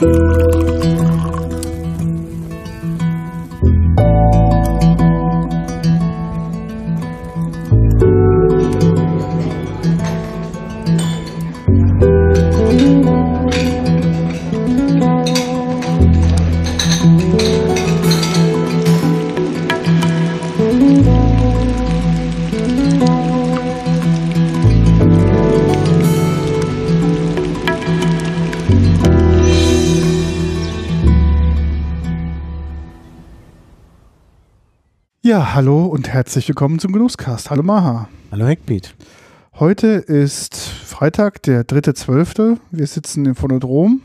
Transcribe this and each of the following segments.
Ja, hallo und herzlich willkommen zum Genusscast. Hallo Maha. Hallo Hackbeat. Heute ist Freitag, der 3.12. Wir sitzen im Phonodrom.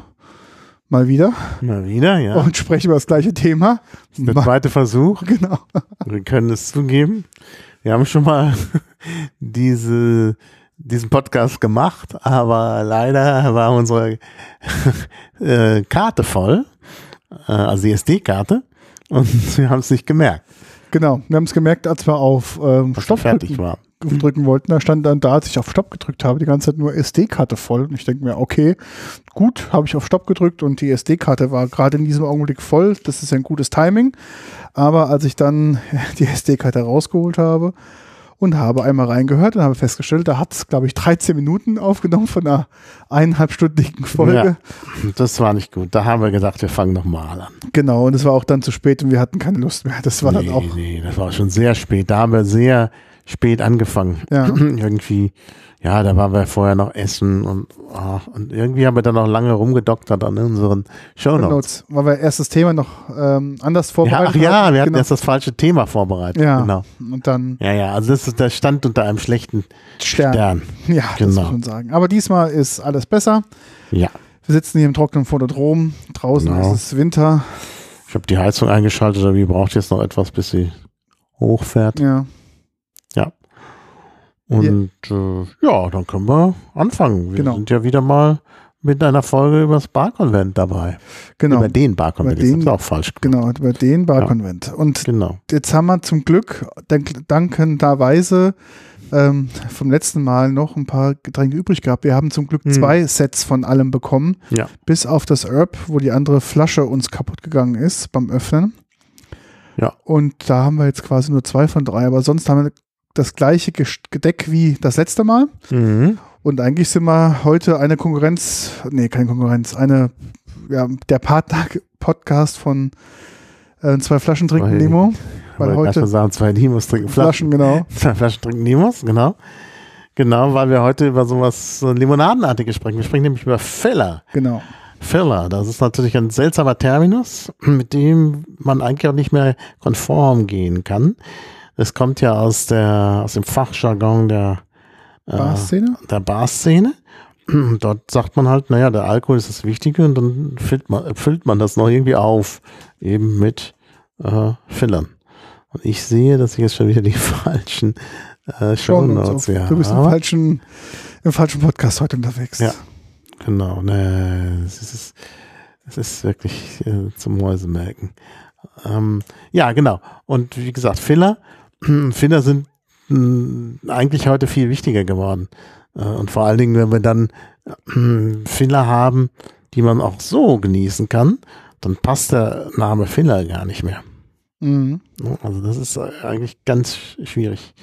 Mal wieder. Mal wieder, ja. Und sprechen über das gleiche Thema. Der zweite Versuch. Genau. Wir können es zugeben. Wir haben schon mal diese, diesen Podcast gemacht, aber leider war unsere äh, Karte voll, äh, also die SD-Karte, und wir haben es nicht gemerkt. Genau, wir haben es gemerkt, als wir auf ähm, Stopp fertig drücken, war. drücken wollten. Da stand dann da, als ich auf Stopp gedrückt habe, die ganze Zeit nur SD-Karte voll. Und ich denke mir, okay, gut, habe ich auf Stopp gedrückt und die SD-Karte war gerade in diesem Augenblick voll. Das ist ein gutes Timing. Aber als ich dann die SD-Karte rausgeholt habe und habe einmal reingehört und habe festgestellt, da hat es, glaube ich, 13 Minuten aufgenommen von einer eineinhalbstündigen Folge. Ja, das war nicht gut. Da haben wir gedacht, wir fangen nochmal an. Genau, und es war auch dann zu spät und wir hatten keine Lust mehr. Das war nee, dann auch. nee, das war schon sehr spät. Da haben wir sehr spät angefangen. Ja. irgendwie, ja, da waren wir vorher noch essen und, ah, und irgendwie haben wir dann noch lange rumgedoktert an unseren Shownotes. Notes, weil wir erst das Thema noch ähm, anders Ja, vorbereitet ach ja, wir hatten Genau. erst das falsche Thema vorbereitet. Ja. Genau. Und dann Ja, ja, also das, ist, das stand unter einem schlechten Stern. Stern. Ja, das Genau. muss man sagen. Aber diesmal ist alles besser. Ja. Wir sitzen hier im trockenen Phonodrom. Draußen Genau. ist es Winter. Ich habe die Heizung eingeschaltet, aber die braucht jetzt noch etwas, bis sie hochfährt. Ja, Und ja, äh, ja dann können wir anfangen. Wir Genau. sind ja wieder mal mit einer Folge über das Barkonvent dabei. genau. Über den Barkonvent. Über Ist den- das auch falsch gemacht. Genau, über den Barkonvent. Und Genau. jetzt haben wir zum Glück dank, dankenderweise ähm, vom letzten Mal noch ein paar Getränke übrig gehabt. Wir haben zum Glück Hm. zwei Sets von allem bekommen, Ja. bis auf das Herb, wo die andere Flasche uns kaputt gegangen ist beim Öffnen. Ja. Und da haben wir jetzt quasi nur zwei von drei, aber sonst haben wir das gleiche Gedeck wie das letzte Mal. Mhm. Und eigentlich sind wir heute eine Konkurrenz, nee, keine Konkurrenz, eine, ja, der Partner-Podcast von äh, zwei Flaschen trinken Nemo. Weil Weil heute sagen, zwei Limos trinken Flaschen. Flaschen, genau. Zwei Flaschen trinken Limos, genau. Genau, weil wir heute über sowas so Limonadenartiges sprechen. Wir sprechen nämlich über Filler. Genau. Filler, das ist natürlich ein seltsamer Terminus, mit dem man eigentlich auch nicht mehr konform gehen kann. Es kommt ja aus der, aus dem Fachjargon der, äh, Barszene? der Barszene. Dort sagt man halt, naja, der Alkohol ist das Wichtige und dann füllt man, füllt man das noch irgendwie auf, eben mit äh, Fillern. Und ich sehe, dass ich jetzt schon wieder die falschen äh, Shownotes hier Du bist im falschen, im falschen Podcast heute unterwegs. Ja. Genau, ne, es ist, es ist wirklich äh, zum Mäusemelken. Ähm, ja, genau. Und wie gesagt, Filler, Filler sind mh, eigentlich heute viel wichtiger geworden. Äh, und vor allen Dingen, wenn wir dann äh, Filler haben, die man auch so genießen kann, dann passt der Name Filler gar nicht mehr. Mhm. Also das ist äh, eigentlich ganz schwierig.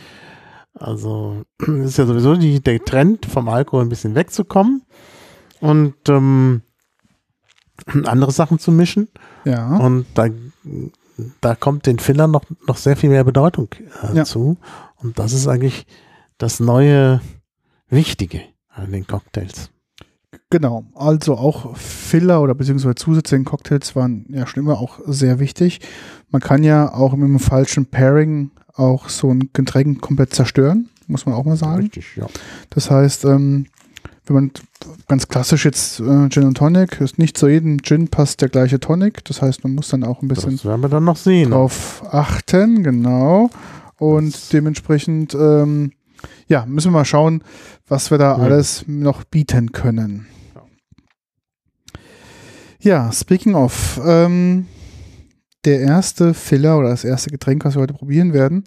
Also ist ja sowieso die, der Trend vom Alkohol ein bisschen wegzukommen und ähm, andere Sachen zu mischen. Ja. Und da, da kommt den Fillern noch, noch sehr viel mehr Bedeutung äh, Ja. zu. Und das ist eigentlich das neue Wichtige an den Cocktails. Genau. Also auch Filler oder beziehungsweise Zusätze in Cocktails waren ja schon immer auch sehr wichtig. Man kann ja auch mit einem falschen Pairing auch so ein Getränk komplett zerstören, muss man auch mal sagen. Richtig, ja. Das heißt, ähm, wenn man ganz klassisch jetzt äh, Gin und Tonic, ist nicht zu jedem Gin passt der gleiche Tonic. Das heißt, man muss dann auch ein bisschen Das werden wir dann noch sehen. drauf achten, genau. Und Das- dementsprechend, ähm, ja, müssen wir mal schauen, was wir da Mhm. alles noch bieten können. Ja, speaking of, ähm, der erste Filler oder das erste Getränk, was wir heute probieren werden,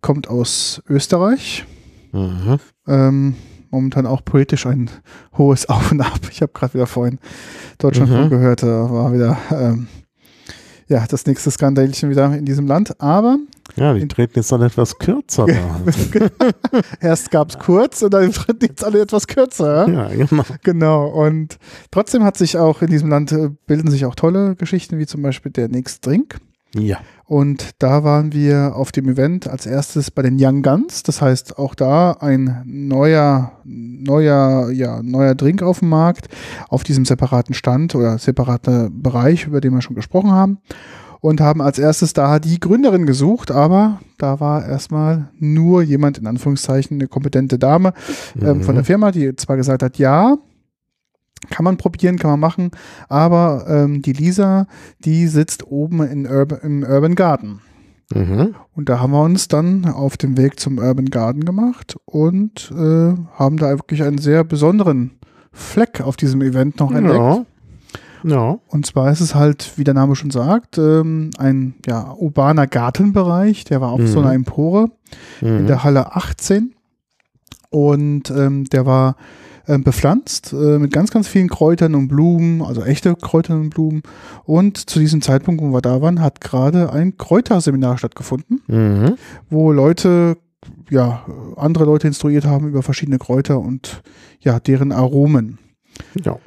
kommt aus Österreich. Mhm. Ähm, momentan auch politisch ein hohes Auf und Ab. Ich habe gerade wieder vorhin Deutschland Mhm. gehört, da war wieder ähm, ja das nächste Skandalchen wieder in diesem Land. Aber Ja, die treten jetzt dann etwas kürzer da. erst gab es kurz und dann treten jetzt alle etwas kürzer. Ja? ja, genau. Genau. Und trotzdem hat sich auch in diesem Land äh, bilden sich auch tolle Geschichten, wie zum Beispiel der Next Drink. Ja. Und da waren wir auf dem Event als erstes bei den Young Guns. Das heißt, auch da ein neuer, neuer, ja, neuer Drink auf dem Markt, auf diesem separaten Stand oder separater Bereich, über den wir schon gesprochen haben. Und haben als erstes da die Gründerin gesucht, aber da war erstmal nur jemand, in Anführungszeichen, eine kompetente Dame ähm, von der Firma, die zwar gesagt hat, ja, kann man probieren, kann man machen, aber ähm, die Lisa, die sitzt oben in Urban, im Urban Garden. Mhm. Und da haben wir uns dann auf dem Weg zum Urban Garden gemacht und äh, haben da wirklich einen sehr besonderen Fleck auf diesem Event noch entdeckt. Ja. Ja. Und zwar ist es halt, wie der Name schon sagt, ähm, ein ja, urbaner Gartenbereich, der war auf Mhm. so einer Empore in Mhm. der Halle 18 und ähm, der war ähm, bepflanzt äh, mit ganz, ganz vielen Kräutern und Blumen, also echte Kräutern und Blumen. Und zu diesem Zeitpunkt, wo wir da waren, hat gerade ein Kräuterseminar stattgefunden, Mhm. wo Leute, ja, andere Leute instruiert haben über verschiedene Kräuter und ja, deren Aromen. Ja.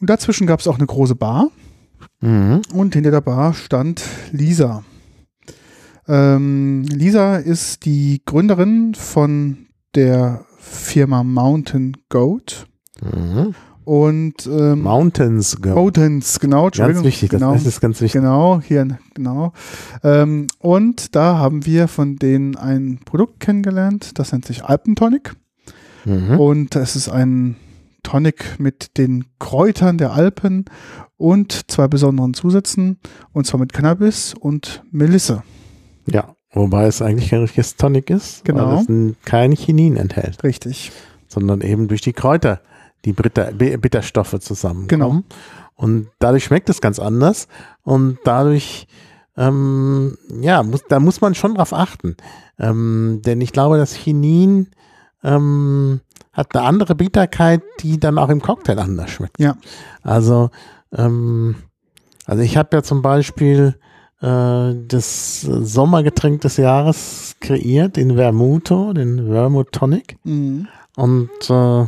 Und dazwischen gab es auch eine große Bar. Mhm. Und hinter der Bar stand Lisa. Ähm, Lisa ist die Gründerin von der Firma Mountain Goat. Mhm. Und ähm, Mountains Go. Mountains, genau, Ganz wichtig, das genau, ist ganz wichtig. genau, hier, genau. Ähm, und da haben wir von denen ein Produkt kennengelernt, das nennt sich Alpentonic. Mhm. Und es ist ein Tonic mit den Kräutern der Alpen und zwei besonderen Zusätzen, und zwar mit Cannabis und Melisse. Ja, wobei es eigentlich kein richtiges Tonic ist, Genau. weil es kein Chinin enthält, Richtig. sondern eben durch die Kräuter die Bitter, Bi- Bitterstoffe zusammenkommen. Genau. Und dadurch schmeckt es ganz anders und dadurch, ähm, ja, muss, da muss man schon drauf achten. Ähm, denn ich glaube, das Chinin ähm, hat eine andere Bitterkeit, die dann auch im Cocktail anders schmeckt. Ja. Also, ähm, also ich habe ja zum Beispiel äh, das Sommergetränk des Jahres kreiert, den Vermuto, den Vermouth Tonic. Mhm. Und äh,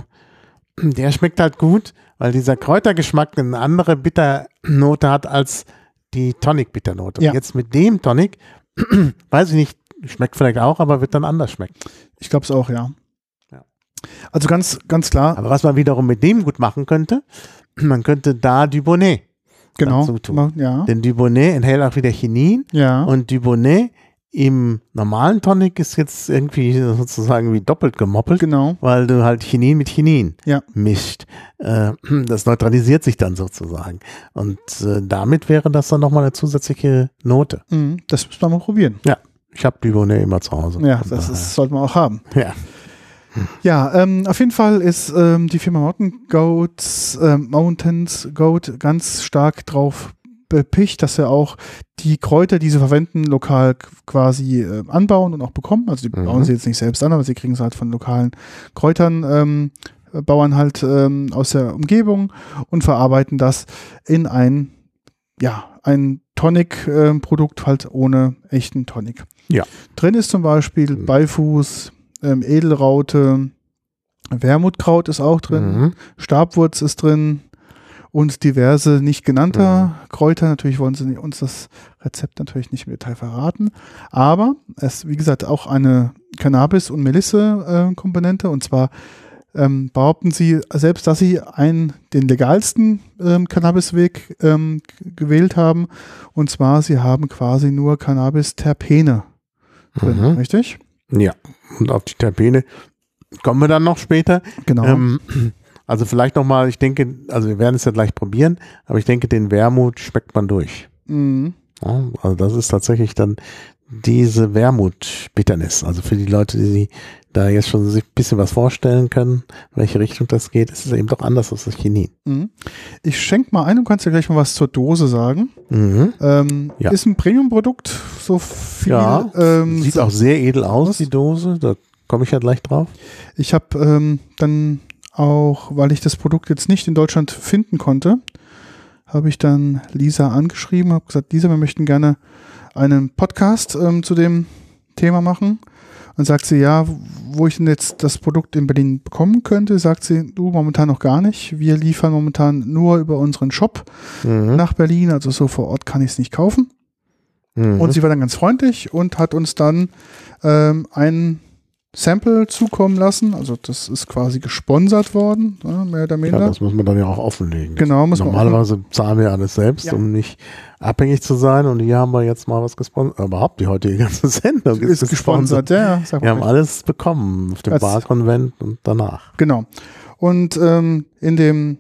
der schmeckt halt gut, weil dieser Kräutergeschmack eine andere Bitternote hat als die Tonic-Bitternote. Ja. Jetzt mit dem Tonic, weiß ich nicht, schmeckt vielleicht auch, aber wird dann anders schmecken. Ich glaube es auch, ja. Ja. Also ganz, ganz klar, Aber was man wiederum mit dem gut machen könnte, man könnte da Dubonnet. Genau. dazu tun. Ja. Denn Dubonnet enthält auch wieder Chinin Ja. und Dubonnet im normalen Tonic ist jetzt irgendwie sozusagen wie doppelt gemoppelt. genau. weil du halt Chinin mit Chinin Ja. mischt. Äh, das neutralisiert sich dann sozusagen. Und äh, damit wäre das dann nochmal eine zusätzliche Note. Mhm. Das müssen wir mal probieren. Ich habe Dubonnet immer zu Hause. Ja, das ist, sollte man auch haben. Ja. Ja, ähm, auf jeden Fall ist ähm, die Firma Mountain Goats, ähm, Mountains Goat ganz stark drauf bepicht, dass wir auch die Kräuter, die sie verwenden, lokal quasi äh, anbauen und auch bekommen. Also die Mhm. bauen sie jetzt nicht selbst an, aber sie kriegen sie halt von lokalen Kräutern, ähm, äh, Bauern halt ähm, aus der Umgebung und verarbeiten das in ein, ja, ein Tonic-Produkt halt ohne echten Tonic. Ja. Drin ist zum Beispiel Mhm. Beifuß, ähm, Edelraute, Wermutkraut ist auch drin, Mhm. Stabwurz ist drin und diverse nicht genannter Kräuter. Natürlich wollen sie uns das Rezept natürlich nicht im Detail verraten, aber es wie gesagt auch eine Cannabis- und Melisse-Komponente und zwar ähm, behaupten sie selbst, dass sie einen, den legalsten ähm, Cannabisweg ähm, gewählt haben und zwar sie haben quasi nur Cannabis-Terpene drin, Mhm. richtig? Ja. Und auf die Terpene kommen wir dann noch später. Genau. Ähm, also vielleicht nochmal, ich denke, also wir werden es ja gleich probieren, aber ich denke, den Wermut schmeckt man durch. Mhm. Ja, also das ist tatsächlich dann diese Wermut-Bitternis. Also für die Leute, die sich da jetzt schon sich ein bisschen was vorstellen können, welche Richtung das geht, ist es eben doch anders als das Chinin. Mhm. Ich schenke mal ein und kannst ja gleich mal was zur Dose sagen. Mhm. Ähm, Ja. Ist ein Premium-Produkt, so viel. Ja, ähm, Sieht so, auch sehr edel aus, die Dose. Da komme ich ja gleich drauf. Ich habe ähm, dann auch, weil ich das Produkt jetzt nicht in Deutschland finden konnte, habe ich dann Lisa angeschrieben, habe gesagt, Lisa, wir möchten gerne einen Podcast ähm, zu dem Thema machen. Und sagt sie, ja, wo ich denn jetzt das Produkt in Berlin bekommen könnte, sagt sie, du momentan noch gar nicht. Wir liefern momentan nur über unseren Shop Mhm. nach Berlin, also so vor Ort kann ich es nicht kaufen. Mhm. Und sie war dann ganz freundlich und hat uns dann ähm, ein Sample zukommen lassen. Also das ist quasi gesponsert worden, ja, mehr oder ja, minder. das muss man dann ja auch offenlegen. Genau, muss man Normalerweise zahlen wir alles selbst, Ja. um nicht abhängig zu sein. Und hier haben wir jetzt mal was gesponsert. Überhaupt die heutige ganze Sendung ist gesponsert, ja, ja. Sag Wir mal. haben alles bekommen auf dem Barkonvent und danach. Genau. Und ähm, in dem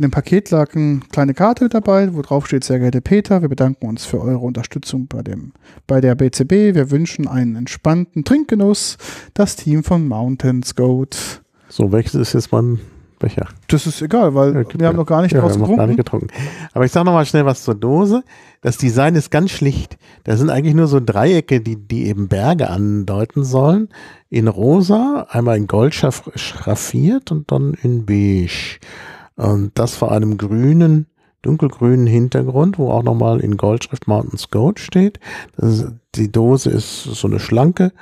in dem Paket lag eine kleine Karte mit dabei, wo drauf steht, sehr geehrter Peter, wir bedanken uns für eure Unterstützung bei, dem, bei der BCB. Wir wünschen einen entspannten Trinkgenuss. Das Team von Mountains Goat. So, welches ist jetzt mein Becher? Das ist egal, weil Ja, wir haben ja. noch gar nicht Ja, draus haben noch gar getrunken. nicht getrunken. Aber ich sage nochmal schnell was zur Dose. Das Design ist ganz schlicht. Da sind eigentlich nur so Dreiecke, die, die eben Berge andeuten sollen. In rosa, einmal in gold schraffiert und dann in beige. Und das vor einem grünen, dunkelgrünen Hintergrund, wo auch nochmal in Goldschrift Mountains Goat steht. Das die Dose ist so eine schlanke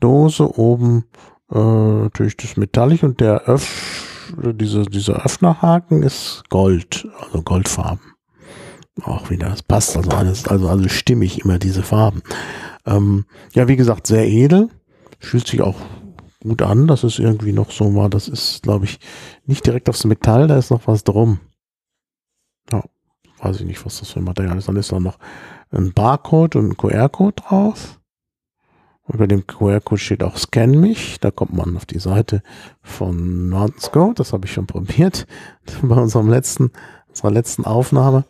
Dose, oben äh, natürlich das Metallic und der Öff, diese, dieser Öffnerhaken ist Gold, also Goldfarben. Auch wieder, es passt also alles, also, also stimmig immer diese Farben. Ähm, ja, wie gesagt, sehr edel, fühlt sich auch gut an, dass es irgendwie noch so war, das ist, glaube ich, nicht direkt aufs Metall, da ist noch was drum. Ja, weiß ich nicht, was das für ein Material ist. Dann ist da noch ein Barcode und ein QR-Code drauf. Über dem QR-Code steht auch Scan mich. Da kommt man auf die Seite von Mountains. Das habe ich schon probiert bei unserem letzten, unserer letzten Aufnahme.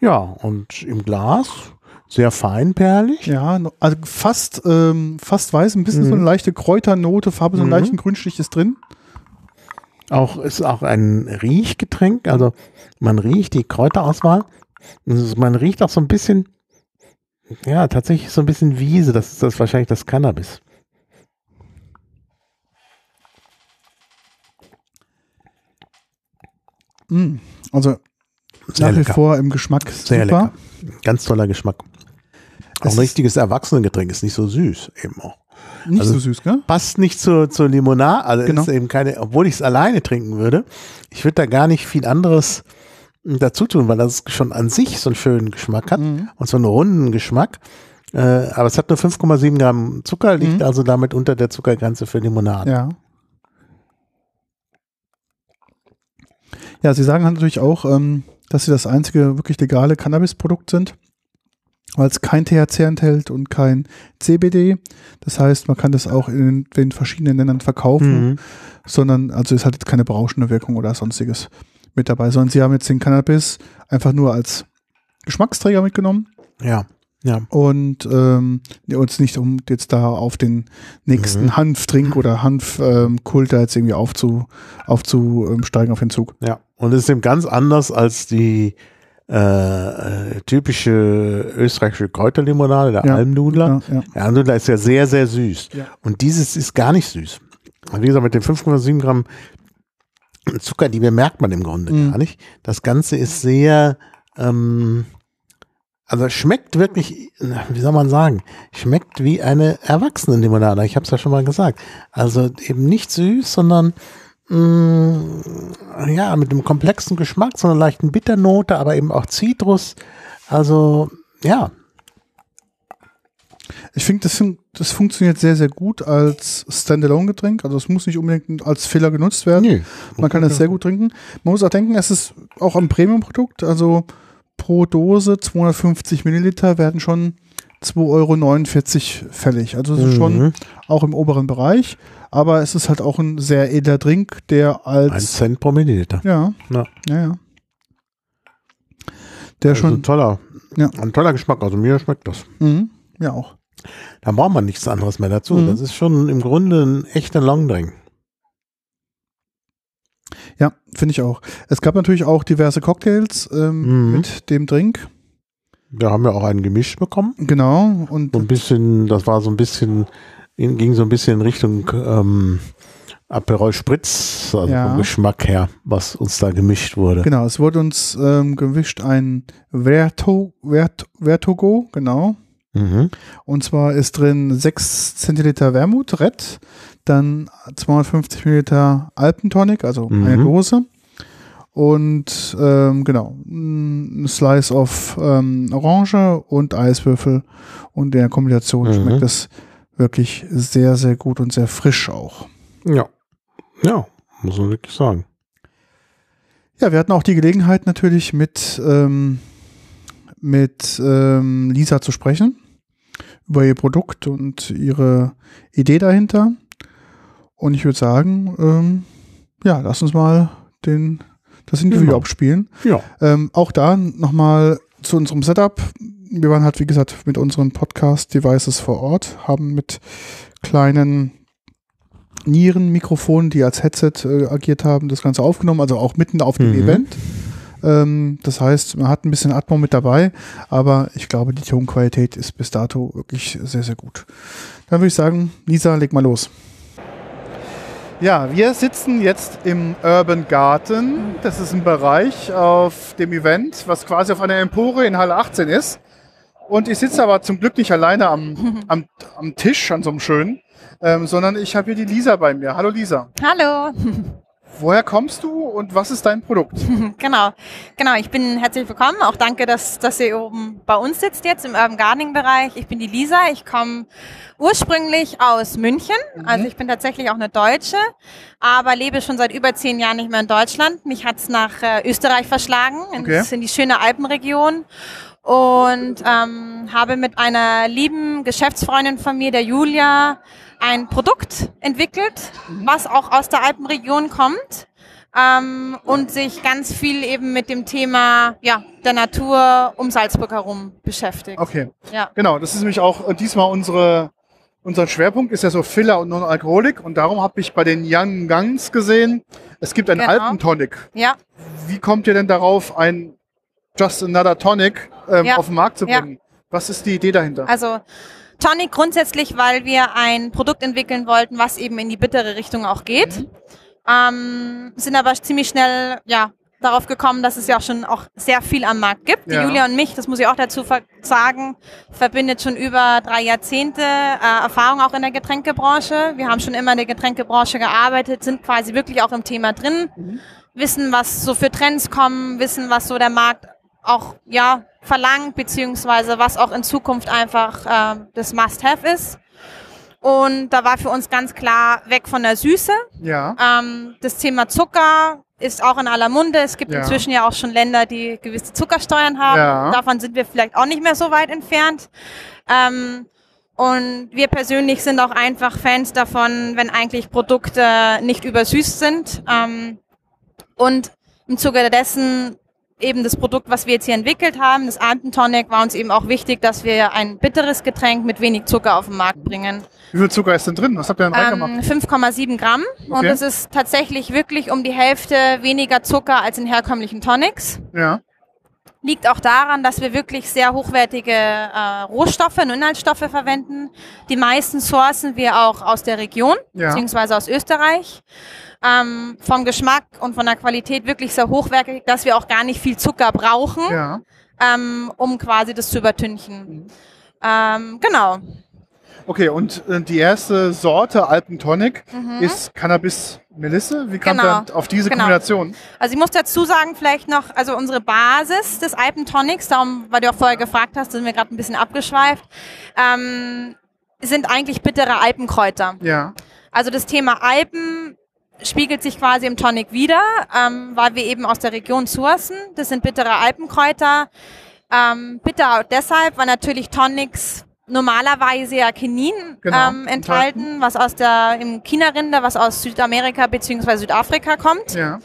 Ja, und im Glas sehr feinperlig. Ja, also fast, ähm, fast weiß, ein bisschen so eine Mhm. leichte Kräuternote, Farbe, so einen Mhm. leichten Grünstich ist drin. Auch ist auch ein Riechgetränk. Also man riecht die Kräuterauswahl. Man riecht auch so ein bisschen, ja, tatsächlich so ein bisschen Wiese. Das ist das wahrscheinlich das Cannabis. Mm. Also Sehr nach wie lecker. vor im Geschmack Sehr super. lecker. Ganz toller Geschmack. Auch ein richtiges Erwachsenengetränk ist nicht so süß eben auch. Nicht Also- so süß, gell? Passt nicht zur, zur Limonade, also Genau. ist eben keine, obwohl ich es alleine trinken würde. Ich würde da gar nicht viel anderes hm, dazu tun, weil das schon an sich so einen schönen Geschmack hat Mhm. und so einen runden Geschmack. Äh, aber es hat nur 5,7 Gramm Zucker, liegt Mhm. also damit unter der Zuckergrenze für Limonade. Ja. Ja, sie sagen natürlich auch, ähm, dass sie das einzige wirklich legale Cannabis-Produkt sind, weil es kein THC enthält und kein CBD. Das heißt, man kann das auch in den verschiedenen Ländern verkaufen, Mhm. sondern, also es hat jetzt keine berauschende Wirkung oder sonstiges mit dabei, sondern sie haben jetzt den Cannabis einfach nur als Geschmacksträger mitgenommen Ja, ja. und ähm, uns nicht um jetzt da auf den nächsten Mhm. Hanftrink oder Hanfkult da jetzt irgendwie aufzu, aufzusteigen auf den Zug. Ja, und es ist eben ganz anders als die äh, äh, typische österreichische Kräuterlimonade, der Ja. Almdudler. Ja, ja. Der Almdudler ist ja sehr, sehr süß. Ja. Und dieses ist gar nicht süß. Und wie gesagt, mit den 5,7 Gramm Zucker, die bemerkt man im Grunde Mhm. gar nicht. Das Ganze ist sehr, ähm, also schmeckt wirklich, wie soll man sagen, schmeckt wie eine Erwachsenenlimonade. Ich habe es ja schon mal gesagt. Also eben nicht süß, sondern mh, ja, mit einem komplexen Geschmack, so einer leichten Bitternote, aber eben auch Zitrus. Also ja, Ich finde, das, fun- das funktioniert sehr, sehr gut als Standalone-Getränk. Also es muss nicht unbedingt als Filler genutzt werden. nö. Man kann das sehr gut trinken. Man muss auch denken, es ist auch ein Premium-Produkt. Also pro Dose 250 Milliliter werden schon 2,49 Euro fällig. Also es ist schon Mhm. auch im oberen Bereich. Aber es ist halt auch ein sehr edler Drink, der Ein als Cent pro Milliliter. ja, Ja. ja, ja. Der Also ein schon, toller, Ja. ein toller Geschmack. Also mir schmeckt das. mhm, ja auch. Da braucht man nichts anderes mehr dazu. Mhm. Das ist schon im Grunde ein echter Longdrink. Ja, finde ich auch. Es gab natürlich auch diverse Cocktails ähm, Mhm. mit dem Drink. Da haben wir auch einen gemischt bekommen. Genau. Und So ein bisschen, das war so ein bisschen ging so ein bisschen in Richtung ähm, Aperol Spritz, also Ja. vom Geschmack her, was uns da gemischt wurde. Genau, es wurde uns ähm, gewischt ein Verto, Vert, Vertogo, genau. Mhm. Und zwar ist drin 6 Zentiliter Wermut, Red, dann 250 Milliliter Alpentonic, also Mhm. eine Dose. Und ähm, genau, ein Slice of ähm, Orange und Eiswürfel. Und in der Kombination Mhm. schmeckt es wirklich sehr, sehr gut und sehr frisch auch. Ja. Ja, muss man wirklich sagen. Ja, wir hatten auch die Gelegenheit natürlich mit, ähm, mit ähm, Lisa zu sprechen über ihr Produkt und ihre Idee dahinter. Und ich würde sagen, ähm, ja, lass uns mal den, das Interview Genau. abspielen. Ja. Ähm, auch da nochmal zu unserem Setup. Wir waren halt, wie gesagt, mit unseren Podcast-Devices vor Ort, haben mit kleinen Nierenmikrofonen, die als Headset äh, agiert haben, das Ganze aufgenommen, also auch mitten auf dem Mhm. Event. Ähm, das heißt, man hat ein bisschen Atmo mit dabei, aber ich glaube, die Tonqualität ist bis dato wirklich sehr, sehr gut. Dann würde ich sagen, Lisa, leg mal los. Ja, wir sitzen jetzt im Urban Garden. Das ist ein Bereich auf dem Event, was quasi auf einer Empore in Halle 18 ist. Und ich sitze aber zum Glück nicht alleine am, am, am Tisch, an so einem schönen, ähm, sondern ich habe hier die Lisa bei mir. Hallo Lisa. Hallo, Woher kommst du und was ist dein Produkt? genau, genau. Ich bin herzlich willkommen. Auch danke, dass, dass ihr oben bei uns sitzt jetzt im Urban Gardening Bereich. Ich bin die Lisa. Ich komme ursprünglich aus München. Also ich bin tatsächlich auch eine Deutsche, aber lebe schon seit über zehn Jahren nicht mehr in Deutschland. Mich hat's nach äh, Österreich verschlagen, Okay. in die schöne Alpenregion. Und ähm, habe mit einer lieben Geschäftsfreundin von mir, der Julia, ein Produkt entwickelt, was auch aus der Alpenregion kommt ähm, und sich ganz viel eben mit dem Thema ja, der Natur um Salzburg herum beschäftigt. Okay, Ja. genau. Das ist nämlich auch äh, diesmal unsere, unser Schwerpunkt, ist ja so Filler und Non-Alkoholik. Und darum habe ich bei den Young Guns gesehen, es gibt einen Genau. Alpentonic. Ja, Wie kommt ihr denn darauf, ein Just Another Tonic ähm, Ja. auf den Markt zu Ja. bringen? Was ist die Idee dahinter? also Tonic grundsätzlich, weil wir ein Produkt entwickeln wollten, was eben in die bittere Richtung auch geht. Ähm, sind aber ziemlich schnell ja, darauf gekommen, dass es ja auch schon auch sehr viel am Markt gibt. Die Ja. Julia und mich, das muss ich auch dazu sagen, verbindet schon über drei Jahrzehnte äh, Erfahrung auch in der Getränkebranche. Wir haben schon immer in der Getränkebranche gearbeitet, sind quasi wirklich auch im Thema drin, wissen, was so für Trends kommen, wissen, was so der Markt auch ja verlangt, beziehungsweise was auch in Zukunft einfach äh, das Must-Have ist. Und da war für uns ganz klar weg von der Süße. ja. Ähm, das Thema Zucker ist auch in aller Munde. Es gibt Ja. inzwischen ja auch schon Länder, die gewisse Zuckersteuern haben. Ja. Davon sind wir vielleicht auch nicht mehr so weit entfernt. Ähm, und wir persönlich sind auch einfach Fans davon, wenn eigentlich Produkte nicht übersüßt sind. Ähm, und im Zuge dessen eben das Produkt, was wir jetzt hier entwickelt haben, das Alpentonic, war uns eben auch wichtig, dass wir ein bitteres Getränk mit wenig Zucker auf den Markt bringen. Wie viel Zucker ist denn drin? Was habt ihr denn reingemacht? Ähm, 5,7 Gramm. Und Okay. das ist tatsächlich wirklich um die Hälfte weniger Zucker als in herkömmlichen Tonics. Ja. Liegt auch daran, dass wir wirklich sehr hochwertige äh, Rohstoffe und Inhaltsstoffe verwenden. Die meisten sourcen wir auch aus der Region, Ja. beziehungsweise aus Österreich. Ähm, vom Geschmack und von der Qualität wirklich sehr hochwertig, dass wir auch gar nicht viel Zucker brauchen, Ja. ähm, um quasi das zu übertünchen. Ähm, genau. Okay, und äh, die erste Sorte Alpentonic ist Cannabis Melisse. Wie kam Mhm. Genau. ihr auf diese Genau. Kombination? Also ich muss dazu sagen, vielleicht noch, also unsere Basis des Alpentonics, darum, weil du auch vorher gefragt hast, sind wir gerade ein bisschen abgeschweift, ähm, sind eigentlich bittere Alpenkräuter. Ja. Also das Thema Alpen spiegelt sich quasi im Tonic wieder, ähm, weil wir eben aus der Region sourcen. Das sind bittere Alpenkräuter. Ähm, bitter auch deshalb, weil natürlich Tonics normalerweise ja Kinin Genau, ähm, enthalten, was aus der im China-Rinde, was aus Südamerika beziehungsweise Südafrika kommt. Ja.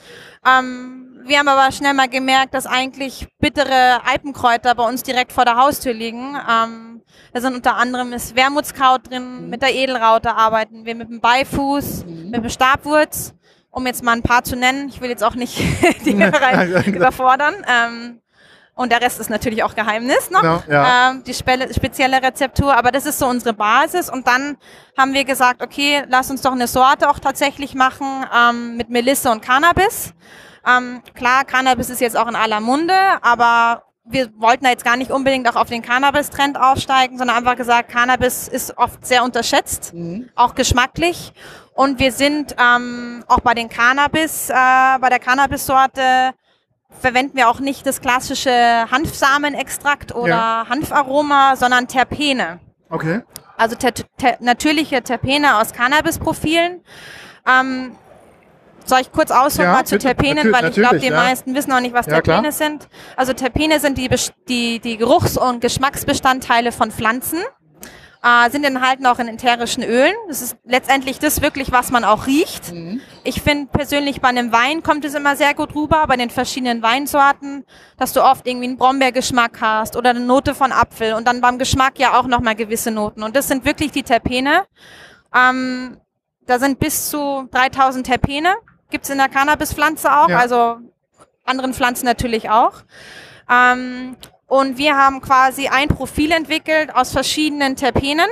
Ähm, wir haben aber schnell mal gemerkt, dass eigentlich bittere Alpenkräuter bei uns direkt vor der Haustür liegen. Ähm, da sind unter anderem ist Wermutskraut drin, mit der Edelraute arbeiten wir mit dem Beifuß, mit dem Stabwurz, um jetzt mal ein paar zu nennen. Ich will jetzt auch nicht die Hörer überfordern. Ähm, Und der Rest ist natürlich auch Geheimnis noch, Genau, ja. ähm, die spe spezielle Rezeptur. Aber das ist so unsere Basis. Und dann haben wir gesagt, okay, lass uns doch eine Sorte auch tatsächlich machen ähm, mit Melisse und Cannabis. Ähm, klar, Cannabis ist jetzt auch in aller Munde, aber wir wollten da jetzt gar nicht unbedingt auch auf den Cannabis-Trend aufsteigen, sondern einfach gesagt, Cannabis ist oft sehr unterschätzt, auch geschmacklich. Und wir sind ähm, auch bei den Cannabis, äh, bei der Cannabis-Sorte verwenden wir auch nicht das klassische Hanfsamenextrakt oder Ja. Hanfaroma, sondern Terpene. Okay. Also ter ter natürliche Terpene aus Cannabis-Profilen. Ähm, soll ich kurz ausholen Ja, mal zu. Terpenen, weil ich glaube, die ja. meisten wissen auch nicht, was Ja, klar. Terpene sind. Also Terpene sind die, die, die Geruchs- und Geschmacksbestandteile von Pflanzen. Äh, sind enthalten auch in ätherischen Ölen. Das ist letztendlich das wirklich, was man auch riecht. Mhm. Ich finde persönlich bei einem Wein kommt es immer sehr gut rüber, bei den verschiedenen Weinsorten, dass du oft irgendwie einen Brombeergeschmack hast oder eine Note von Apfel und dann beim Geschmack ja auch nochmal gewisse Noten. Und das sind wirklich die Terpene. Ähm, da sind bis zu 3000 Terpene, gibt's in der Cannabispflanze auch, Ja. also anderen Pflanzen natürlich auch. Ähm, und wir haben quasi ein Profil entwickelt aus verschiedenen Terpenen.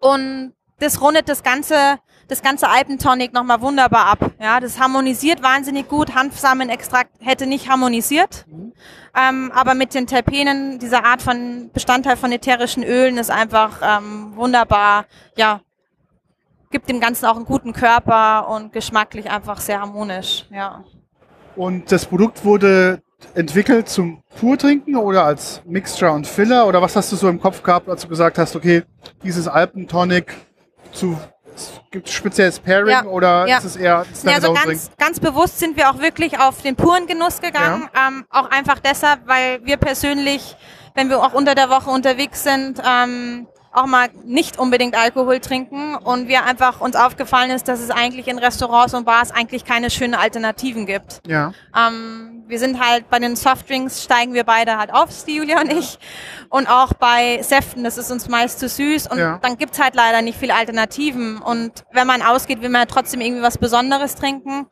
Und das rundet das ganze, das ganze Alpentonic nochmal wunderbar ab. Ja, das harmonisiert wahnsinnig gut. Hanfsamenextrakt hätte nicht harmonisiert. Ähm, aber mit den Terpenen, dieser Art von Bestandteil von ätherischen Ölen ist einfach ähm, wunderbar, ja, gibt dem Ganzen auch einen guten Körper und geschmacklich einfach sehr harmonisch, ja. Und das Produkt wurde entwickelt zum Purtrinken oder als Mixture und Filler? Oder was hast du so im Kopf gehabt, als du gesagt hast, okay, dieses Alpentonic zu gibt es spezielles Pairing Ja, oder ja. ist es eher Ja, also ganz, ganz bewusst sind wir auch wirklich auf den puren Genuss gegangen. Ähm, auch einfach deshalb, weil wir persönlich, wenn wir auch unter der Woche unterwegs sind, ähm, auch mal nicht unbedingt Alkohol trinken und wir einfach uns aufgefallen ist, dass es eigentlich in Restaurants und Bars eigentlich keine schönen Alternativen gibt. Ja. Ähm, wir sind halt bei den Softdrinks steigen wir beide halt auf, die Julia und ich. Und auch bei Säften, das ist uns meist zu süß. Und Ja. dann gibt's halt leider nicht viele Alternativen. Und wenn man ausgeht, will man ja trotzdem irgendwie was Besonderes trinken.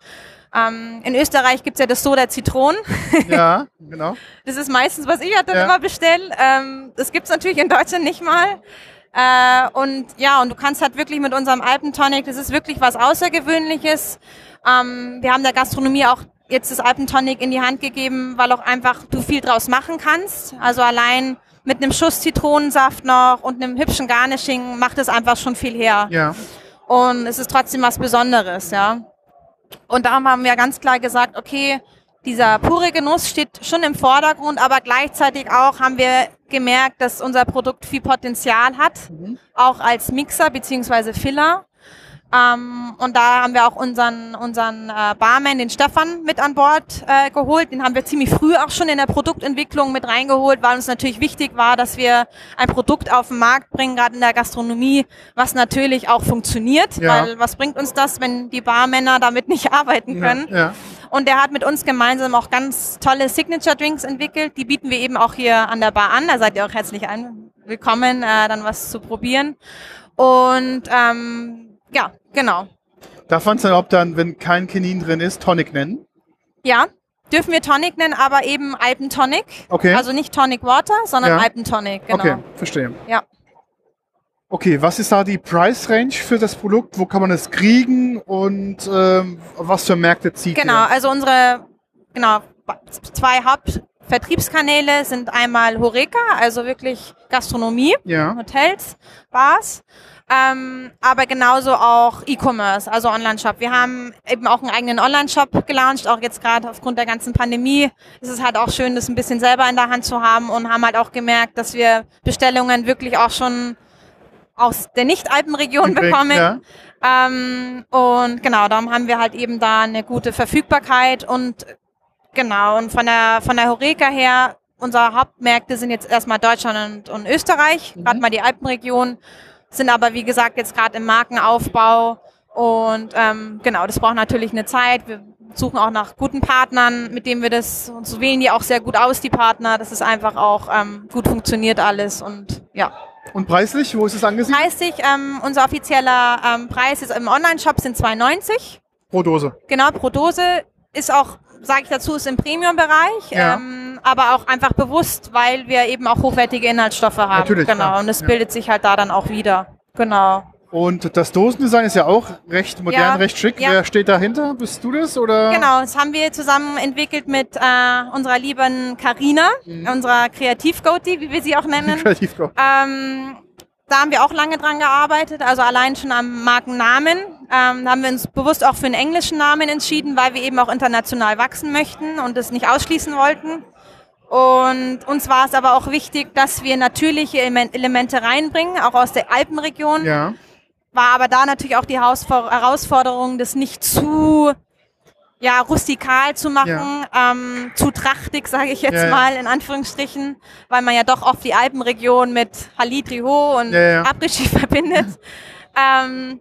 Ähm, in Österreich gibt's ja das Soda Zitron. Ja, genau. Das ist meistens, was ich halt dann Ja. immer bestelle. Ähm, das gibt's natürlich in Deutschland nicht mal. Äh, und ja, und du kannst halt wirklich mit unserem Alpentonic, das ist wirklich was Außergewöhnliches. Ähm, wir haben der Gastronomie auch jetzt das Alpentonic in die Hand gegeben, weil auch einfach du viel draus machen kannst. Also allein mit einem Schuss Zitronensaft noch und einem hübschen Garnishing macht es einfach schon viel her. Ja. Und es ist trotzdem was Besonderes, ja. Und darum haben wir ganz klar gesagt, okay, dieser pure Genuss steht schon im Vordergrund, aber gleichzeitig auch haben wir gemerkt, dass unser Produkt viel Potenzial hat, auch als Mixer beziehungsweise Filler. Ähm, und da haben wir auch unseren, unseren äh, Barman, den Stefan, mit an Bord äh, geholt. Den haben wir ziemlich früh auch schon in der Produktentwicklung mit reingeholt, weil uns natürlich wichtig war, dass wir ein Produkt auf den Markt bringen, gerade in der Gastronomie, was natürlich auch funktioniert. Ja. Weil was bringt uns das, wenn die Barmänner damit nicht arbeiten können? Ja. ja. Und der hat mit uns gemeinsam auch ganz tolle Signature Drinks entwickelt. Die bieten wir eben auch hier an der Bar an. Da seid ihr auch herzlich willkommen, äh, dann was zu probieren. Und ähm, ja, genau. Darf man es dann überhaupt dann, wenn kein Kinin drin ist, Tonic nennen? Ja, dürfen wir Tonic nennen, aber eben Alpentonic. Okay. Also nicht Tonic Water, sondern Ja. Alpentonic, genau. Okay, verstehe. Ja. Okay, was ist da die Price Range für das Produkt? Wo kann man es kriegen und ähm, was für Märkte zieht Genau, ihr? also unsere genau, zwei Hauptvertriebskanäle sind einmal Horeca, also wirklich Gastronomie. Ja. Hotels, Bars, ähm, aber genauso auch E-Commerce, also Online-Shop. Wir haben eben auch einen eigenen Online-Shop gelauncht, auch jetzt gerade aufgrund der ganzen Pandemie. ist Es halt auch schön, das ein bisschen selber in der Hand zu haben und haben halt auch gemerkt, dass wir Bestellungen wirklich auch schon aus der Nicht-Alpenregion bekommen. Ja. Ähm, und genau, darum haben wir halt eben da eine gute Verfügbarkeit und genau, und von der, von der Horeca her, unsere Hauptmärkte sind jetzt erstmal Deutschland und, und Österreich, gerade mal die Alpenregion, sind aber wie gesagt jetzt gerade im Markenaufbau und ähm, genau, das braucht natürlich eine Zeit. Wir suchen auch nach guten Partnern, mit denen wir das, und so wählen die auch sehr gut aus, die Partner, dass es einfach auch ähm, gut funktioniert alles und ja. Und preislich, wo ist es angesiedelt? Preislich, ähm, unser offizieller ähm, Preis ist im Online-Shop sind 2,90. Pro Dose. Genau, pro Dose ist auch, sage ich dazu, ist im Premium-Bereich. Ja. Ähm, aber auch einfach bewusst, weil wir eben auch hochwertige Inhaltsstoffe haben. Natürlich, genau. klar. Und es Ja. bildet sich halt da dann auch wieder. Genau. Und das Dosendesign ist ja auch recht modern, Ja, recht schick. ja. Wer steht dahinter? Bist du das oder? Genau, das haben wir zusammen entwickelt mit äh, unserer lieben Karina, Mhm. unserer Kreativ-Goatee, wie wir sie auch nennen. Kreativ. Ähm, da haben wir auch lange dran gearbeitet, also allein schon am Markennamen. Ähm, da haben wir uns bewusst auch für einen englischen Namen entschieden, weil wir eben auch international wachsen möchten und es nicht ausschließen wollten. Und uns war es aber auch wichtig, dass wir natürliche Element- Elemente reinbringen, auch aus der Alpenregion. Ja. War aber da natürlich auch die Herausforderung, das nicht zu ja, rustikal zu machen, ähm, zu trachtig, sage ich jetzt Ja, ja. mal in Anführungsstrichen, weil man ja doch oft die Alpenregion mit Halidri-Ho und Ja, ja. Après-Ski verbindet. ähm,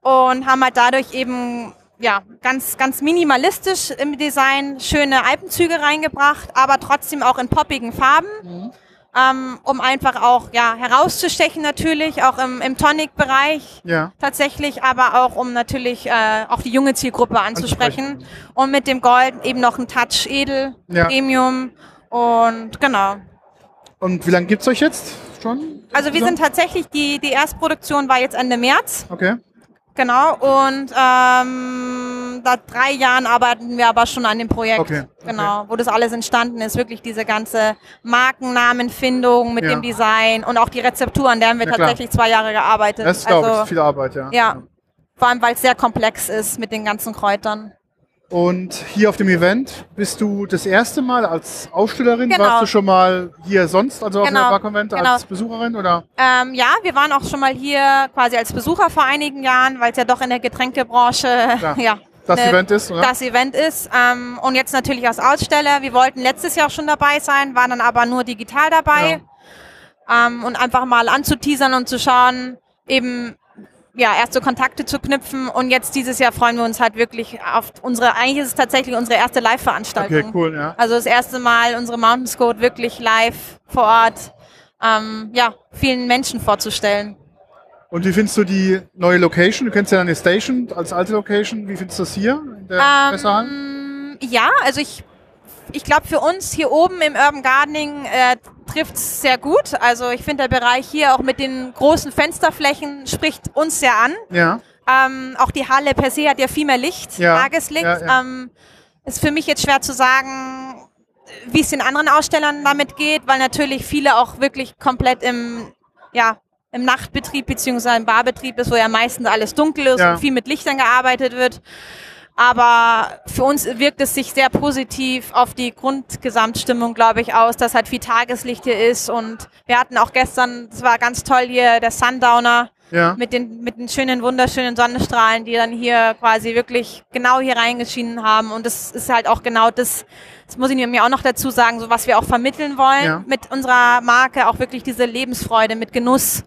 und haben halt dadurch eben ja, ganz, ganz minimalistisch im Design schöne Alpenzüge reingebracht, aber trotzdem auch in poppigen Farben Mhm. ähm, um einfach auch ja, herauszustechen natürlich, auch im, im Tonic-Bereich Ja. tatsächlich, aber auch um natürlich äh, auch die junge Zielgruppe anzusprechen. Und mit dem Gold eben noch ein Touch Edel, Ja. Premium und genau. Und wie lange gibt's euch jetzt schon? Also wir sind tatsächlich, die, die Erstproduktion war jetzt Ende März, Okay. Genau, und ähm, seit drei Jahren arbeiten wir aber schon an dem Projekt. Okay, okay. Genau, wo das alles entstanden ist, wirklich diese ganze Markennamenfindung mit Ja. dem Design und auch die Rezeptur, an der haben wir Ja, klar. tatsächlich zwei Jahre gearbeitet. Das glaube ich, also, ist viel Arbeit, ja. ja, vor allem weil es sehr komplex ist mit den ganzen Kräutern. Und hier auf dem Event bist du das erste Mal als Ausstellerin? Genau. Warst du schon mal hier sonst, also auf Genau, der Barkonvent genau. als Besucherin oder? Ähm, ja, wir waren auch schon mal hier quasi als Besucher vor einigen Jahren, weil es ja doch in der Getränkebranche Klar. ja, Das ne, Event ist, oder? das Event ist. Ähm, und jetzt natürlich als Aussteller. Wir wollten letztes Jahr schon dabei sein, waren dann aber nur digital dabei. Ähm, und einfach mal anzuteasern und zu schauen, eben ja, erste Kontakte zu knüpfen. Und jetzt dieses Jahr freuen wir uns halt wirklich auf unsere, eigentlich ist es tatsächlich unsere erste Live-Veranstaltung. Okay, cool, ja. Also das erste Mal unsere Mountain Scout wirklich live vor Ort, ähm, ja, vielen Menschen vorzustellen. Und wie findest du die neue Location? Du kennst ja deine Station als alte Location. Wie findest du das hier in der? Ähm, ja, also ich, ich glaube für uns hier oben im Urban Gardening äh, trifft es sehr gut. Also ich finde der Bereich hier auch mit den großen Fensterflächen spricht uns sehr an. Ja, Ähm, auch die Halle per se hat ja viel mehr Licht, Ja, Tageslicht. ja, ja. Ähm, ist für mich jetzt schwer zu sagen, wie es den anderen Ausstellern damit geht, weil natürlich viele auch wirklich komplett im, ja, im Nachtbetrieb beziehungsweise im Barbetrieb ist, wo ja meistens alles dunkel ist und viel mit Lichtern gearbeitet wird. Aber für uns wirkt es sich sehr positiv auf die Grundgesamtstimmung, glaube ich, aus, dass halt viel Tageslicht hier ist. Und wir hatten auch gestern, es war ganz toll hier, der Sundowner ja. mit den, mit den schönen, wunderschönen Sonnenstrahlen, die dann hier quasi wirklich genau hier reingeschienen haben. Und das ist halt auch genau das, das muss ich mir auch noch dazu sagen, so was wir auch vermitteln wollen Ja. mit unserer Marke, auch wirklich diese Lebensfreude mit Genuss.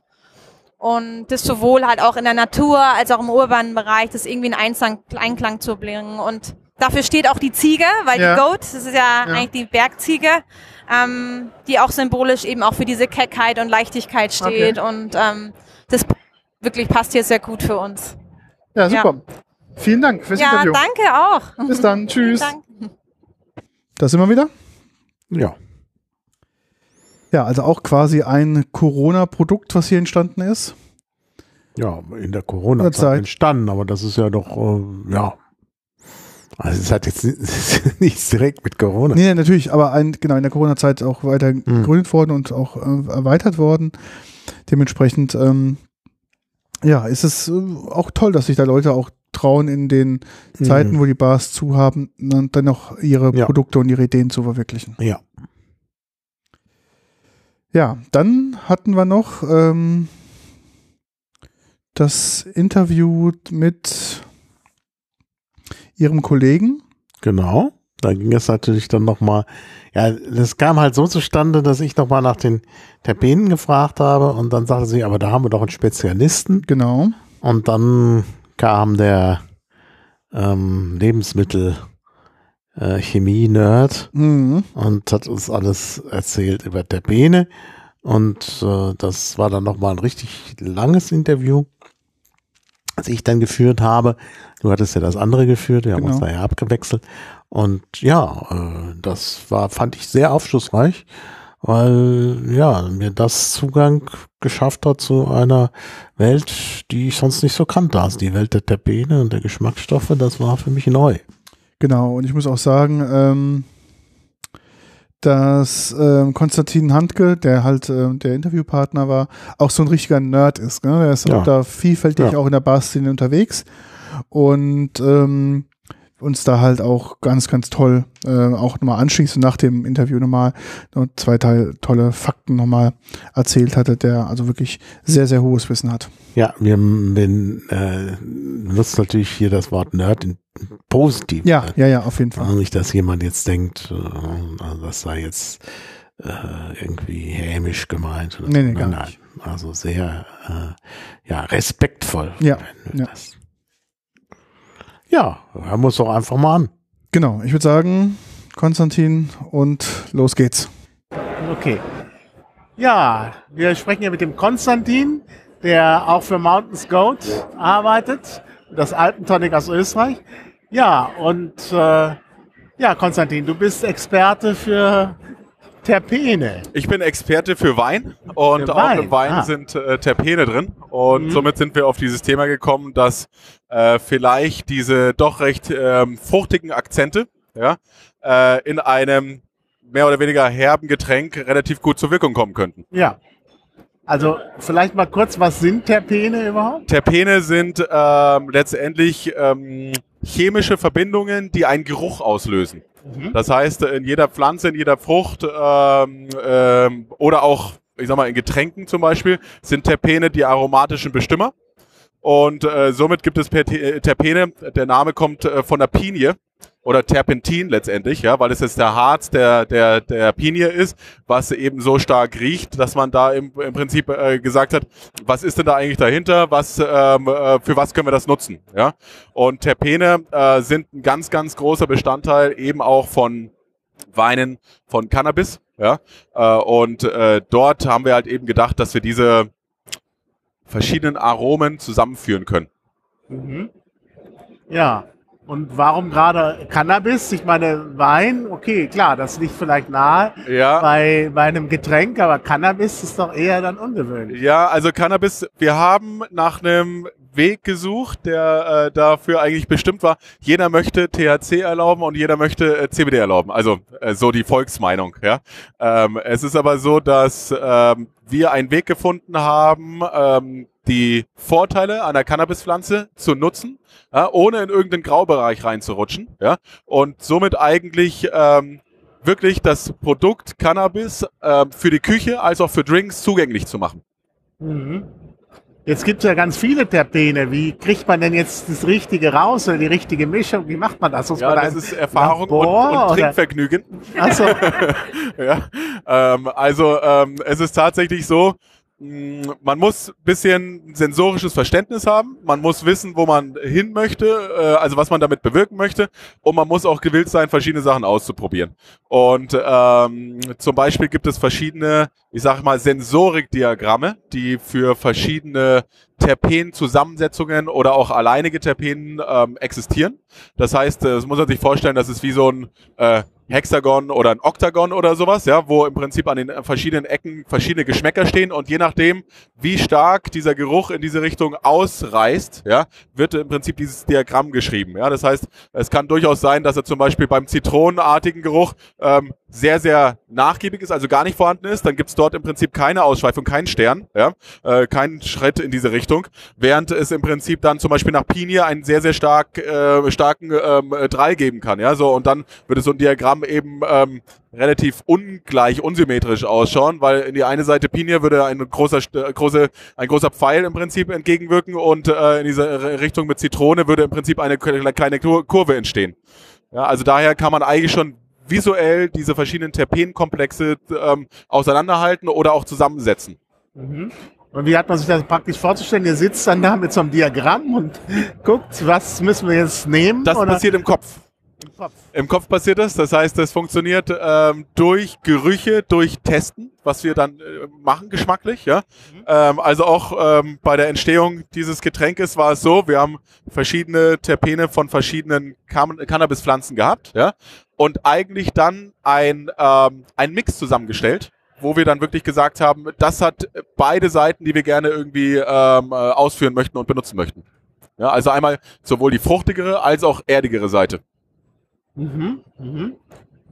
Und das sowohl halt auch in der Natur als auch im urbanen Bereich, das irgendwie in Einklang, Einklang zu bringen. Und dafür steht auch die Ziege, weil Ja. die Goat, das ist ja, eigentlich die Bergziege, ähm, die auch symbolisch eben auch für diese Keckheit und Leichtigkeit steht. Und ähm, das wirklich passt hier sehr gut für uns. Ja, super. Vielen Dank fürs Ja, Interview. danke auch. Bis dann. Tschüss. Da sind wir wieder. Ja. Ja, also auch quasi ein Corona-Produkt, was hier entstanden ist. Ja, in der Corona-Zeit Zeit. entstanden, aber das ist ja doch, äh, ja. Also es hat jetzt ni- nichts direkt mit Corona. Nee, natürlich, aber ein, genau in der Corona-Zeit auch weiter gegründet worden und auch äh, erweitert worden. Dementsprechend, ähm, ja, ist es äh, auch toll, dass sich da Leute auch trauen, in den Mhm. Zeiten, wo die Bars zu haben, dann dann noch ihre Ja. Produkte und ihre Ideen zu verwirklichen. Ja. Ja, dann hatten wir noch ähm, das Interview mit ihrem Kollegen. Genau. Da ging es natürlich dann nochmal, ja, das kam halt so zustande, dass ich nochmal nach den Terpenen gefragt habe und dann sagte sie, aber da haben wir doch einen Spezialisten. Genau. Und dann kam der ähm, Lebensmittel äh, Chemie-Nerd Mhm. und hat uns alles erzählt über Terpene. Und äh, das war dann nochmal ein richtig langes Interview, das ich dann geführt habe. Du hattest ja das andere geführt, wir haben Genau. uns da ja abgewechselt. Und ja, äh, das war, fand ich sehr aufschlussreich, weil ja, mir das Zugang geschafft hat zu einer Welt, die ich sonst nicht so kannte. Also die Welt der Terpene und der Geschmacksstoffe, das war für mich neu. Genau, und ich muss auch sagen, ähm, dass ähm, Konstantin Handke, der halt ähm, der Interviewpartner war, auch so ein richtiger Nerd ist. Ne? Der ist Ja. auch da vielfältig Ja. auch in der Barszene unterwegs und ähm, uns da halt auch ganz, ganz toll äh, auch nochmal anschließend nach dem Interview nochmal noch zwei Teil, tolle Fakten nochmal erzählt hatte, der also wirklich sehr, sehr hohes Wissen hat. Ja, wir bin, äh, nutzt natürlich hier das Wort Nerd in positiv. Ja, ja, ja, auf jeden Fall. Also nicht, dass jemand jetzt denkt, äh, das sei jetzt äh, irgendwie hämisch gemeint. Oder Nee, nee, gar nein, nein. Also sehr äh, ja, respektvoll. Ja, wenn wir ja. Das. Ja, hören wir uns doch einfach mal an. Genau, ich würde sagen, Konstantin und los geht's. Okay. Ja, wir sprechen hier mit dem Konstantin, der auch für Mountains Goat arbeitet, das Alpentonic aus Österreich. Ja, und äh, ja, Konstantin, du bist Experte für Terpene. Ich bin Experte für Wein und Für auch Wein, im Wein ah. sind äh, Terpene drin. Und Mhm. somit sind wir auf dieses Thema gekommen, dass äh, vielleicht diese doch recht ähm, fruchtigen Akzente ja, äh, in einem mehr oder weniger herben Getränk relativ gut zur Wirkung kommen könnten. Ja. Also vielleicht mal kurz, was sind Terpene überhaupt? Terpene sind ähm, letztendlich ähm, chemische Verbindungen, die einen Geruch auslösen. Mhm. Das heißt, in jeder Pflanze, in jeder Frucht ähm, ähm, oder auch, ich sag mal, in Getränken zum Beispiel, sind Terpene die aromatischen Bestimmer. Und äh, somit gibt es äh, Terpene, der Name kommt äh, von der Pinie oder Terpentin letztendlich, ja, weil es jetzt der Harz der, der, der Pinie ist, was eben so stark riecht, dass man da im, im Prinzip äh, gesagt hat, was ist denn da eigentlich dahinter, was, ähm, äh, für was können wir das nutzen, ja. Und Terpene äh, sind ein ganz, ganz großer Bestandteil eben auch von Weinen von Cannabis, ja. Äh, und äh, dort haben wir halt eben gedacht, dass wir diese verschiedenen Aromen zusammenführen können. Mhm. Ja. Und warum gerade Cannabis? Ich meine, Wein, okay, klar, das liegt vielleicht nahe Ja. bei, bei einem Getränk, aber Cannabis ist doch eher dann ungewöhnlich. Ja, also Cannabis, wir haben nach einem Weg gesucht, der äh, dafür eigentlich bestimmt war. Jeder möchte THC erlauben und jeder möchte äh, CBD erlauben. Also äh, so die Volksmeinung. Ja, ähm, es ist aber so, dass ähm, wir einen Weg gefunden haben, ähm, die Vorteile einer Cannabispflanze zu nutzen, ja, ohne in irgendeinen Graubereich reinzurutschen. Ja, und somit eigentlich ähm, wirklich das Produkt Cannabis ähm, für die Küche als auch für Drinks zugänglich zu machen. Mhm. Jetzt gibt es ja ganz viele Terpene. Wie kriegt man denn jetzt das Richtige raus oder die richtige Mischung? Wie macht man das? Muss Ja, das ist Erfahrung und, Labor und oder- Trinkvergnügen. Achso, ja, ähm, also ähm, es ist tatsächlich so, man muss ein bisschen sensorisches Verständnis haben, man muss wissen, wo man hin möchte, äh, also was man damit bewirken möchte und man muss auch gewillt sein, verschiedene Sachen auszuprobieren. Und ähm, zum Beispiel gibt es verschiedene, ich sage mal, Sensorikdiagramme, die für verschiedene Terpen-Zusammensetzungen oder auch alleinige Terpenen ähm, existieren. Das heißt, äh, das muss man sich vorstellen, das ist wie so ein äh, Hexagon oder ein Oktagon oder sowas, ja, wo im Prinzip an den verschiedenen Ecken verschiedene Geschmäcker stehen und je nachdem, wie stark dieser Geruch in diese Richtung ausreißt, ja, wird im Prinzip dieses Diagramm geschrieben. Ja, das heißt, es kann durchaus sein, dass er zum Beispiel beim zitronenartigen Geruch ähm, sehr, sehr nachgiebig ist, also gar nicht vorhanden ist. Dann gibt's dort im Prinzip keine Ausschweifung, keinen Stern, ja, äh, keinen Schritt in diese Richtung, während es im Prinzip dann zum Beispiel nach Pinie einen sehr, sehr stark, äh, starken ähm, äh, Drall geben kann. Ja, so und dann würde so ein Diagramm eben ähm, relativ ungleich, unsymmetrisch ausschauen, weil in die eine Seite Pinie würde ein großer, äh, große, ein großer Pfeil im Prinzip entgegenwirken und äh, in dieser R- Richtung mit Zitrone würde im Prinzip eine kle- kleine Kur- Kurve entstehen. Ja, also daher kann man eigentlich schon visuell diese verschiedenen Terpenkomplexe ähm, auseinanderhalten oder auch zusammensetzen. Mhm. Und wie hat man sich das praktisch vorzustellen? Ihr sitzt dann da mit so einem Diagramm und guckt, was müssen wir jetzt nehmen? Das oder? passiert im Kopf. Im Kopf. Im Kopf passiert das. Das heißt, das funktioniert ähm, durch Gerüche, durch Testen, was wir dann äh, machen, geschmacklich. Ja? Ähm, also auch ähm, bei der Entstehung dieses Getränkes war es so, wir haben verschiedene Terpene von verschiedenen Cam Cannabispflanzen gehabt. Ja? Und eigentlich dann ein, ähm, ein Mix zusammengestellt wo wir dann wirklich gesagt haben, das hat beide Seiten, die wir gerne irgendwie ähm, äh, ausführen möchten und benutzen möchten. Ja, also einmal sowohl die fruchtigere als auch erdigere Seite. Mhm. Mhm.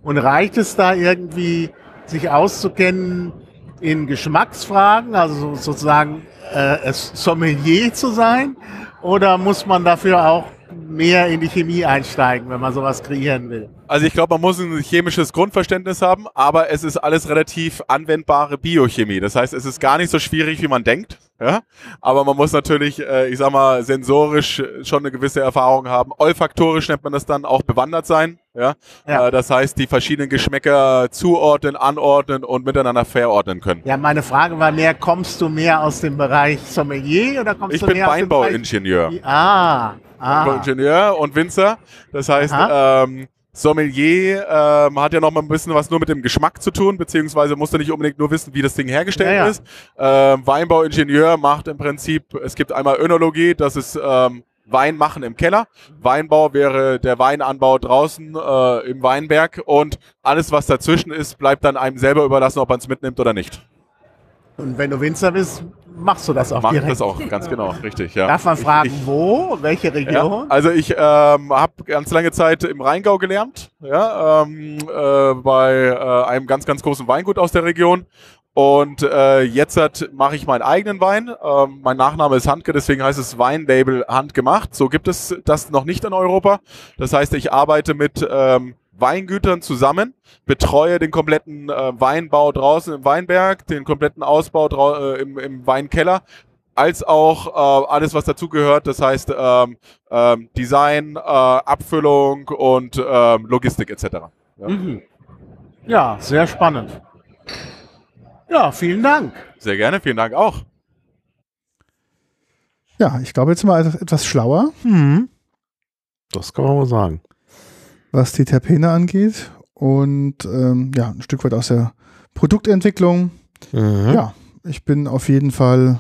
Und reicht es da irgendwie, sich auszukennen in Geschmacksfragen, also sozusagen äh, Sommelier zu sein? Oder muss man dafür auch mehr in die Chemie einsteigen, wenn man sowas kreieren will? Also ich glaube, man muss ein chemisches Grundverständnis haben, aber es ist alles relativ anwendbare Biochemie. Das heißt, es ist gar nicht so schwierig, wie man denkt. Ja? Aber man muss natürlich, äh, ich sag mal, sensorisch schon eine gewisse Erfahrung haben. Olfaktorisch nennt man das dann auch bewandert sein. Ja? Ja. Äh, das heißt, die verschiedenen Geschmäcker zuordnen, anordnen und miteinander verordnen können. Ja, meine Frage war mehr, kommst du mehr aus dem Bereich Sommelier oder kommst Ich du bin mehr aus dem Bereich... Weinbauingenieur. Ah, ah. Ingenieur und Winzer. Das heißt, ähm, Sommelier ähm, hat ja noch mal ein bisschen was nur mit dem Geschmack zu tun, beziehungsweise musst du nicht unbedingt nur wissen, wie das Ding hergestellt Ja, ja. ist. Ähm, Weinbauingenieur macht im Prinzip, es gibt einmal Önologie, das ist ähm, Wein machen im Keller. Weinbau wäre der Weinanbau draußen äh, im Weinberg und alles, was dazwischen ist, bleibt dann einem selber überlassen, ob man es mitnimmt oder nicht. Und wenn du Winzer bist, machst du das auch Macht direkt. das auch, ganz genau, richtig, ja. Darf man fragen, ich- wo? Welche Ja, Region? also ich ähm, habe ganz lange Zeit im Rheingau gelernt, ja, ähm, äh, bei äh, einem ganz, ganz großen Weingut aus der Region. Und äh, jetzt mache ich meinen eigenen Wein. Ähm, mein Nachname ist Handke, deswegen heißt es Weinlabel Handgemacht. So gibt es das noch nicht in Europa. Das heißt, ich arbeite mit ähm, Weingütern zusammen, betreue den kompletten äh, Weinbau draußen im Weinberg, den kompletten Ausbau äh, im, im Weinkeller, als auch äh, alles, was dazugehört. Das heißt ähm, ähm, Design, äh, Abfüllung und ähm, Logistik etc. Ja. Mhm. Ja, sehr spannend. Ja, vielen Dank. Sehr gerne, vielen Dank auch. Ja, ich glaube, jetzt sind wir etwas- etwas schlauer, Hm. Das kann man wohl sagen. was die Terpene angeht. Und ähm, ja, ein Stück weit aus der Produktentwicklung. Mhm. Ja, ich bin auf jeden Fall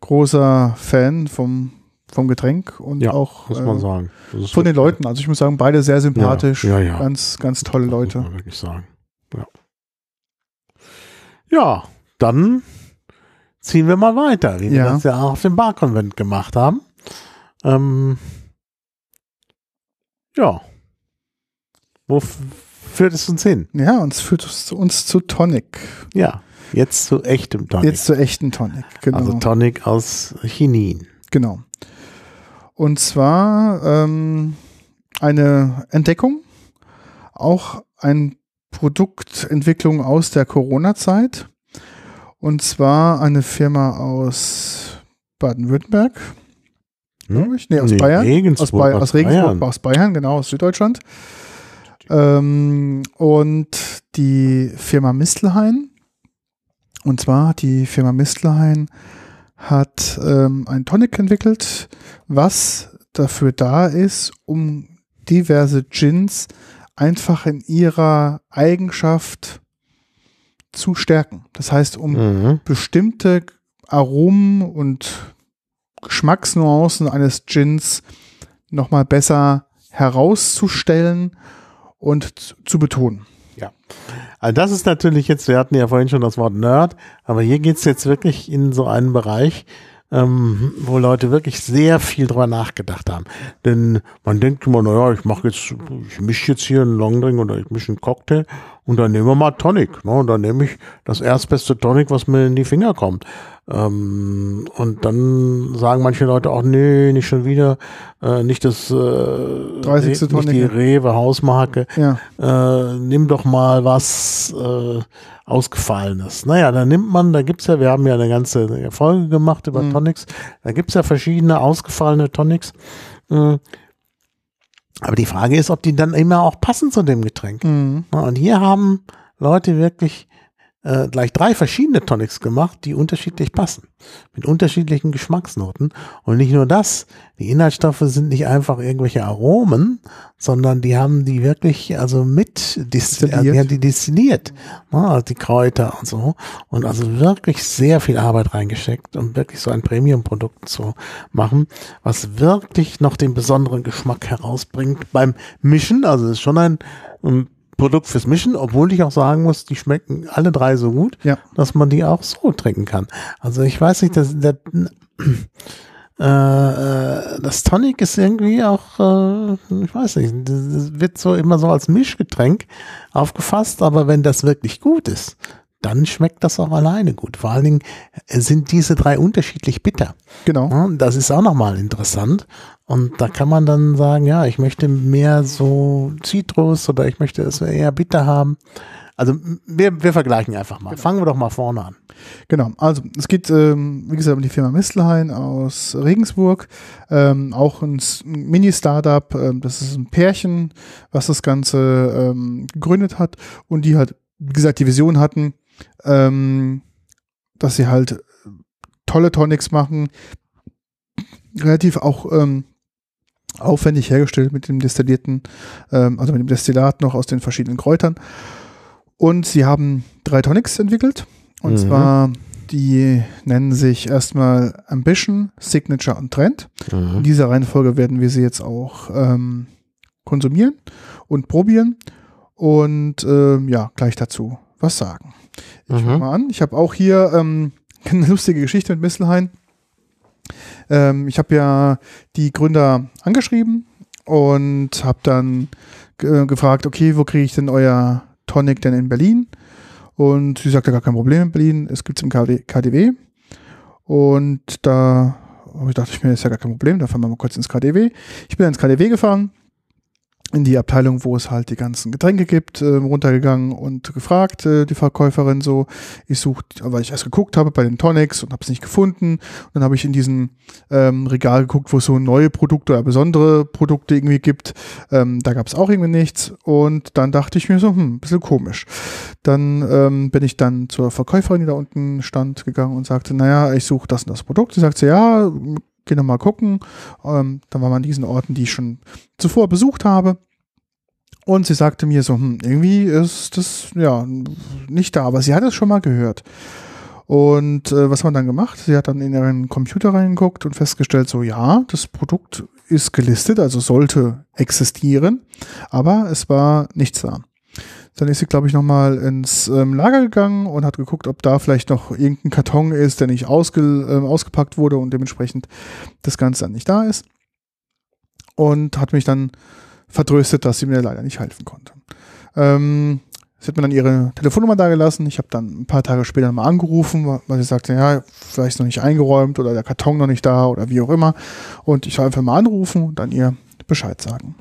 großer Fan vom, vom Getränk und Ja, auch Muss man äh, sagen. Von den Leuten. Also ich muss sagen, beide sehr sympathisch. Ja, ja, ja. Ganz, ganz tolle Muss Leute. man wirklich sagen. Ja. Ja, dann ziehen wir mal weiter, wie wir Ja. das ja auch auf dem Barkonvent gemacht haben. Ähm, ja. Wo führt es uns hin? Ja, uns führt es uns zu Tonic. Ja, jetzt zu echtem Tonic. Jetzt zu echten Tonic. Genau. Also Tonic aus Chinin. Genau. Und zwar ähm, eine Entdeckung, auch ein Produktentwicklung aus der Corona-Zeit. Und zwar eine Firma aus Baden-Württemberg, ich. Nee, aus Bayern. Aus, Regensburg, Bay aus Regensburg, Bayern. aus Bayern, genau, aus Süddeutschland. Ähm, und die Firma Mistelhain. Und zwar die Firma Mistelhain hat ähm, ein Tonic entwickelt, was dafür da ist, um diverse Gins einfach in ihrer Eigenschaft zu stärken. Das heißt, um Mhm. bestimmte Aromen und Geschmacksnuancen eines Gins nochmal besser herauszustellen und zu- zu betonen. Also das ist natürlich jetzt, wir hatten ja vorhin schon das Wort Nerd, aber hier geht's jetzt wirklich in so einen Bereich, ähm, wo Leute wirklich sehr viel drüber nachgedacht haben. Denn man denkt immer, naja, ich mache jetzt, ich mische jetzt hier einen Longdrink oder ich mische einen Cocktail und dann nehmen wir mal Tonic. Ne? Und dann nehme ich das erstbeste Tonic, was mir in die Finger kommt. Ähm, und dann sagen manche Leute auch, nee, nicht schon wieder, äh, nicht das äh, 30. nicht die Tonic, ja. Rewe Hausmarke Ja, äh, nimm doch mal was äh, Ausgefallenes. Naja, da nimmt man, da gibt's ja, wir haben ja eine ganze Folge gemacht über Mhm. Tonics, da gibt's ja verschiedene ausgefallene Tonics. Mm. Aber die Frage ist, ob die dann immer auch passen zu dem Getränk. mhm. Und hier haben Leute wirklich äh, gleich drei verschiedene Tonics gemacht, die unterschiedlich passen. Mit unterschiedlichen Geschmacksnoten. Und nicht nur das, die Inhaltsstoffe sind nicht einfach irgendwelche Aromen, sondern die haben die wirklich, also mit destilliert, die, haben die destilliert. Ne, also die Kräuter und so. Und also wirklich sehr viel Arbeit reingesteckt, um wirklich so ein Premium-Produkt zu machen, was wirklich noch den besonderen Geschmack herausbringt beim Mischen. Also es ist schon ein, ein Produkt fürs Mischen, obwohl ich auch sagen muss, die schmecken alle drei so gut, Ja. dass man die auch so trinken kann. Also ich weiß nicht, dass der, äh, äh, das Tonic ist irgendwie auch, äh, ich weiß nicht, das wird so immer so als Mischgetränk aufgefasst, aber wenn das wirklich gut ist, dann schmeckt das auch alleine gut. Vor allen Dingen sind diese drei unterschiedlich bitter. Genau. Das ist auch nochmal interessant. Und da kann man dann sagen, ja, ich möchte mehr so Zitrus oder ich möchte es eher bitter haben. Also wir, wir vergleichen einfach mal. Fangen wir doch mal vorne an. Genau, also es geht, ähm, wie gesagt, um die Firma Mistelhain aus Regensburg, ähm, auch ein Mini-Startup, ähm, das ist ein Pärchen, was das Ganze ähm, gegründet hat und die halt, wie gesagt, die Vision hatten, ähm, dass sie halt tolle Tonics machen, relativ auch ähm, aufwendig hergestellt mit dem destillierten, ähm, also mit dem Destillat noch aus den verschiedenen Kräutern. Und sie haben drei Tonics entwickelt. Und Mhm. zwar, die nennen sich erstmal Ambition, Signature und Trend. In dieser Reihenfolge werden wir sie jetzt auch ähm, konsumieren und probieren. Und ähm, ja, gleich dazu was sagen. Ich Mhm. fange mal an. Ich habe auch hier ähm, eine lustige Geschichte mit Misselhain. Ähm, ich habe ja die Gründer angeschrieben und habe dann ge- gefragt, okay, wo kriege ich denn euer Tonic denn in Berlin? Und sie sagte, gar kein Problem in Berlin, es gibt es im KD KDW. Und da habe ich dachte ich mir, ist ja gar kein Problem, da fahren wir mal kurz ins KDW. Ich bin ins KDW gefahren, in die Abteilung, wo es halt die ganzen Getränke gibt, äh, runtergegangen und gefragt, äh, die Verkäuferin so, ich suche, weil ich erst geguckt habe bei den Tonics und habe es nicht gefunden. Und dann habe ich in diesen ähm, Regal geguckt, wo es so neue Produkte oder besondere Produkte irgendwie gibt. Ähm, da gab es auch irgendwie nichts. Und dann dachte ich mir so, hm, bisschen komisch. Dann ähm, bin ich dann zur Verkäuferin, die da unten stand, gegangen und sagte, naja, ich suche das und das Produkt. Sie sagte, ja, geh noch mal gucken. Ähm, dann waren wir an diesen Orten, die ich schon zuvor besucht habe. Und sie sagte mir so, hm, irgendwie ist das ja nicht da, aber sie hat es schon mal gehört. Und äh, was haben wir dann gemacht? Sie hat dann in ihren Computer reingeguckt und festgestellt, so ja, das Produkt ist gelistet, also sollte existieren, aber es war nichts da. Dann ist sie, glaube ich, nochmal ins ähm, Lager gegangen und hat geguckt, ob da vielleicht noch irgendein Karton ist, der nicht ausge, ähm, ausgepackt wurde und dementsprechend das Ganze dann nicht da ist. Und hat mich dann vertröstet, dass sie mir leider nicht helfen konnte. Ähm, sie hat mir dann ihre Telefonnummer da gelassen. Ich habe dann ein paar Tage später mal angerufen, weil sie sagte, ja, vielleicht noch nicht eingeräumt oder der Karton noch nicht da oder wie auch immer. Und ich soll einfach mal anrufen und dann ihr Bescheid sagen.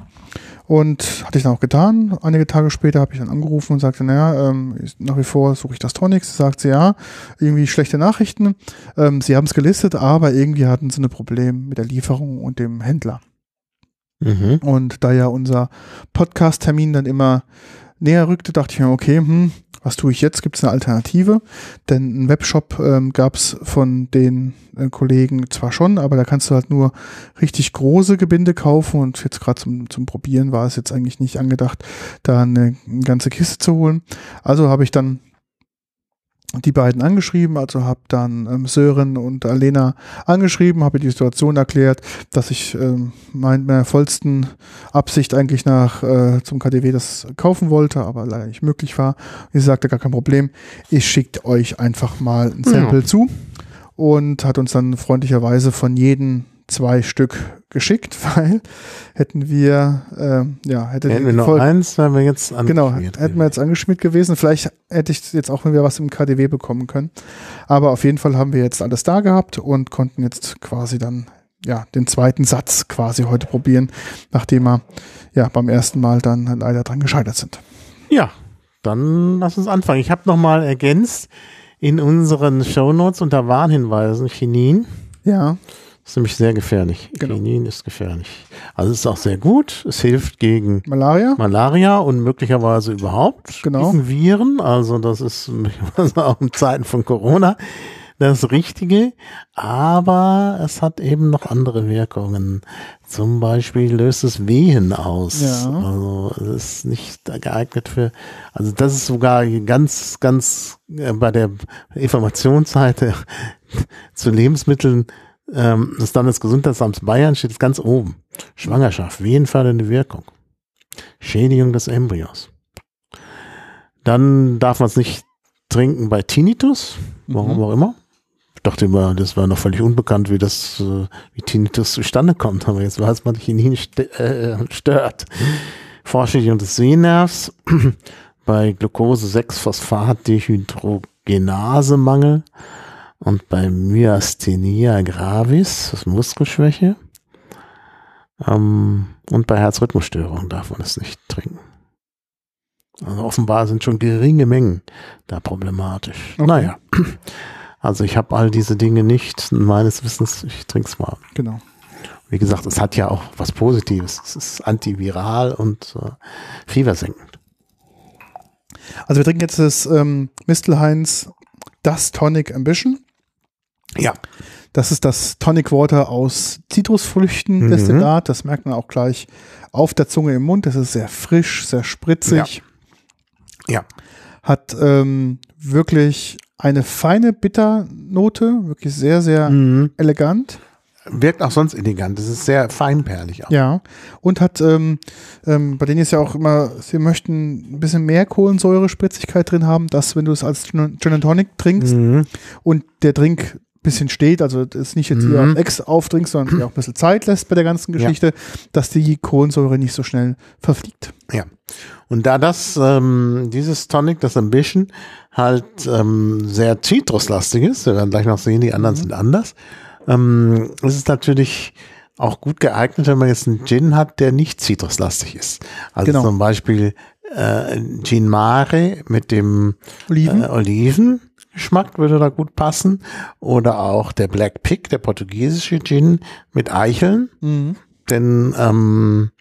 Und hatte ich dann auch getan. Einige Tage später habe ich dann angerufen und sagte, naja, ähm, nach wie vor suche ich das Tonics. Sagt sie, ja, irgendwie schlechte Nachrichten. Ähm, sie haben es gelistet, aber irgendwie hatten sie ein Problem mit der Lieferung und dem Händler. Mhm. Und da ja unser Podcast-Termin dann immer näher rückte, dachte ich mir, okay, hm, was tue ich jetzt? Gibt es eine Alternative? Denn einen Webshop ähm, gab es von den äh, Kollegen zwar schon, aber da kannst du halt nur richtig große Gebinde kaufen und jetzt gerade zum, zum Probieren war es jetzt eigentlich nicht angedacht, da eine, eine ganze Kiste zu holen. Also habe ich dann die beiden angeschrieben, also habe dann ähm, Sören und Alena angeschrieben, habe die Situation erklärt, dass ich ähm, mein, meiner vollsten Absicht eigentlich nach äh, zum KDW das kaufen wollte, aber leider nicht möglich war. Sie sagte, gar kein Problem, ich schicke euch einfach mal ein Sample zu und hat uns dann freundlicherweise von jedem zwei Stück geschickt, weil hätten wir, ähm, ja, hätte Hätten wir noch Folge- eins, wären wir jetzt. Genau, hätten wir jetzt angeschmiert gewesen. Vielleicht hätte ich jetzt auch wieder was im KDW bekommen können. Aber auf jeden Fall haben wir jetzt alles da gehabt und konnten jetzt quasi dann ja den zweiten Satz quasi heute probieren, nachdem wir ja beim ersten Mal dann leider dran gescheitert sind. Ja, dann lass uns anfangen. Ich habe nochmal ergänzt in unseren Shownotes unter Warnhinweisen Chinin. Ja, ist nämlich sehr gefährlich. Genau. Quinin ist gefährlich. Also es ist auch sehr gut. Es hilft gegen Malaria? Malaria und möglicherweise überhaupt Genau. gegen Viren. Also das ist auch in Zeiten von Corona das Richtige. Aber es hat eben noch andere Wirkungen. Zum Beispiel löst es Wehen aus. Ja. Also es ist nicht geeignet für, also das ist sogar ganz, ganz äh, bei der Informationsseite zu Lebensmitteln ähm, des Landesgesundheitsamts Bayern steht es ganz oben. Schwangerschaft, wehenfördernde Wirkung. Schädigung des Embryos. Dann darf man es nicht trinken bei Tinnitus, warum Mhm. auch immer. Ich dachte immer, das war noch völlig unbekannt, wie das, äh, wie Tinnitus zustande kommt, aber jetzt weiß man, Chinin äh, stört. Vorschädigung des Sehnervs bei Glucose-6-Phosphat-Dehydrogenase-Mangel und bei Myasthenia gravis, das ist Muskelschwäche. Ähm, und bei Herzrhythmusstörungen darf man es nicht trinken. Also offenbar sind schon geringe Mengen da problematisch. Okay. Naja, also ich habe all diese Dinge nicht. Meines Wissens, ich trinke es mal. Genau. Wie gesagt, es hat ja auch was Positives. Es ist antiviral und äh, fiebersenkend. Also wir trinken jetzt das ähm, Mistelheinz Das Tonic Ambition. Ja. Das ist das Tonic Water aus Zitrusfrüchten Mhm. Destillat. Das merkt man auch gleich auf der Zunge im Mund. Das ist sehr frisch, sehr spritzig. Ja. Hat ähm, wirklich eine feine Bitternote, wirklich sehr, sehr Mhm. elegant. Wirkt auch sonst elegant. Es ist sehr feinperlig auch. Ja. Und hat, ähm, ähm, bei denen ist ja auch immer, sie möchten ein bisschen mehr Kohlensäure-Spritzigkeit drin haben, dass wenn du es als Gin and Tonic trinkst Mhm. und der Drink bisschen steht, also ist nicht jetzt Mhm. hier auf Ex auftrinkst, sondern auch ein bisschen Zeit lässt bei der ganzen Geschichte, dass die Kohlensäure nicht so schnell verfliegt. Ja. Und da das, ähm, dieses Tonic, das Ambition, halt ähm, sehr zitruslastig ist, wir werden gleich noch sehen, die anderen sind anders, ähm, ist es natürlich auch gut geeignet, wenn man jetzt einen Gin hat, der nicht zitruslastig ist. Also Genau. zum Beispiel äh, Gin Mare mit dem Oliven. äh, Olivengeschmack würde da gut passen. Oder auch der Black Pig, der portugiesische Gin mit Eicheln. Mhm. Denn ähm,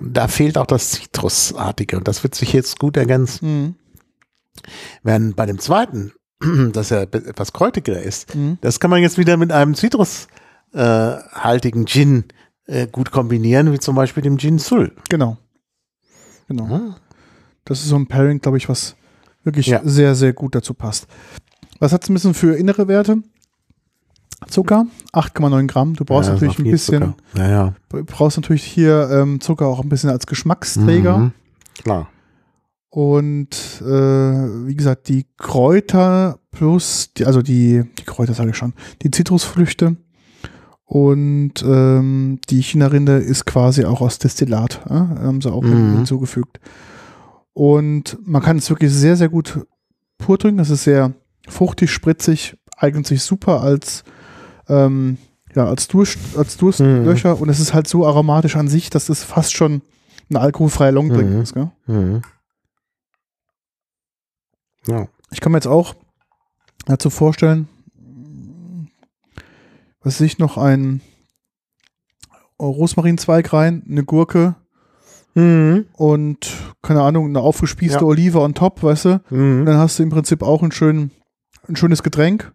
da fehlt auch das Zitrusartige und das wird sich jetzt gut ergänzen. Mhm. Während bei dem zweiten, das ja etwas kräutiger ist, Mhm. das kann man jetzt wieder mit einem zitrushaltigen äh, Gin äh, gut kombinieren, wie zum Beispiel dem Gin Sul. Genau. Genau. Ah. Das ist so ein Pairing, glaube ich, was wirklich Ja. sehr, sehr gut dazu passt. Was hat es ein bisschen für innere Werte? Zucker, 8,9 Gramm. Du brauchst Ja, natürlich ein bisschen. Ja, ja. du brauchst natürlich hier ähm, Zucker auch ein bisschen als Geschmacksträger. Mhm. Klar. Und äh, wie gesagt, die Kräuter plus, die, also die, die Kräuter sage ich schon, die Zitrusfrüchte und ähm, die China-Rinde ist quasi auch aus Destillat, äh, haben sie auch Mhm. hinzugefügt. Und man kann es wirklich sehr, sehr gut pur trinken. Das ist sehr fruchtig, spritzig, eignet sich super als ähm, ja, als, Durst, als Durstlöcher und es ist halt so aromatisch an sich, dass es fast schon ein alkoholfreier Longdrink Mhm. ist. Gell? Mhm. Ja. Ich kann mir jetzt auch dazu vorstellen, was weiß ich noch ein Rosmarinzweig rein, eine Gurke Mhm. und keine Ahnung, eine aufgespießte Ja. Olive on top, weißt du? Und Mhm. dann hast du im Prinzip auch ein, schön, ein schönes Getränk,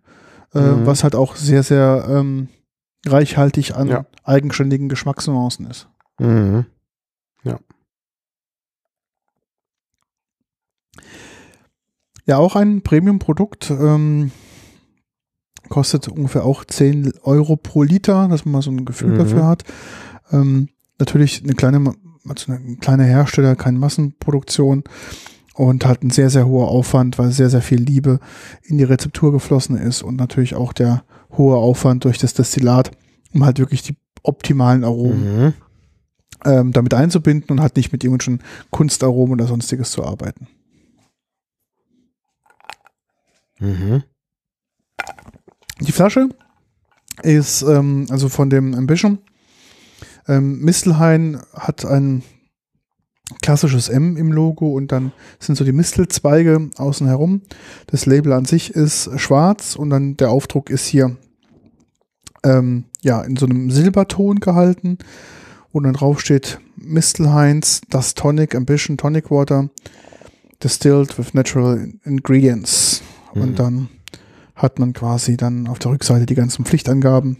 äh, Mhm. was halt auch sehr, sehr ähm, reichhaltig an Ja. eigenständigen Geschmacksnuancen ist. Mhm. Ja, auch ein Premium-Produkt. Ähm, kostet ungefähr auch 10 Euro pro Liter, dass man mal so ein Gefühl Mhm. dafür hat. Ähm, natürlich eine kleine, also ein kleiner Hersteller, keine Massenproduktion und halt ein sehr, sehr hoher Aufwand, weil sehr, sehr viel Liebe in die Rezeptur geflossen ist und natürlich auch der hohe Aufwand durch das Destillat, um halt wirklich die optimalen Aromen Mhm. ähm, damit einzubinden und halt nicht mit irgendwelchen Kunstaromen oder sonstiges zu arbeiten. Mhm. Die Flasche ist ähm, also von dem Ambition. Ähm, Mistelhain hat ein klassisches M im Logo und dann sind so die Mistelzweige außen herum. Das Label an sich ist schwarz und dann der Aufdruck ist hier ähm, ja, in so einem Silberton gehalten, wo dann drauf steht Mistelheinz, das Tonic, Ambition Tonic Water, distilled with natural ingredients. Mhm. Und dann hat man quasi dann auf der Rückseite die ganzen Pflichtangaben.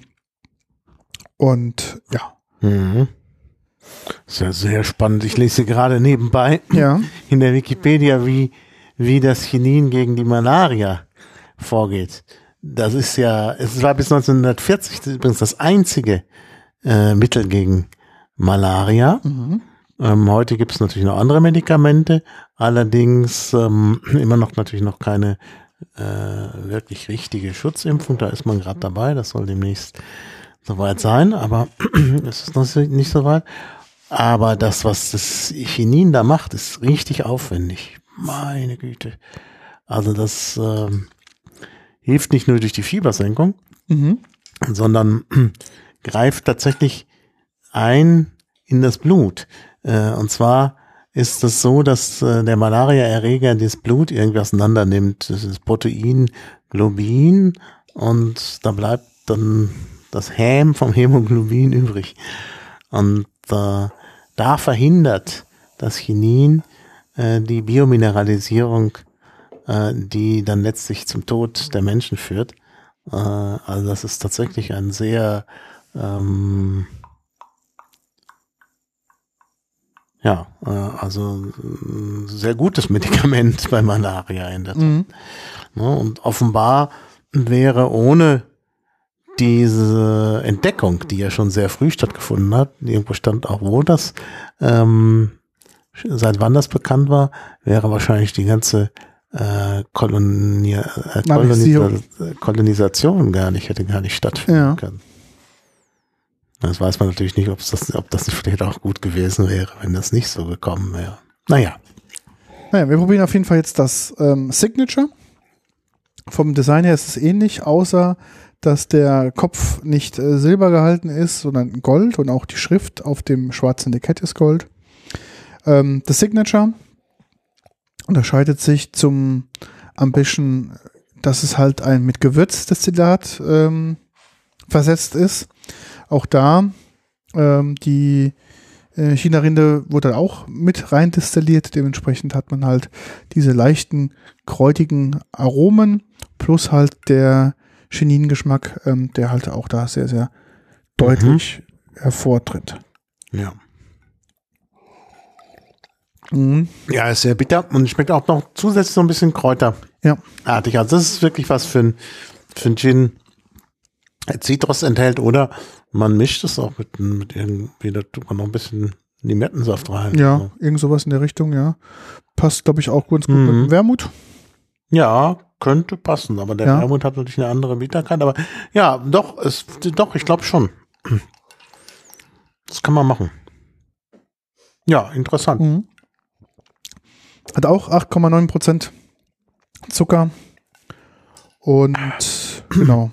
Und ja, Mhm. Sehr, sehr spannend. Ich lese gerade nebenbei ja, in der Wikipedia, wie, wie das Chinin gegen die Malaria vorgeht. Das ist ja, es war bis 1940 übrigens das einzige äh, Mittel gegen Malaria. mhm. Ähm, heute gibt es natürlich noch andere Medikamente, allerdings ähm, immer noch natürlich noch keine äh, wirklich richtige Schutzimpfung. Da ist man gerade dabei, das soll demnächst soweit sein, aber es ist noch nicht so weit. Aber das, was das Chinin da macht, ist richtig aufwendig. Meine Güte. Also das ähm, hilft nicht nur durch die Fiebersenkung, Mhm. sondern greift tatsächlich ein in das Blut. Äh, und zwar ist es so, dass äh, der Malariaerreger das Blut irgendwie auseinander nimmt. Das ist Protein, Globin und da bleibt dann das Häm vom Hämoglobin übrig. Und äh, da verhindert das Chinin äh, die Biomineralisierung, äh, die dann letztlich zum Tod der Menschen führt. Äh, also das ist tatsächlich ein sehr ähm, ja, äh, also ein sehr gutes Medikament bei Malaria in der Tat. Mhm. Ne? Und offenbar wäre ohne diese Entdeckung, die ja schon sehr früh stattgefunden hat, irgendwo stand auch, wo das, ähm, seit wann das bekannt war, wäre wahrscheinlich die ganze äh, Kolonia, äh. Kolonisa Kolonisation gar nicht, hätte gar nicht stattfinden Ja. können. Das weiß man natürlich nicht, ob das, ob das vielleicht auch gut gewesen wäre, wenn das nicht so gekommen wäre. Naja. Naja, wir probieren auf jeden Fall jetzt das ähm, Signature. Vom Design her ist es ähnlich, außer dass der Kopf nicht äh, silber gehalten ist, sondern Gold und auch die Schrift auf dem schwarzen Etikett ist Gold. Ähm, das Signature unterscheidet sich zum Ambition, dass es halt ein mit Gewürzdestillat ähm, versetzt ist. Auch da ähm, die äh, China-Rinde wurde auch mit rein destilliert. Dementsprechend hat man halt diese leichten, kräutigen Aromen plus halt der Chenin-Geschmack, ähm, der halt auch da sehr, sehr deutlich hervortritt. Ja. Mhm. Ja, ist sehr bitter und schmeckt auch noch zusätzlich so ein bisschen kräuterartig. Ja. Also das ist wirklich was für ein, für ein Gin, der Zitrus enthält oder man mischt es auch mit, mit irgendwie, da tut man noch ein bisschen Limettensaft rein. Ja, So. irgend sowas in der Richtung, ja. Passt, glaube ich, auch ganz gut mit Mhm. dem Wermut. Ja, könnte passen, aber der Ja. Wermut hat natürlich eine andere Bitterkeit, aber ja, doch, es, doch, ich glaube schon. Das kann man machen. Ja, interessant. Mhm. Hat auch 8,9% Zucker. Und genau.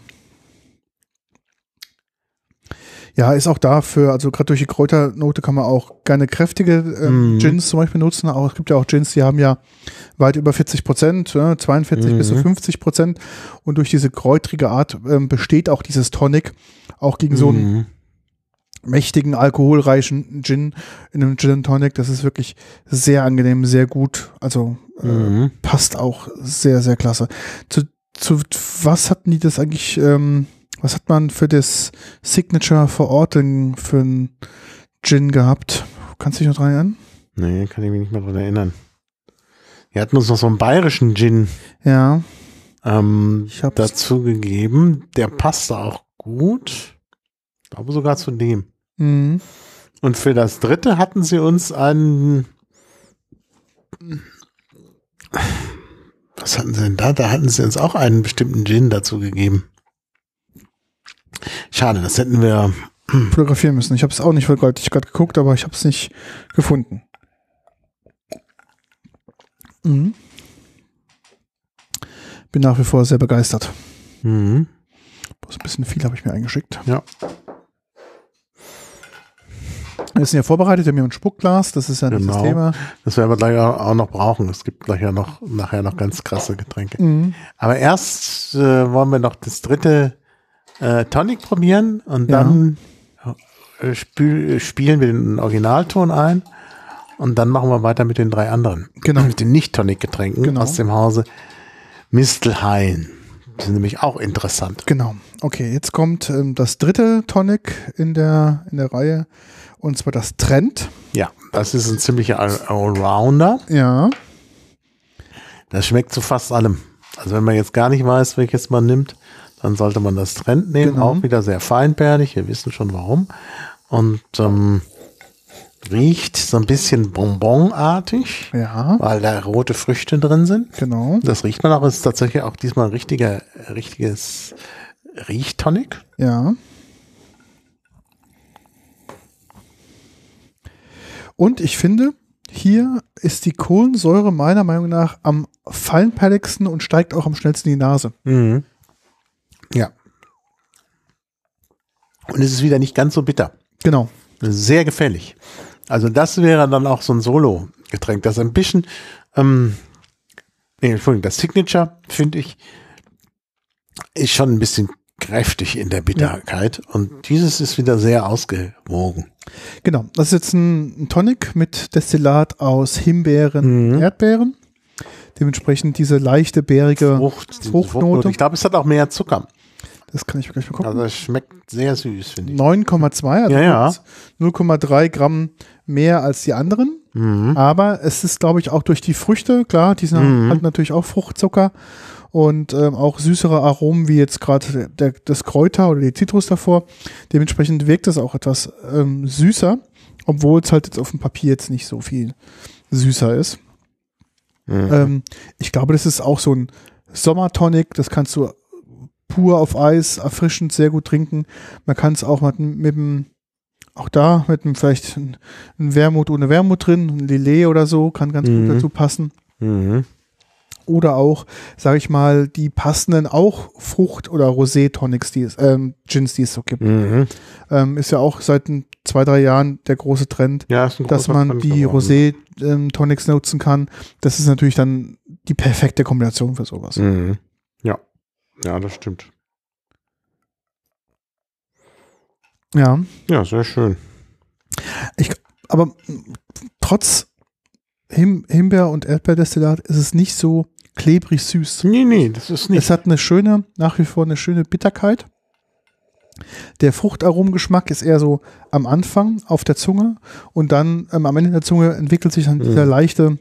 Ja, ist auch dafür, also gerade durch die Kräuternote kann man auch gerne kräftige ähm, Mhm. Gins zum Beispiel nutzen. Auch, es gibt ja auch Gins, die haben ja weit über 40 Prozent, ja, 42 bis zu Mhm. 50 Prozent. Und durch diese kräutrige Art ähm, besteht auch dieses Tonic auch gegen so einen Mhm. mächtigen, alkoholreichen Gin in einem Gin Tonic. Das ist wirklich sehr angenehm, sehr gut. Also äh, Mhm. passt auch sehr, sehr klasse. Zu, zu was hatten die das eigentlich, ähm, was hat man für das Signature vor Ort denn für ein Gin gehabt? Kannst du dich noch dran erinnern? Nee, kann ich mich nicht mehr dran erinnern. Wir hatten uns noch so einen bayerischen Gin Ja, ähm, ich habe dazu gegeben. Der passte auch gut. Ich glaube sogar zu dem. Mhm. Und für das dritte hatten sie uns einen. Was hatten sie denn da? Da hatten sie uns auch einen bestimmten Gin dazu gegeben. Schade, das hätten wir. fotografieren müssen. Ich habe es auch nicht vergoldet. Ich gerade geguckt, aber ich habe es nicht gefunden. Mhm. Bin nach wie vor sehr begeistert. Mhm. Bloß ein bisschen viel habe ich mir eingeschickt. Ja. Wir sind ja vorbereitet, wir haben hier ein Spuckglas, das ist ja nicht das Genau. Thema. Das werden wir gleich auch auch noch brauchen. Es gibt gleich ja noch, nachher noch ganz krasse Getränke. Mhm. Aber erst äh, wollen wir noch das dritte äh, Tonic probieren und Ja. dann äh, spül, spielen wir den Originalton ein und dann machen wir weiter mit den drei anderen. Genau. Mit den Nicht-Tonic-Getränken Genau. aus dem Hause Mistelhain. Die sind nämlich auch interessant. Genau. Okay, jetzt kommt ähm, das dritte Tonic in der, in der Reihe. Und zwar das Trend. Ja, das ist ein ziemlicher All- Allrounder. Ja. Das schmeckt zu fast allem. Also wenn man jetzt gar nicht weiß, welches man nimmt, dann sollte man das Trend nehmen. Genau. Auch wieder sehr feinperlig. Wir wissen schon warum. Und ähm, riecht so ein bisschen bonbonartig, Ja. weil da rote Früchte drin sind. Genau. Das riecht man auch. Es ist tatsächlich auch diesmal ein richtiger, richtiges Riechtonic. Ja. Und ich finde, hier ist die Kohlensäure meiner Meinung nach am feinperligsten und steigt auch am schnellsten in die Nase. Ja. Und es ist wieder nicht ganz so bitter. Genau. Sehr gefällig. Also das wäre dann auch so ein Solo-Getränk, das ein bisschen, ähm, nee, Entschuldigung, das Signature, finde ich, ist schon ein bisschen kräftig in der Bitterkeit und dieses ist wieder sehr ausgewogen. Genau. Das ist jetzt ein, ein Tonic mit Destillat aus Himbeeren, Mhm. Erdbeeren. Dementsprechend diese leichte, bärige Frucht, Fruchtnote. Ich glaube, es hat auch mehr Zucker. Das kann ich gleich mal gucken. Also es schmeckt sehr süß, finde ich. 9,2, also Ja, ja. 0,3 Gramm mehr als die anderen. Mhm. Aber es ist, glaube ich, auch durch die Früchte, klar, die sind, Mhm. hat natürlich auch Fruchtzucker und ähm, auch süßere Aromen, wie jetzt gerade das Kräuter oder die Zitrus davor. Dementsprechend wirkt es auch etwas ähm, süßer, obwohl es halt jetzt auf dem Papier jetzt nicht so viel süßer ist. Mhm. Ähm, ich glaube, das ist auch so ein Sommertonic, das kannst du pur auf Eis, erfrischend sehr gut trinken. Man kann es auch mit, mit dem, auch da mit einem vielleicht ein, ein Wermut ohne Wermut drin, ein Lillet oder so, kann ganz Mhm. gut dazu passen. Mhm. Oder auch, sage ich mal, die passenden auch Frucht- oder Rosé-Tonics, die es, ähm, Gins, die es so gibt. Mhm. Ähm, ist ja auch seit zwei, drei Jahren der große Trend, Ja, dass man Trend die. Rosé-Tonics nutzen kann. Das ist natürlich dann die perfekte Kombination für sowas. Mhm. Ja. Das stimmt. Ja. Ja, sehr schön. aber m, trotz Him Himbeer- und Erdbeerdestillat ist es nicht so klebrig süß. Nee, nee, das ist nicht. Es hat eine schöne, nach wie vor eine schöne Bitterkeit. Der Fruchtaromengeschmack ist eher so am Anfang auf der Zunge und dann ähm, am Ende der Zunge entwickelt sich dann Mhm. leichte,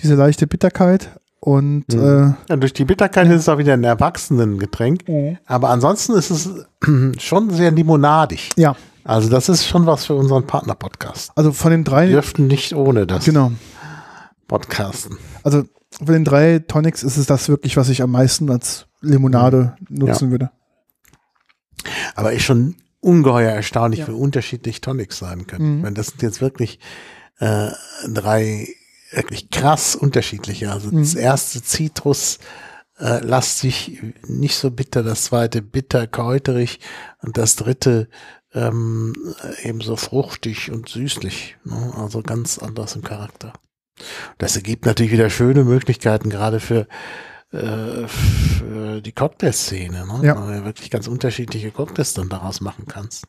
diese leichte Bitterkeit und Mhm. Ja, durch die Bitterkeit ist es auch wieder ein Erwachsenengetränk. äh, Aber ansonsten ist es schon sehr limonadig. ja, Also das ist schon was für unseren Partner-Podcast. also von den drei, Wir dürften nicht ohne das genau, podcasten. also von den drei Tonics ist es das wirklich, was ich am meisten als Limonade nutzen würde. Aber ist schon ungeheuer erstaunlich, Ja. wie unterschiedlich Tonics sein können. Mhm. Ich meine, das sind jetzt wirklich äh, drei wirklich krass unterschiedliche. Also das Mhm. erste Zitrus äh, lastig, nicht so bitter, das zweite bitter, kräuterig und das dritte ähm, ebenso fruchtig und süßlich. Ne? Also ganz anders im Charakter. Das ergibt natürlich wieder schöne Möglichkeiten, gerade für, äh, für die Cocktailszene, ne? Ja. weil du wirklich ganz unterschiedliche Cocktails dann daraus machen kannst.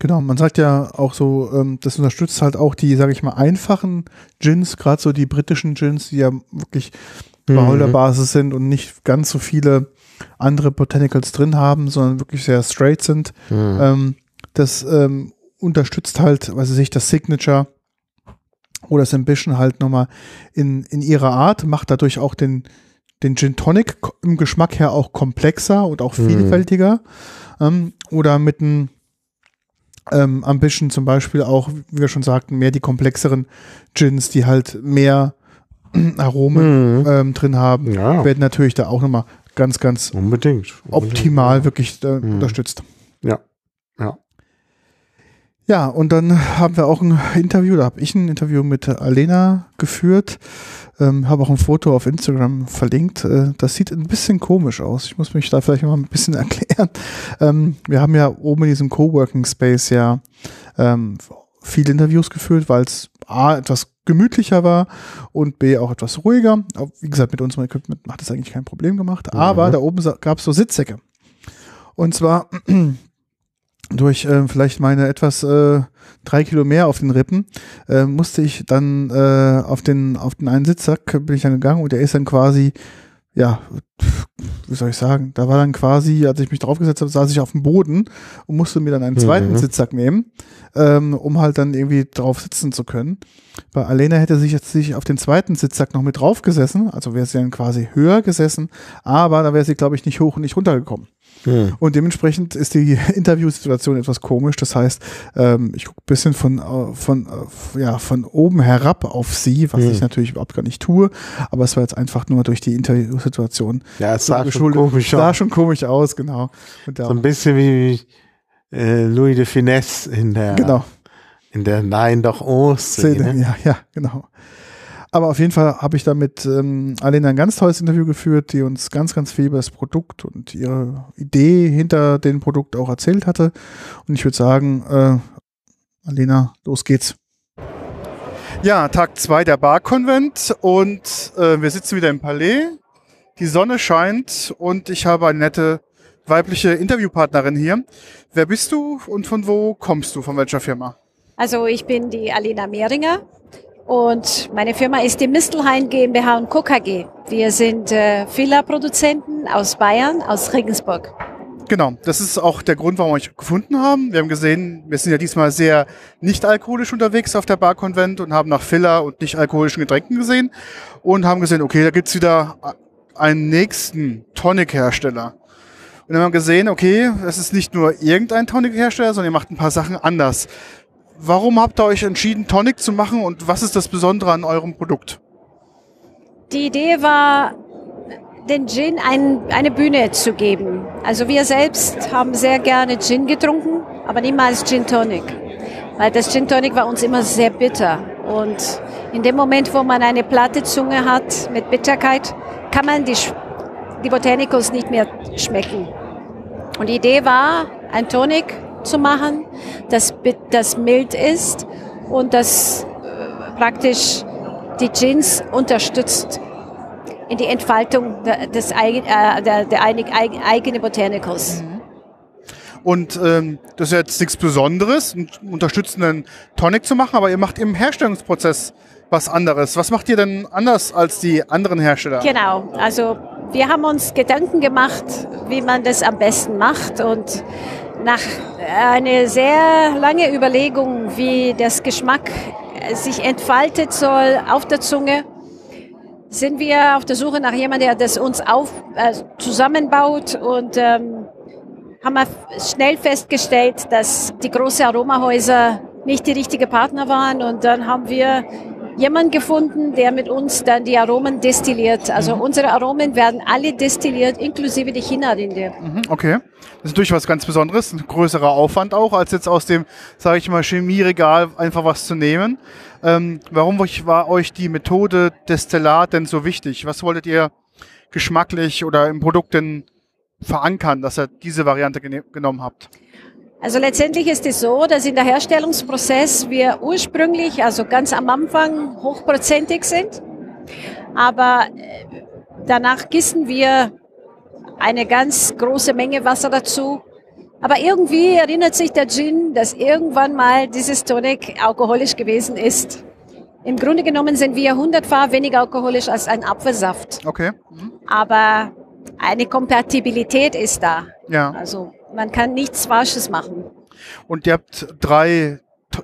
Genau, man sagt ja auch so, ähm, das unterstützt halt auch die, sage ich mal, einfachen Gins, gerade so die britischen Gins, die ja wirklich Mhm. Wacholderbasis sind und nicht ganz so viele andere Botanicals drin haben, sondern wirklich sehr straight sind. Mhm. Ähm, das ähm, unterstützt halt, weiß ich nicht, das Signature oder das Ambition halt nochmal in, in ihrer Art, macht dadurch auch den, den Gin Tonic im Geschmack her auch komplexer und auch Mhm. vielfältiger. Ähm, oder mit einem ähm, Ambition zum Beispiel auch, wie wir schon sagten, mehr die komplexeren Gins, die halt mehr Aromen Mhm. ähm, drin haben, Ja, werden natürlich da auch nochmal ganz, ganz unbedingt. optimal wirklich äh, Mhm. unterstützt. Ja. Ja. Ja, und dann haben wir auch ein Interview, da habe ich ein Interview mit Alena geführt, ähm, habe auch ein Foto auf Instagram verlinkt. Äh, das sieht ein bisschen komisch aus. Ich muss mich da vielleicht mal ein bisschen erklären. Ähm, wir haben ja oben in diesem Coworking Space ja ähm, viele Interviews geführt, weil es A, etwas gemütlicher war und B, auch etwas ruhiger. Aber Wie gesagt, mit unserem Equipment hat das eigentlich kein Problem gemacht. Aber Mhm. da oben gab es so Sitzsäcke. Und zwar durch äh, vielleicht meine etwas äh, drei Kilo mehr auf den Rippen, äh, musste ich dann äh, auf den auf den einen Sitzsack bin ich dann gegangen und der ist dann quasi ja, wie soll ich sagen, da war dann quasi, als ich mich draufgesetzt habe, saß ich auf dem Boden und musste mir dann einen zweiten Mhm. Sitzsack nehmen, ähm, um halt dann irgendwie drauf sitzen zu können. Bei Alena hätte sich jetzt sich auf den zweiten Sitzsack noch mit drauf gesessen, also wäre sie dann quasi höher gesessen, aber da wäre sie, glaube ich, nicht hoch und nicht runtergekommen. Hm. Und dementsprechend ist die Interviewsituation etwas komisch. Das heißt, ähm, ich gucke ein bisschen von, äh, von, äh, ja, von oben herab auf sie, was Hm. ich natürlich überhaupt gar nicht tue. Aber es war jetzt einfach nur durch die Interviewsituation. Ja, es sah schon komisch Sah aus. schon komisch aus, genau. So ein bisschen wie äh, Louis de Finesse in der, genau. in der Nein doch oh Szene. Szene. Ja, ja, genau. Aber auf jeden Fall habe ich da mit ähm, Alena ein ganz tolles Interview geführt, die uns ganz, ganz viel über das Produkt und ihre Idee hinter dem Produkt auch erzählt hatte. Und ich würde sagen, äh, Alena, los geht's. Ja, Tag zwei der Bar-Konvent und äh, wir sitzen wieder im Palais. Die Sonne scheint und ich habe eine nette weibliche Interviewpartnerin hier. Wer bist du und von wo kommst du? Von welcher Firma? Also ich bin die Alina Mehringer und meine Firma ist die Mistelhain GmbH und Co. KG. Wir sind äh, Filler-Produzenten aus Bayern, aus Regensburg. Genau, das ist auch der Grund, warum wir euch gefunden haben. Wir haben gesehen, wir sind ja diesmal sehr nicht alkoholisch unterwegs auf der Bar-Konvent und haben nach Filler und nicht alkoholischen Getränken gesehen und haben gesehen, okay, da gibt's wieder einen nächsten Tonic-Hersteller. Und dann haben wir gesehen, okay, es ist nicht nur irgendein Tonic-Hersteller, sondern ihr macht ein paar Sachen anders. Warum habt ihr euch entschieden, Tonic zu machen und was ist das Besondere an eurem Produkt? Die Idee war, den Gin ein, eine Bühne zu geben. Also wir selbst haben sehr gerne Gin getrunken, aber niemals Gin Tonic. Weil das Gin Tonic war uns immer sehr bitter. Und in dem Moment, wo man eine platte Zunge hat mit Bitterkeit, kann man die, die Botanicals nicht mehr schmecken. Und die Idee war, ein Tonic zu machen, das, das mild ist und das äh, praktisch die Gins unterstützt in die Entfaltung der, des eigen, äh, der, der eigen, eigen, eigenen Botanicals. Und ähm, das ist jetzt nichts Besonderes, einen unterstützenden Tonic zu machen, aber ihr macht im Herstellungsprozess was anderes. Was macht ihr denn anders als die anderen Hersteller? Genau, also wir haben uns Gedanken gemacht, wie man das am besten macht und nach einer sehr lange Überlegung, wie das Geschmack äh, sich entfaltet soll auf der Zunge, sind wir auf der Suche nach jemandem, der das uns auf, äh, zusammenbaut und ähm, haben wir schnell festgestellt, dass die großen Aromahäuser nicht die richtigen Partner waren und dann haben wir jemanden gefunden, der mit uns dann die Aromen destilliert. Also unsere Aromen werden alle destilliert, inklusive die China-Rinde. Mhm, okay. Das ist natürlich was ganz Besonderes, ein größerer Aufwand auch, als jetzt aus dem, sage ich mal, Chemieregal einfach was zu nehmen. Ähm, warum war euch die Methode Destillat denn so wichtig? Was wolltet ihr geschmacklich oder im Produkt denn verankern, dass ihr diese Variante genommen habt? Also letztendlich ist es so, dass in der Herstellungsprozess wir ursprünglich, also ganz am Anfang, hochprozentig sind. Aber äh, danach gießen wir eine ganz große Menge Wasser dazu. Aber irgendwie erinnert sich der Gin, dass irgendwann mal dieses Tonic alkoholisch gewesen ist. Im Grunde genommen sind wir hundertfach weniger alkoholisch als ein Apfelsaft. Okay. Aber eine Kompatibilität ist da. Ja. Also man kann nichts Falsches machen. Und ihr habt drei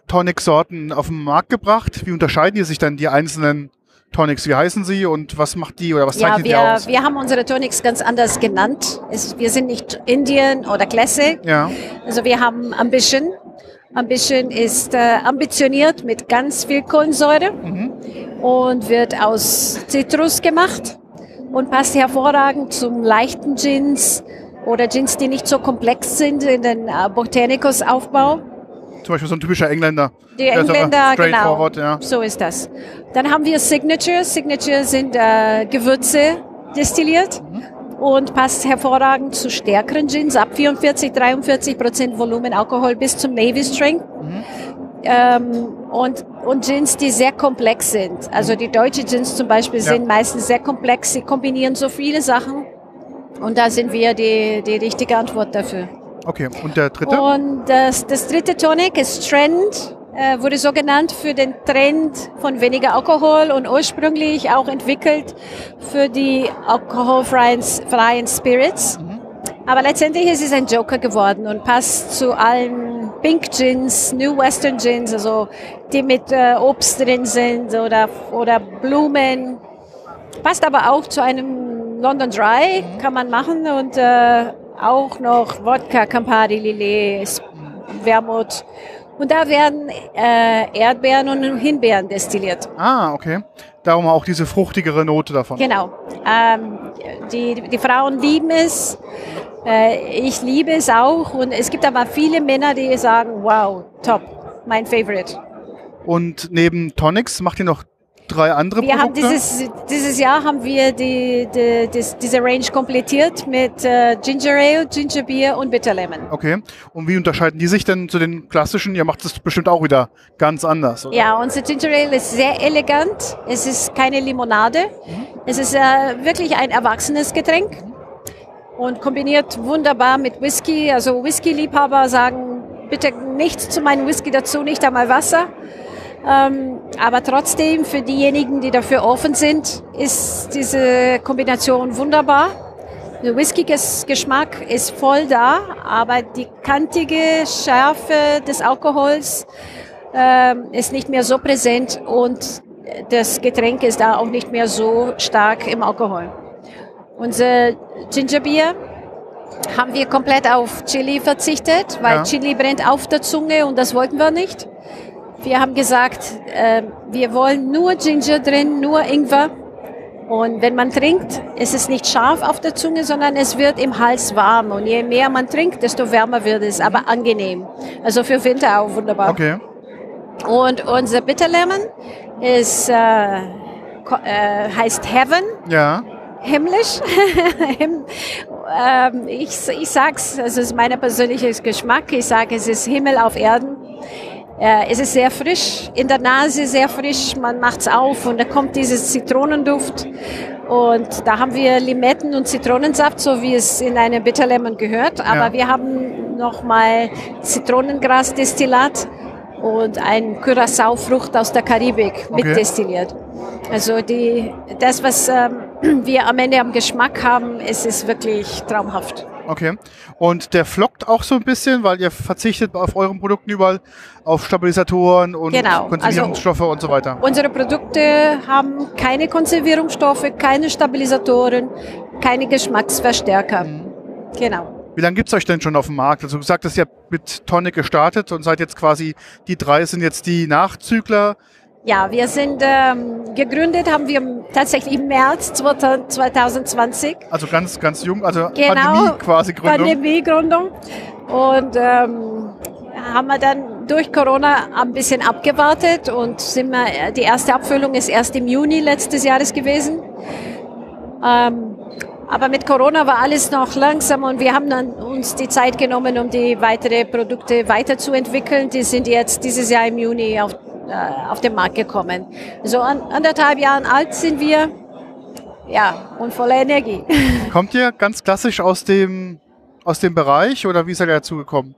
Tonic-Sorten auf den Markt gebracht. Wie unterscheiden die sich dann die einzelnen Tonics? Wie heißen sie und was macht die oder was Ja, zeichnet die wir, aus? wir haben unsere Tonics ganz anders genannt. Es, wir sind nicht Indian oder Classic. Ja. Also wir haben Ambition. Ambition ist äh, ambitioniert mit ganz viel Kohlensäure und wird aus Zitrus gemacht und passt hervorragend zum leichten Gins oder Gins, die nicht so komplex sind in den äh, Botanicus-Aufbau. Zum Beispiel so ein typischer Engländer. Die Engländer, genau. ja. So ist das. Dann haben wir Signature. Signature sind äh, Gewürze destilliert und passt hervorragend zu stärkeren Gins ab 44, 43 Prozent Volumen Alkohol bis zum Navy Strength. Ähm, und, und Gins, die sehr komplex sind. Also die deutsche Gins zum Beispiel Ja. sind meistens sehr komplex. Sie kombinieren so viele Sachen. Und da sind wir die, die richtige Antwort dafür. Okay, und der dritte? Und das, das dritte Tonic ist Trend, äh, wurde so genannt für den Trend von weniger Alkohol und ursprünglich auch entwickelt für die alkoholfreien freien Spirits. Aber letztendlich ist es ein Joker geworden und passt zu allen Pink Gins, New Western Gins, also die mit äh, Obst drin sind oder, oder Blumen. Passt aber auch zu einem London Dry, kann man machen und äh, auch noch Wodka, Campari, Lillet, Wermut. Und da werden äh, Erdbeeren und Himbeeren destilliert. Ah, okay. Darum auch diese fruchtigere Note davon. Genau. Ähm, die, die Frauen lieben es. Äh, ich liebe es auch. Und es gibt aber viele Männer, die sagen, wow, top, mein Favorite. Und neben Tonics macht ihr noch drei andere Wir haben Produkte? dieses, dieses Jahr haben wir die, die, das, diese Range komplettiert mit äh, Ginger Ale, Ginger Beer und Bitter Lemon. okay. Und wie unterscheiden die sich denn zu den klassischen? Ihr macht es bestimmt auch wieder ganz anders, oder? Ja, unser Ginger Ale ist sehr elegant. Es ist keine Limonade. Es ist äh, wirklich ein erwachsenes Getränk und kombiniert wunderbar mit Whisky. Also Whisky-Liebhaber sagen, bitte nichts zu meinem Whisky dazu, nicht einmal Wasser. Ähm, aber trotzdem, für diejenigen, die dafür offen sind, ist diese Kombination wunderbar. Der Whisky-Geschmack ist voll da, aber die kantige Schärfe des Alkohols ähm, ist nicht mehr so präsent und das Getränk ist da auch nicht mehr so stark im Alkohol. Unser Gingerbier haben wir komplett auf Chili verzichtet, weil Ja. Chili brennt auf der Zunge und das wollten wir nicht. Wir haben gesagt, äh, wir wollen nur Ginger drin, nur Ingwer. Und wenn man trinkt, ist es nicht scharf auf der Zunge, sondern es wird im Hals warm. Und je mehr man trinkt, desto wärmer wird es, aber angenehm. Also für Winter auch wunderbar. Okay. Und unser Bitter Lemon ist, äh, äh, heißt Heaven, Ja. himmlisch. Him- ähm, ich, ich sag's, es ist mein persönlicher Geschmack. Ich sage, es ist Himmel auf Erden. Äh, es ist sehr frisch, in der Nase sehr frisch. Man macht's auf und da kommt dieses Zitronenduft. Und da haben wir Limetten und Zitronensaft, so wie es in einem Bitter Lemon gehört. Aber Ja. wir haben nochmal Zitronengrasdestillat und ein Curacao-Frucht aus der Karibik Okay. mitdestilliert. Also die, das, was ähm, wir am Ende am Geschmack haben, es ist wirklich traumhaft. Okay. Und der flockt auch so ein bisschen, weil ihr verzichtet auf euren Produkten überall auf Stabilisatoren und Genau, Konservierungsstoffe und so weiter. Unsere Produkte haben keine Konservierungsstoffe, keine Stabilisatoren, keine Geschmacksverstärker. Mhm. Genau. Wie lange gibt's euch denn schon auf dem Markt? Also du sagtest, ihr habt mit Tonic gestartet und seid jetzt quasi, die drei sind jetzt die Nachzügler. Ja, wir sind ähm, gegründet, haben wir tatsächlich im März 2020. Also ganz, ganz jung, also Genau. Pandemie quasi Gründung. Pandemiegründung. Und ähm, haben wir dann durch Corona ein bisschen abgewartet und sind wir, die erste Abfüllung ist erst im Juni letztes Jahres gewesen. Ähm, aber mit Corona war alles noch langsam und wir haben dann uns die Zeit genommen, um die weitere Produkte weiterzuentwickeln. Die sind jetzt dieses Jahr im Juni auf, auf den Markt gekommen. So an, anderthalb Jahren alt sind wir. Ja, und voller Energie. Kommt ihr ganz klassisch aus dem, aus dem Bereich oder wie seid ihr dazu gekommen?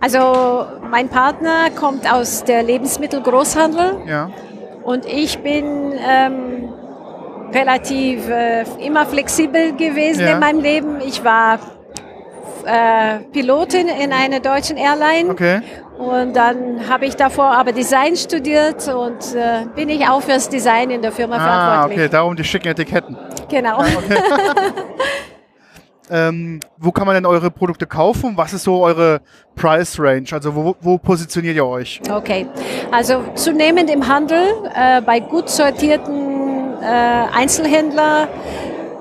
Also mein Partner kommt aus der Lebensmittelgroßhandel Ja. und ich bin ähm, relativ äh, immer flexibel gewesen Ja. in meinem Leben. Ich war äh, Pilotin in einer deutschen Airline Okay. Und dann habe ich davor aber Design studiert und äh, bin ich auch fürs Design in der Firma Ah, verantwortlich. okay, darum die schicken Etiketten. Genau. Ähm, wo kann man denn eure Produkte kaufen? Was ist so eure Price Range? Also wo, wo positioniert ihr euch? Okay, also zunehmend im Handel, äh, bei gut sortierten äh, Einzelhändler,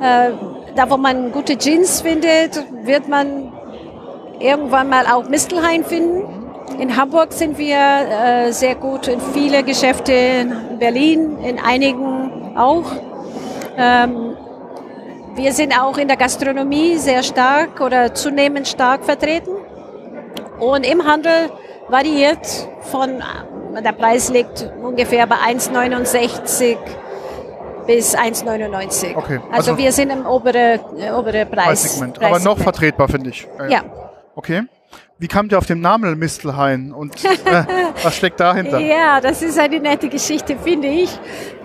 äh, da wo man gute Jeans findet, wird man irgendwann mal auch Mistelhain finden. In Hamburg sind wir äh, sehr gut in viele Geschäfte, in Berlin, in einigen auch. Ähm, wir sind auch in der Gastronomie sehr stark oder zunehmend stark vertreten. Und im Handel variiert von, der Preis liegt ungefähr bei 1,69 bis 1,99. Okay, Also, also- wir sind im oberen äh, obere Preis. Preissegment. Aber noch Preissegment. vertretbar, finde ich. Ja. Okay. Wie kamt ihr auf den Namen Mistelhain und äh, was steckt dahinter? Ja, das ist eine nette Geschichte, finde ich.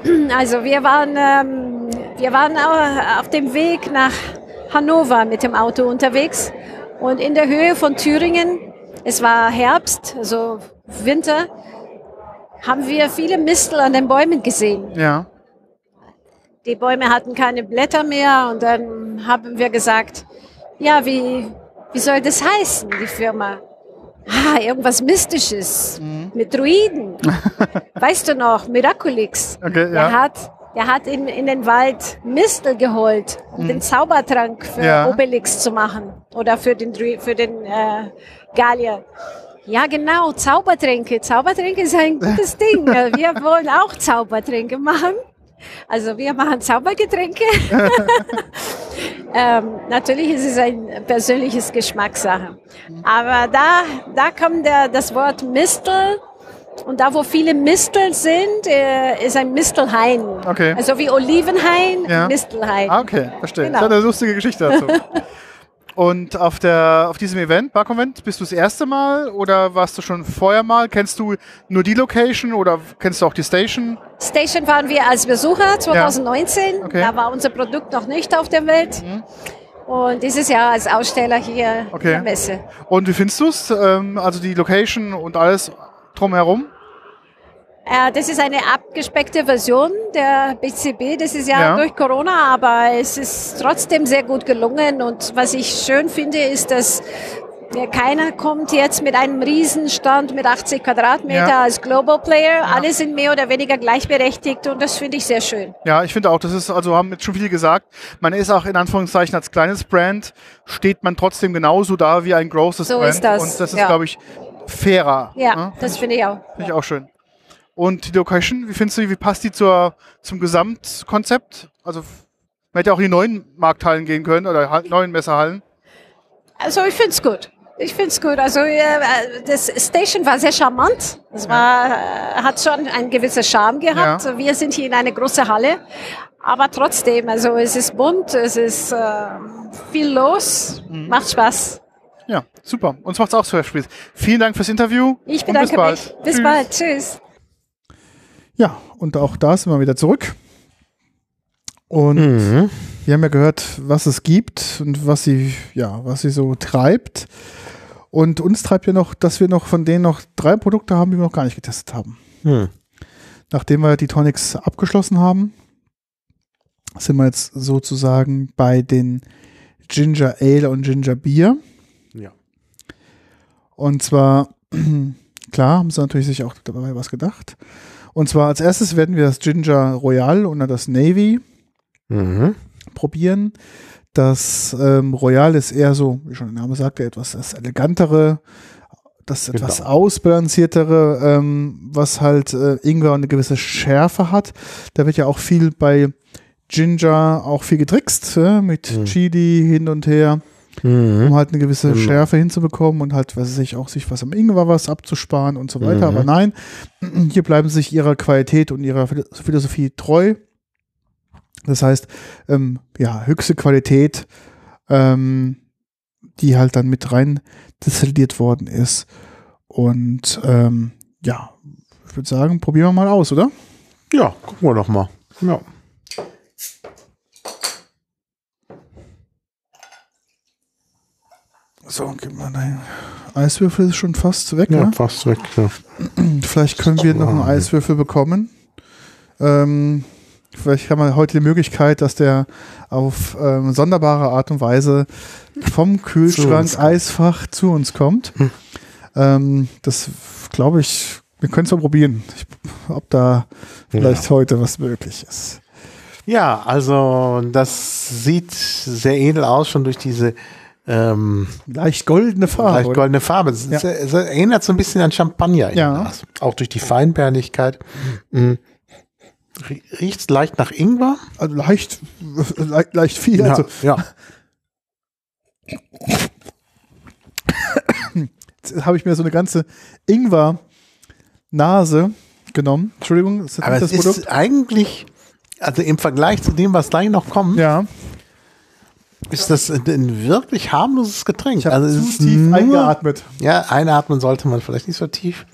Also wir waren, ähm, wir waren au- auf dem Weg nach Hannover mit dem Auto unterwegs und in der Höhe von Thüringen, es war Herbst, also Winter, haben wir viele Mistel an den Bäumen gesehen. Ja. Die Bäume hatten keine Blätter mehr und dann haben wir gesagt, ja, wie, wie soll das heißen, die Firma? Ah, irgendwas Mystisches mit Druiden. weißt du noch, Miraculix. Okay, Der ja. hat, der hat in, in den Wald Mistel geholt, um den Zaubertrank für Ja. Obelix zu machen oder für den, Dru- für den äh, Gallier. Ja, genau, Zaubertränke. Zaubertränke ist ein gutes Ding. Wir wollen auch Zaubertränke machen. Also wir machen Zaubergetränke. ähm, natürlich ist es ein persönliches Geschmackssache. Aber da, da kommt der, das Wort Mistel. Und da, wo viele Mistel sind, äh, ist ein Mistelhain. Okay. Also wie Olivenhain, Ja. Mistelhain. Ah, okay, verstehe. Genau. Das ist eine lustige Geschichte dazu. Und auf, der, auf diesem Event, Bar-Convent, bist du das erste Mal oder warst du schon vorher mal? Kennst du nur die Location oder kennst du auch die Station? Station waren wir als Besucher 2019. Okay. Da war unser Produkt noch nicht auf der Welt. Und dieses Jahr als Aussteller hier Okay. in der Messe. Und wie findest du es? Ähm, also die Location und alles drumherum? Äh, das ist eine abgespeckte Version der BCB. Das ist ja, Ja. durch Corona, aber es ist trotzdem sehr gut gelungen. Und was ich schön finde, ist, dass ja, keiner kommt jetzt mit einem Riesenstand mit 80 Quadratmeter Ja. als Global Player. Alle sind mehr oder weniger gleichberechtigt und das finde ich sehr schön. Ja, ich finde auch, das ist, also haben jetzt schon viele gesagt, man ist auch in Anführungszeichen als kleines Brand, steht man trotzdem genauso da wie ein großes So Brand. ist das, Und das ist, ja. glaube ich, fairer. Ja, ne? das finde ich auch. Finde ich auch schön. Und die Location, wie findest du, wie passt die zur, zum Gesamtkonzept? Also, man hätte auch in die neuen Markthallen gehen können oder neuen Messerhallen. Also ich finde es gut. Ich finde es gut. Also äh, das Station war sehr charmant. Es war, äh, hat schon einen gewissen Charme gehabt. Ja. Wir sind hier in einer großen Halle. Aber trotzdem, also es ist bunt, es ist äh, viel los, Mhm. macht Spaß. Ja, super. Uns macht's auch so Spaß. Vielen Dank fürs Interview. Ich bedanke bis mich. Bis Tschüss. bald. Tschüss. Ja, und auch da sind wir wieder zurück. Und Mhm. wir haben ja gehört, was es gibt und was sie, ja, was sie so treibt. Und uns treibt ja noch, dass wir noch von denen noch drei Produkte haben, die wir noch gar nicht getestet haben. Hm. Nachdem wir die Tonics abgeschlossen haben, sind wir jetzt sozusagen bei den Ginger Ale und Ginger Beer. Ja. Und zwar, klar, haben sie natürlich sich auch dabei was gedacht. Und zwar als erstes werden wir das Ginger Royal und dann das Navy Mhm. probieren. Das ähm, Royal ist eher so, wie schon der Name sagte, etwas das elegantere, das etwas Genau. ausbalanciertere, ähm, was halt äh, Ingwer eine gewisse Schärfe hat. Da wird ja auch viel bei Ginger auch viel getrickst, äh, mit Mhm. Chili hin und her, Mhm. um halt eine gewisse Genau. Schärfe hinzubekommen und halt, was weiß ich, auch sich was am Ingwer was abzusparen und so weiter. Mhm. Aber nein, hier bleiben sie sich ihrer Qualität und ihrer Philo- Philosophie treu. Das heißt, ähm, ja, höchste Qualität, ähm, die halt dann mit rein destilliert worden ist. Und ähm, ja, ich würde sagen, probieren wir mal aus, oder? Ja, gucken wir doch mal. Ja. So, gib mal dein Eiswürfel ist schon fast weg, Ja, ne? fast weg. Ja. Vielleicht können wir noch einen Eiswürfel bekommen. Ähm, vielleicht haben wir heute die Möglichkeit, dass der auf ähm, sonderbare Art und Weise vom Kühlschrank. Eisfach zu uns kommt. Ähm, das glaube ich, wir können es mal probieren, ich, ob da vielleicht heute was möglich ist. ja, also das sieht sehr edel aus, schon durch diese ähm, Leicht goldene Farbe. leicht goldene Farbe. Es, Ja. erinnert so ein bisschen an Champagner. Ja. Das. Auch durch die Feinbärnigkeit. Mhm. Riecht leicht nach Ingwer. Also leicht, leicht, leicht viel. Ja, Also ja. jetzt habe ich mir so eine ganze Ingwer-Nase genommen. Entschuldigung, das ist Aber nicht es das Produkt. ist eigentlich also im Vergleich zu dem, was gleich noch kommt, Ja, ist das ein, wirklich harmloses Getränk. ich also es zu tief nur- eingeatmet. Ja, einatmen sollte man vielleicht nicht so tief.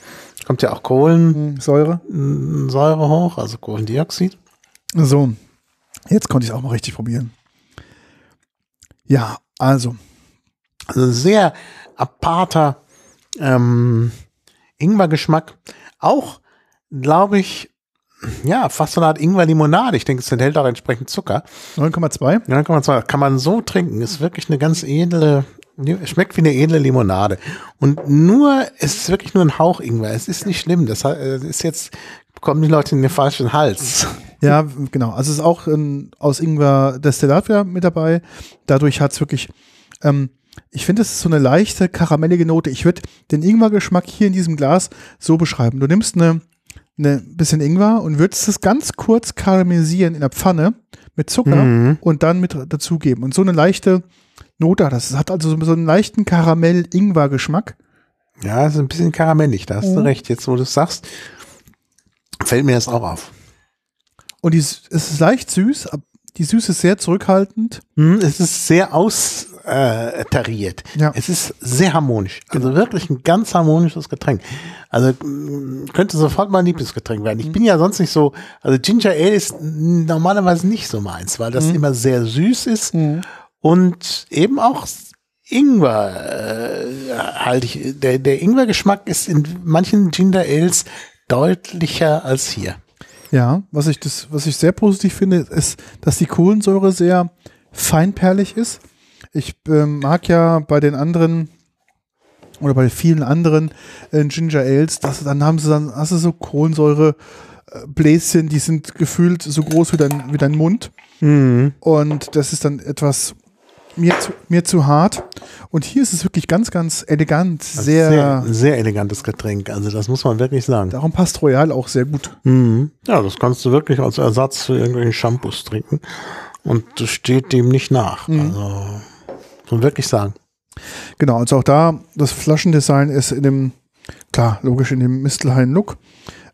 Kommt ja auch Kohlensäure Hm, Säure. hoch, also Kohlendioxid. So, jetzt konnte ich es auch mal richtig probieren. Ja, also, Also sehr aparter ähm, Ingwer-Geschmack. Auch, glaube ich, ja, fast so eine Art Ingwer-Limonade. Ich denke, es enthält auch entsprechend Zucker. 9,2. Ja, kann man so trinken. Ist wirklich eine ganz edle, schmeckt wie eine edle Limonade. Und nur, es ist wirklich nur ein Hauch Ingwer. Es ist nicht schlimm. Das äh, ist jetzt, kommen die Leute in den falschen Hals. Ja, genau. Also es ist auch ähm, aus Ingwer Destillat wieder mit dabei. Dadurch hat es wirklich, ähm, ich finde, es ist so eine leichte karamellige Note. Ich würde den Ingwer-Geschmack hier in diesem Glas so beschreiben. Du nimmst eine, eine bisschen Ingwer und würdest es ganz kurz karamellisieren in der Pfanne mit Zucker Mhm. und dann mit dazugeben. Und so eine leichte Note hat das. Es hat also so einen leichten Karamell-Ingwer-Geschmack. Ja, ist ein bisschen karamellig. Da hast du recht. Jetzt, wo du es sagst, fällt mir das auch auf. Und die, es ist leicht süß, die Süße ist sehr zurückhaltend. Hm, Es ist sehr austariert. Äh. Ja. Es ist sehr harmonisch. Also wirklich ein ganz harmonisches Getränk. Also mm, könnte sofort mein Lieblingsgetränk werden. Ich bin ja sonst nicht so, also Ginger Ale ist normalerweise nicht so meins, weil das immer sehr süß ist und eben auch Ingwer äh, halte ich. Der, der Ingwer-Geschmack ist in manchen Ginger Ales deutlicher als hier. Ja, was ich das, was ich sehr positiv finde, ist, dass die Kohlensäure sehr feinperlig ist. Ich ähm, mag ja bei den anderen oder bei vielen anderen äh, Ginger Ales, dass, dann haben sie dann, hast du so Kohlensäure äh, Bläschen, die sind gefühlt so groß wie dein, wie dein Mund. Und das ist dann etwas mir zu, mir zu hart. Und hier ist es wirklich ganz, ganz elegant, sehr, sehr, sehr elegantes Getränk. Also das muss man wirklich sagen. darum passt Royal auch sehr gut. Mhm. Ja, das kannst du wirklich als Ersatz für irgendwelchen Shampoos trinken. Und das steht dem nicht nach. Mhm. Also, muss man wirklich sagen. Genau, also auch da, das Flaschendesign ist in dem, klar, logisch in dem Mistelhain Look.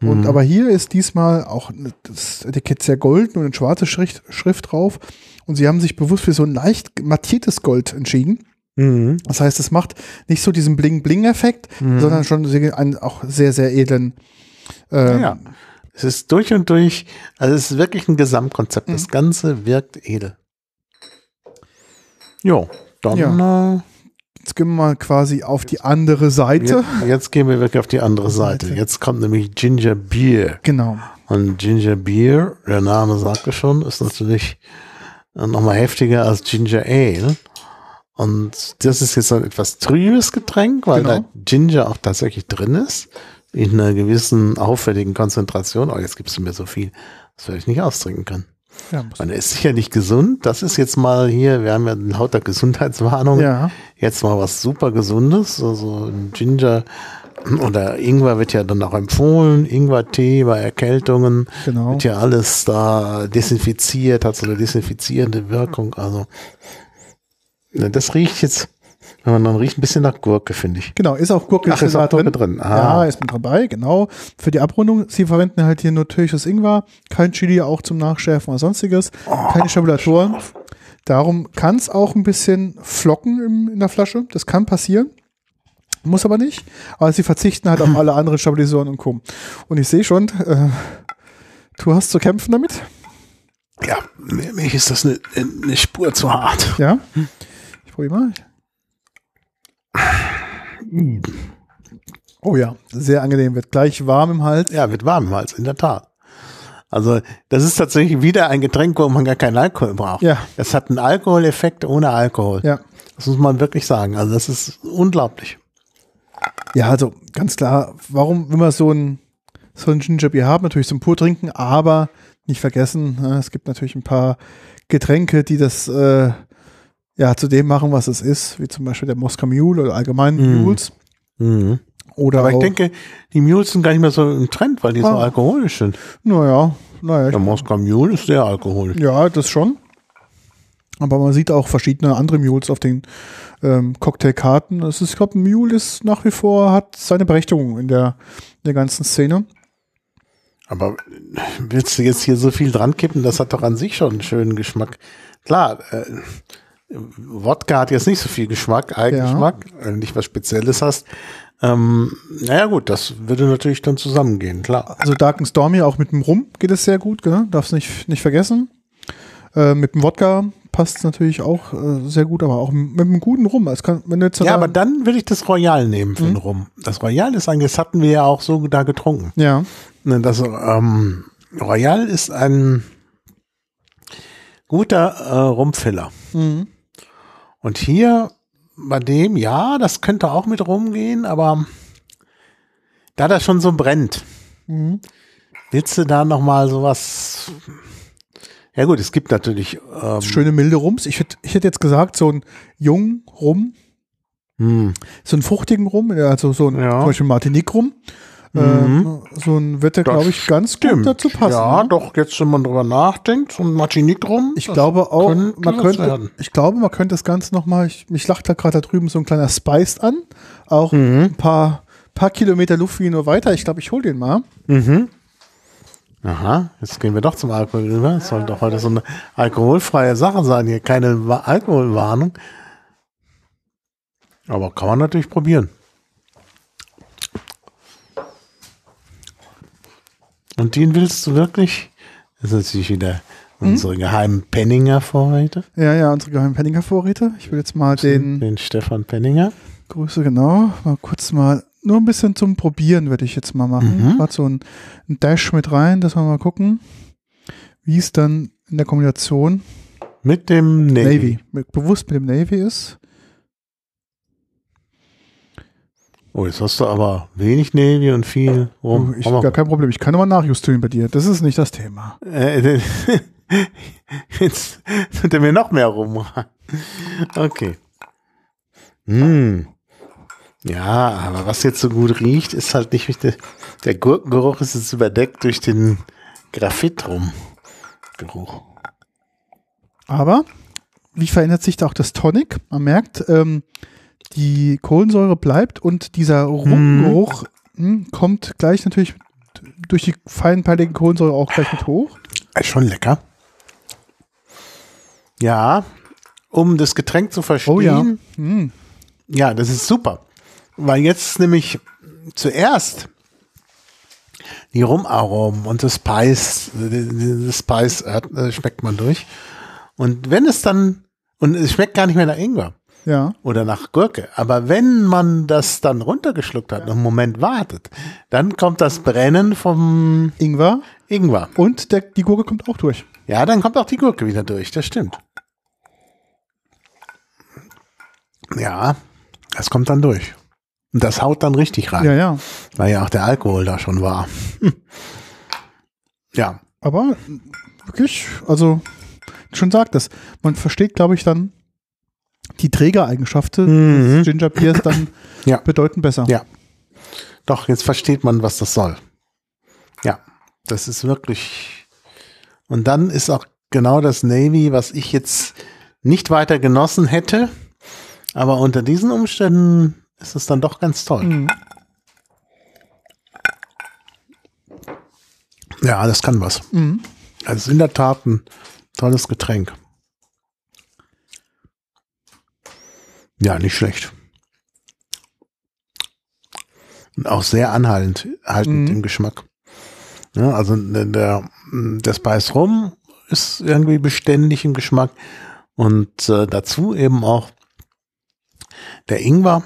Und aber hier ist diesmal auch das Etikett sehr golden und eine schwarze Schrift, Schrift drauf. Und sie haben sich bewusst für so ein leicht mattiertes Gold entschieden. Mhm. Das heißt, es macht nicht so diesen Bling-Bling-Effekt, sondern schon einen auch sehr, sehr edlen. ähm, Ja. Es ist durch und durch, also es ist wirklich ein Gesamtkonzept. Mhm. Das Ganze wirkt edel. Jo, dann Jetzt gehen wir mal quasi auf die andere Seite. äh, jetzt, jetzt gehen wir wirklich auf die andere Seite. Jetzt kommt nämlich Ginger Beer. Genau. Und Ginger Beer, der Name sagt es schon, ist natürlich äh, nochmal heftiger als Ginger Ale. Und das ist jetzt ein etwas trübes Getränk, weil Genau. da Ginger auch tatsächlich drin ist. In einer gewissen auffälligen Konzentration. Oh, jetzt gibst du mir so viel, das werde ich nicht austrinken können. Ja, Man ist sicherlich gesund. Das ist jetzt mal hier, wir haben ja lauter Gesundheitswarnungen. ja. Jetzt mal was super Gesundes. Also ein Ginger oder Ingwer wird ja dann auch empfohlen. Ingwer-Tee bei Erkältungen. Genau. Wird ja alles da desinfiziert, hat so eine desinfizierende Wirkung. Also ne, das riecht jetzt, wenn man dann riecht, ein bisschen nach Gurke, finde ich. Genau, ist auch Gurke Ach, ist auch Gurke drin. Ah. Ja, ist mit dabei, genau. Für die Abrundung, sie verwenden halt hier nur türkisches Ingwer, kein Chili auch zum Nachschärfen oder sonstiges, Oh, keine Stabulatoren. Darum kann es auch ein bisschen flocken im, in der Flasche. Das kann passieren. Muss aber nicht. Aber sie verzichten halt auf alle anderen Stabilisatoren und Co. Und ich sehe schon, äh, du hast zu kämpfen damit. Ja, mir ist das eine, eine Spur zu hart. Ja. Ich probiere mal. Oh ja, sehr angenehm. Wird gleich warm im Hals. Ja, wird warm im Hals, in der Tat. Also, das ist tatsächlich wieder ein Getränk, wo man gar keinen Alkohol braucht. Ja. Es hat einen Alkoholeffekt ohne Alkohol. Ja. Das muss man wirklich sagen. Also, das ist unglaublich. Ja, also ganz klar, warum will man so ein, so ein Ginger Beer haben? Natürlich zum pur trinken, aber nicht vergessen, ne, es gibt natürlich ein paar Getränke, die das äh, ja zu dem machen, was es ist, wie zum Beispiel der Moskau Mule oder allgemein Mhm. Mules. Mhm. Oder Aber ich auch, denke, die Mules sind gar nicht mehr so im Trend, weil die so Ah. alkoholisch sind. naja, naja, Der Moskau Mule ist sehr alkoholisch. ja, das schon. Aber man sieht auch verschiedene andere Mules auf den ähm, Cocktailkarten. Es ist, ich glaube, ein Mule ist nach wie vor, hat seine Berechtigung in der, in der ganzen Szene. Aber willst du jetzt hier so viel dran kippen? Das hat doch an sich schon einen schönen Geschmack. Klar, äh, Wodka hat jetzt nicht so viel Geschmack, Eigengeschmack, wenn du nicht was Spezielles hast. Ähm, naja gut, das würde natürlich dann zusammengehen, klar. Also Dark and Stormy, auch mit dem Rum geht es sehr gut, gell? darfst nicht, nicht vergessen. Äh, mit dem Wodka passt es natürlich auch äh, sehr gut, aber auch mit einem guten Rum. Es kann, wenn jetzt Ja, aber dann würde ich das Royal nehmen für den Rum. Das Royal ist eigentlich, das hatten wir ja auch so da getrunken. ja, Ne, Das ähm, Royal ist ein guter äh, Rumfiller. Mhm. Und hier bei dem, ja, das könnte auch mit rumgehen, aber da das schon so brennt, Mhm. willst du da noch mal sowas? Ja gut, es gibt natürlich. Ähm, schöne milde Rums. Ich hätte ich hätte jetzt gesagt, so ein jungen Rum, hm, so einen fruchtigen Rum, also so ein Ja. zum Beispiel Martinique Rum. Mhm. Äh, so ein wird der, glaube ich, ganz gut dazu passen. Ja, ne? doch, jetzt, wenn man drüber nachdenkt, so ein Martinique rum. Ich glaube auch, könnte man könnte, werden. ich glaube, man könnte das Ganze nochmal, ich, mich lacht da gerade da drüben so ein kleiner Spice an. Auch Mhm. ein paar, paar Kilometer Luftlinie nur weiter. Ich glaube, ich hole den mal. Mhm. Aha, jetzt gehen wir doch zum Alkohol rüber. Es soll doch heute so eine alkoholfreie Sache sein, hier keine Wa- Alkoholwarnung. Aber kann man natürlich probieren. Und den willst du wirklich? Das ist natürlich wieder unsere geheimen Penninger Vorräte. Ja, ja, unsere geheimen Penninger-Vorräte. Ich will jetzt mal den, Den Stefan Penninger. Grüße, genau, mal kurz mal, nur ein bisschen zum Probieren würde ich jetzt mal machen. Mhm. Gerade so ein, ein Dash mit rein, dass wir mal gucken, wie es dann in der Kombination Mit dem Navy. Navy, mit, bewusst mit dem Navy ist. Oh, jetzt hast du aber wenig Navy und viel rum. Oh, ich, gar kein Problem, ich kann nochmal nachjustieren bei dir. Das ist nicht das Thema. Äh, jetzt tut er mir noch mehr rum. Okay. Hm. Ja, aber was jetzt so gut riecht, ist halt nicht der, der Gurkengeruch ist jetzt überdeckt durch den Graphit rum. Geruch. Aber wie verändert sich da auch das Tonic? Man merkt, ähm, die Kohlensäure bleibt und dieser Rumgeruch hm, kommt gleich natürlich durch die feinpeilige Kohlensäure auch gleich mit hoch. Ist schon lecker. Ja, um das Getränk zu verstehen. Oh ja. Hm. Ja, das ist super. Weil jetzt nämlich zuerst die Rumaromen und das Spice, das Spice äh, schmeckt man durch. Und wenn es dann, und es schmeckt gar nicht mehr nach Ingwer Ja. oder nach Gurke, aber wenn man das dann runtergeschluckt hat und einen Moment wartet, dann kommt das Brennen vom Ingwer Ingwer. und der, die Gurke kommt auch durch. Ja, dann kommt auch die Gurke wieder durch, das stimmt. Ja, das kommt dann durch. Und das haut dann richtig rein, Ja, ja. weil ja auch der Alkohol da schon war. ja, Aber wirklich, also schon sagt das. Man versteht, glaube ich, dann die Trägereigenschaften Mhm. des Ginger Beers dann Ja. bedeuten besser. Ja. doch, jetzt versteht man, was das soll. Ja, das ist wirklich. Und dann ist auch genau das Navy, was ich jetzt nicht weiter genossen hätte, aber unter diesen Umständen ist es dann doch ganz toll. Mhm. Ja, das kann was. Mhm. Also in der Tat ein tolles Getränk. Ja, nicht schlecht. Und auch sehr anhaltend haltend Mhm. im Geschmack. Ja, also der, der, der Spice Rum ist irgendwie beständig im Geschmack und äh, dazu eben auch der Ingwer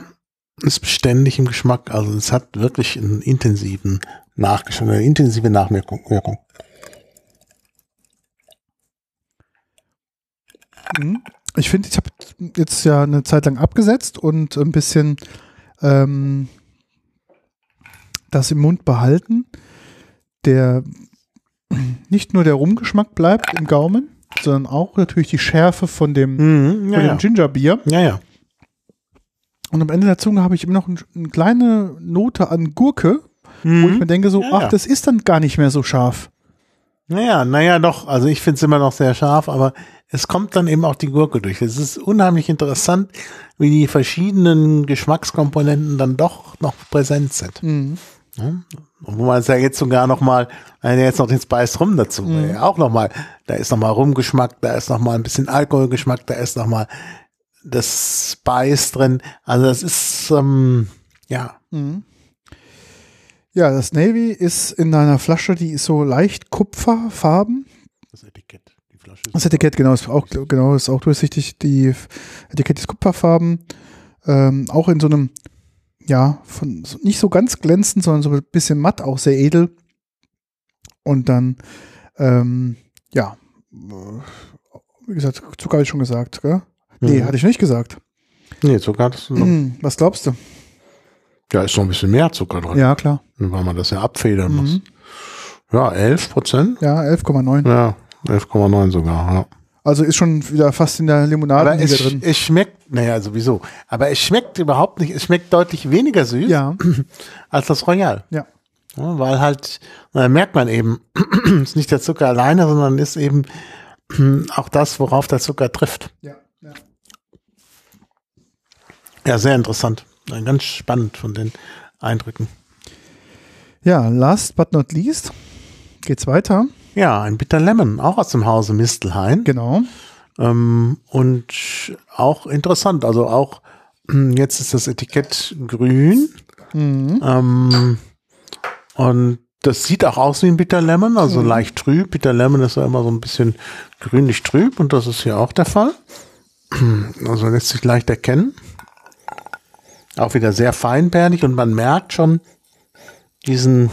ist beständig im Geschmack. Also es hat wirklich einen intensiven Nachgeschmack, eine intensive Nachwirkung. Wirkung. Mhm. Ich finde, ich habe jetzt ja eine Zeit lang abgesetzt und ein bisschen ähm, das im Mund behalten. Der nicht nur der Rumgeschmack bleibt im Gaumen, sondern auch natürlich die Schärfe von dem, Mhm, ja, von ja. dem Gingerbier. ja, ja. Und am Ende der Zunge habe ich immer noch ein, eine kleine Note an Gurke, wo ich mir denke so, Ja, ach, ja. das ist dann gar nicht mehr so scharf. Naja, naja, doch. Also ich finde es immer noch sehr scharf, aber es kommt dann eben auch die Gurke durch. Es ist unheimlich interessant, wie die verschiedenen Geschmackskomponenten dann doch noch präsent sind. Mhm. Und wo man es ja jetzt sogar noch mal, wenn jetzt noch den Spice Rum dazu, Mhm. ja, auch noch mal, da ist noch mal Rumgeschmack, da ist noch mal ein bisschen Alkoholgeschmack, da ist noch mal das Spice drin. Also das ist, ähm, ja, Mhm. Ja, das Navy ist in einer Flasche, die ist so leicht kupferfarben. das Etikett, die Flasche Das Etikett, genau, ist auch, genau, ist auch durchsichtig. Die Etikett ist kupferfarben. Ähm, auch in so einem, ja, von, so- nicht so ganz glänzend, sondern so ein bisschen matt, auch sehr edel. Und dann, ähm, ja, äh, wie gesagt, Zucker habe ich schon gesagt, gell? Nee, Mhm. hatte ich nicht gesagt. Nee, Zucker hat es noch. Hm, Was glaubst du? Ja, ist noch ein bisschen mehr Zucker drin, Ja, klar. weil man das ja abfedern muss. Mhm. Ja, 11 Prozent? Ja, 11,9. Ja, 11,9 sogar, ja. Also ist schon wieder fast in der Limonade Aber es, drin. es schmeckt, naja, sowieso. Aber es schmeckt überhaupt nicht, es schmeckt deutlich weniger süß Ja, als das Royal. ja. Ja, weil halt, da merkt man eben, es ist nicht der Zucker alleine, sondern ist eben auch das, worauf der Zucker trifft. ja, ja. Ja, sehr interessant. Ganz spannend von den Eindrücken. Ja, last but not least geht's weiter. Ja, ein Bitter Lemon, auch aus dem Hause Mistelhain. Genau. Ähm, und auch interessant, also auch jetzt ist das Etikett grün. Mhm. Ähm, und das sieht auch aus wie ein Bitter Lemon, also leicht trüb. Bitter Lemon ist ja immer so ein bisschen grünlich trüb und das ist hier auch der Fall. Also lässt sich leicht erkennen. Auch wieder sehr feinperlig und man merkt schon diesen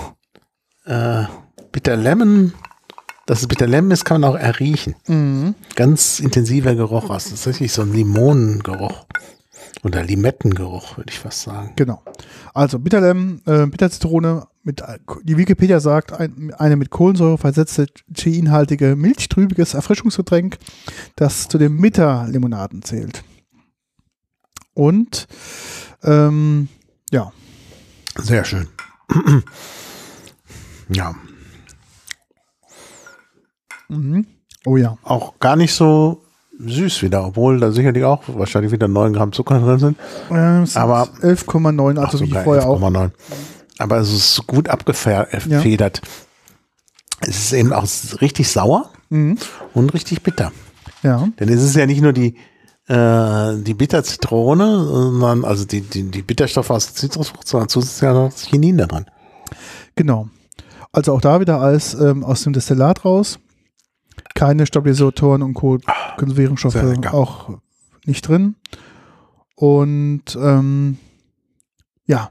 äh, Bitter Lemon, dass es Bitter Lemon ist, kann man auch erriechen. Mhm. Ganz intensiver Geruch ist tatsächlich so ein Limonengeruch. Oder Limettengeruch, würde ich fast sagen. Genau. Also Bitterlem, äh, Bitterzitrone mit, die Wikipedia sagt, ein, eine mit Kohlensäure versetzte Geinhaltige milchtrübiges Erfrischungsgetränk, das zu den Mitterlimonaden zählt. Und ähm, ja, Sehr schön. ja, mhm. oh ja, auch gar nicht so süß wieder, obwohl da sicherlich auch wahrscheinlich wieder 9 Gramm Zucker drin sind. äh, es sind Aber- 11,9, Ach, also wie vorher auch. 11,9. Aber es ist gut abgefedert. Es ist eben auch richtig sauer Mhm. und richtig bitter. Ja, Denn es ist ja nicht nur die, äh, die Bitterzitrone, sondern also die, die, die Bitterstoffe aus der Zitrusfrucht, sondern zusätzlich ja noch das Chinin da drin. genau. Also auch da wieder alles ähm, aus dem Destillat raus. Keine Stabilisatoren und Co. Konservierungsstoffe sehr lecker. auch nicht drin. Und ähm, ja,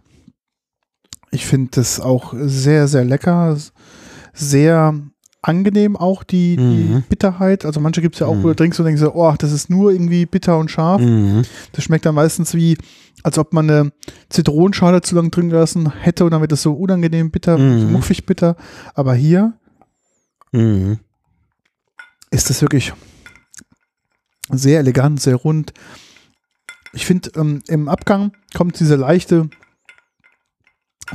ich finde das auch sehr, sehr lecker. Sehr angenehm auch die, die Mhm. Bitterheit. Also manche gibt es ja auch, Mhm. wo du trinkst und denkst, so, oh, das ist nur irgendwie bitter und scharf. Mhm. Das schmeckt dann meistens wie, als ob man eine Zitronenschale zu lange drin gelassen hätte und dann wird es so unangenehm bitter, Mhm. so muffig bitter. Aber hier Mhm. ist das wirklich sehr elegant, sehr rund. Ich finde, ähm, im Abgang kommt diese leichte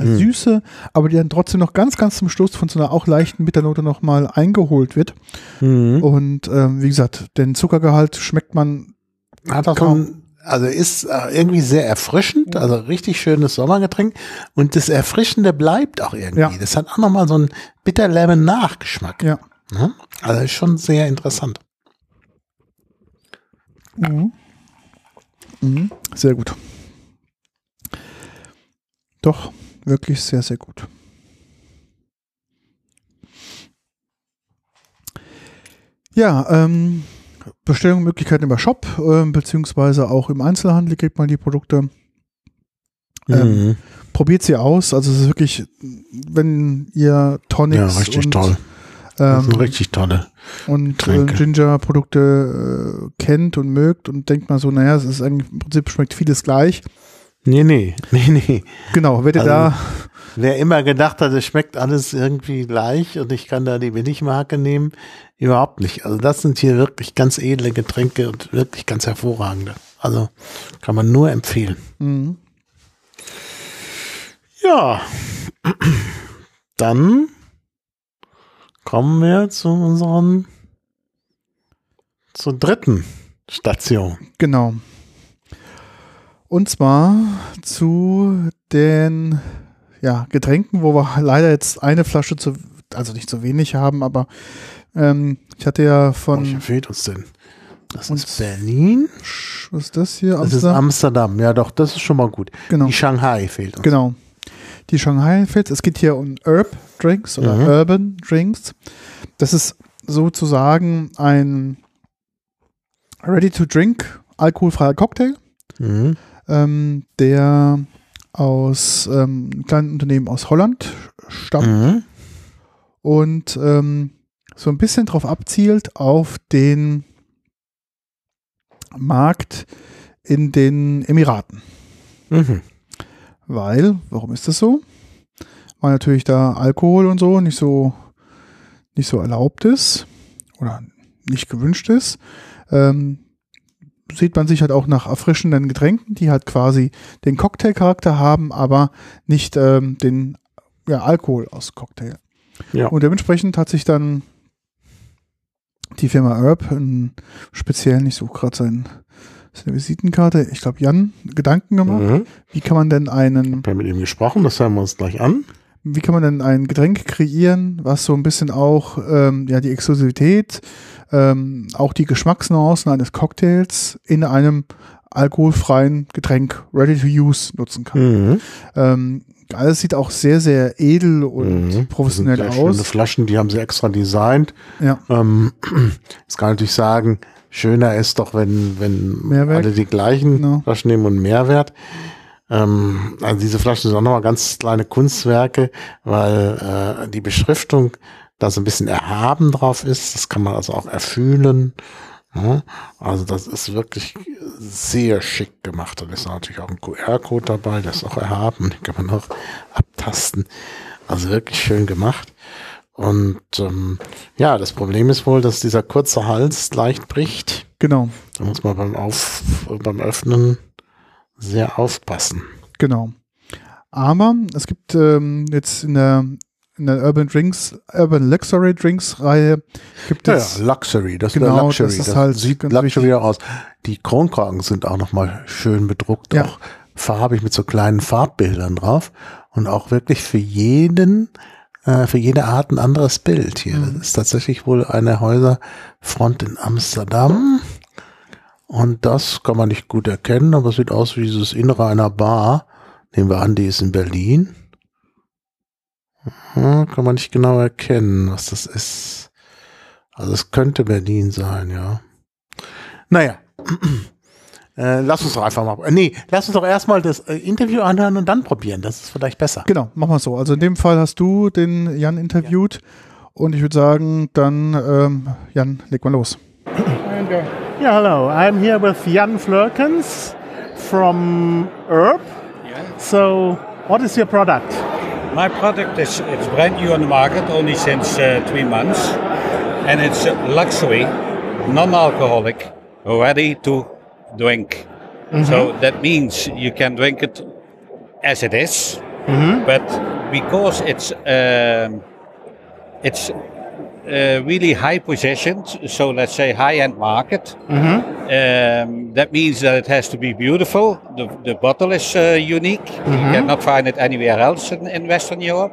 Mhm. Süße, aber die dann trotzdem noch ganz, ganz zum Schluss von so einer auch leichten Bitternote nochmal eingeholt wird. Mhm. Und ähm, wie gesagt, den Zuckergehalt schmeckt man Hat auch ein, also ist äh, irgendwie sehr erfrischend, also richtig schönes Sommergetränk. Und das Erfrischende bleibt auch irgendwie. Ja. Das hat auch nochmal so einen bitter lemon Nachgeschmack. Ja. Ne? Also ist schon sehr interessant. Mhm. Mhm. Sehr gut. Doch, wirklich sehr, sehr gut. Ja, ähm, Bestellungsmöglichkeiten über Shop, ähm, beziehungsweise auch im Einzelhandel kriegt man die Produkte. Ähm, Mhm. Probiert sie aus. Also es ist wirklich, wenn ihr Tonics Ja, richtig und, toll. Ähm, richtig tolle. und äh. Ginger-Produkte äh, kennt und mögt und denkt mal so, naja, es ist eigentlich im Prinzip schmeckt vieles gleich. Nee, nee, nee, nee. Genau, ihr Also- da, Wer immer gedacht hat, es schmeckt alles irgendwie gleich und ich kann da die Billigmarke nehmen, überhaupt nicht. Also das sind hier wirklich ganz edle Getränke und wirklich ganz hervorragende. Also kann man nur empfehlen. Mhm. Ja, dann kommen wir zu unseren zur dritten Station. genau. Und zwar zu den ja, Getränken, wo wir leider jetzt eine Flasche zu, also nicht zu wenig haben, aber ähm, ich hatte ja von, Welche fehlt uns denn? Das ist Berlin. was ist das hier? Das ist Amsterdam? Amsterdam. Ja, doch, das ist schon mal gut. Genau. Die Shanghai fehlt uns. Genau. Die Shanghai Fits. Es geht hier um Herb Drinks oder Mhm. Urban Drinks. Das ist sozusagen ein Ready-to-Drink alkoholfreier Cocktail, Mhm. Ähm, der aus ähm, einem kleinen Unternehmen aus Holland stammt Mhm. und ähm, so ein bisschen drauf abzielt auf den Markt in den Emiraten. Mhm. Weil, warum ist das so? Weil natürlich da Alkohol und so nicht so, nicht so erlaubt ist oder nicht gewünscht ist. Ähm, sieht man sich halt auch nach erfrischenden Getränken, die halt quasi den Cocktailcharakter haben, aber nicht ähm, den ja, Alkohol aus Cocktail. Ja. Und dementsprechend hat sich dann die Firma Herb einen speziellen, ich suche gerade sein, seine Visitenkarte, ich glaube Jan, Gedanken gemacht. Mhm. Wie kann man denn einen Ich habe mit ihm gesprochen, das hören wir uns gleich an. Wie kann man denn ein Getränk kreieren, was so ein bisschen auch ähm, ja, die Exklusivität, ähm, auch die Geschmacksnuancen eines Cocktails in einem alkoholfreien Getränk ready to use nutzen kann. Mhm. Ähm, alles sieht auch sehr, sehr edel und Mhm. professionell das sind sehr schöne aus. Flaschen, die haben sie extra designt. Ja, Ähm, das kann natürlich sagen, schöner ist doch, wenn, wenn Mehrwert. alle die gleichen Genau. Flaschen nehmen und Mehrwert. Ähm, also diese Flaschen sind auch nochmal ganz kleine Kunstwerke, weil äh, die Beschriftung da so ein bisschen erhaben drauf ist. Das kann man also auch erfühlen. Ja, also das ist wirklich sehr schick gemacht. Da ist natürlich auch ein QR-Code dabei, der ist auch erhaben, den kann man auch abtasten. Also wirklich schön gemacht. Und ähm, ja, das Problem ist wohl, dass dieser kurze Hals leicht bricht. genau, Da muss man beim, Auf, beim Öffnen sehr aufpassen. genau. Aber es gibt ähm, jetzt in der, in der Urban Drinks, Urban Luxury Drinks Reihe gibt Ja, es ja, Luxury, das Genau, wäre Luxury. das ist halt sieht ganz Luxury aus. Die Kronkorken sind auch nochmal schön bedruckt, Ja. auch farbig mit so kleinen Farbbildern drauf und auch wirklich für jeden, äh, für jede Art ein anderes Bild hier. Mhm. Das ist tatsächlich wohl eine Häuserfront in Amsterdam. Und das kann man nicht gut erkennen, aber es sieht aus wie dieses Innere einer Bar. Nehmen wir an, die ist in Berlin. Hm, kann man nicht genau erkennen, was das ist. Also es könnte Berlin sein, ja. Naja. Äh, lass uns doch einfach mal. äh, Nee, lass uns doch erstmal das äh, Interview anhören und dann probieren. Das ist vielleicht besser. Genau, machen wir es so. Also in dem Fall hast du den Jan interviewt und ich würde sagen, dann ähm, Jan, leg mal los. Yeah, hello. I'm here with Jan Flurkens from Herb. So, what is your product? My product is it's brand new on the market, only since uh, three months, and it's luxury, non-alcoholic, ready to drink. So that means you can drink it as it is, but because it's um, it's uh, really high positioned, so let's say high-end market. Um, that means that it has to be beautiful. The, the bottle is uh, unique. You cannot find it anywhere else in, in Western Europe.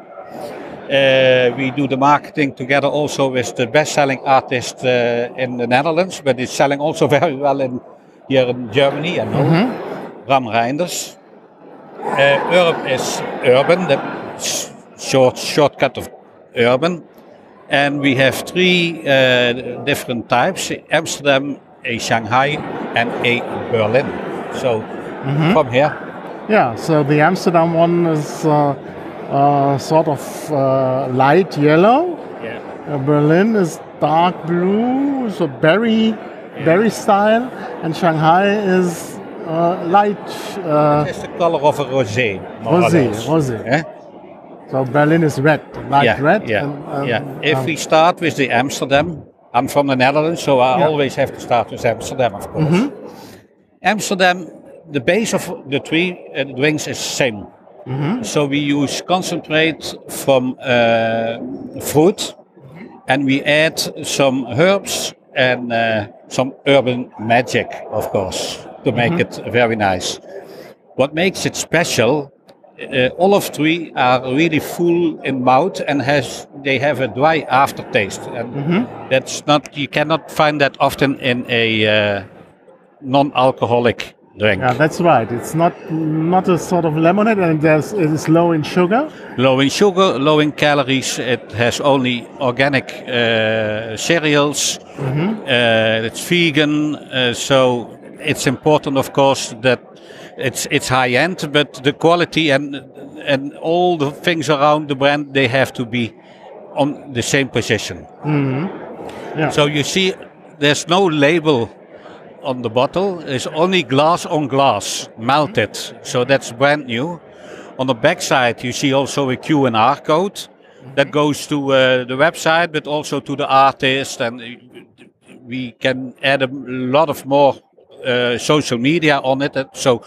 Uh, we do the marketing together also with the best-selling artist uh, in the Netherlands, but it's selling also very well in here in Germany. I know Ram Reinders. Uh, Urb is urban, the short shortcut of urban, and we have three uh, different types: Amsterdam, a Shanghai, and a Berlin. So from here, Yeah, so the Amsterdam one is uh, uh, sort of uh, light yellow. yeah. Uh, Berlin is dark blue, so berry, berry style, and Shanghai is uh, light. Uh, it's the color of a rosé. Rosé, rosé. Yeah? So Berlin is red, light yeah, red. Yeah, and, um, yeah. If um, we start with the Amsterdam, I'm from the Netherlands, so I Yeah. always have to start with Amsterdam, of course. Amsterdam, the base of the three uh, drinks is same. So we use concentrate from uh, fruit, and we add some herbs and uh, some urban magic, of course, to make it very nice. What makes it special uh, olive tree are really full in mouth and has they have a dry aftertaste, and that's not you cannot find that often in a uh, non-alcoholic drink. Yeah, that's right. It's not not a sort of lemonade, and there's, it is low in sugar. low in sugar, low in calories. It has only organic uh, cereals. Uh, it's vegan, uh, so it's important, of course, that it's it's high end, but the quality and and all the things around the brand they have to be on the same position. Yeah. So you see, there's no label on the bottle. It's only glass on glass, melted. So that's brand new. On the back side, you see also a QR code that goes to uh, the website, but also to the artist, and we can add a lot of more social media on it, uh, so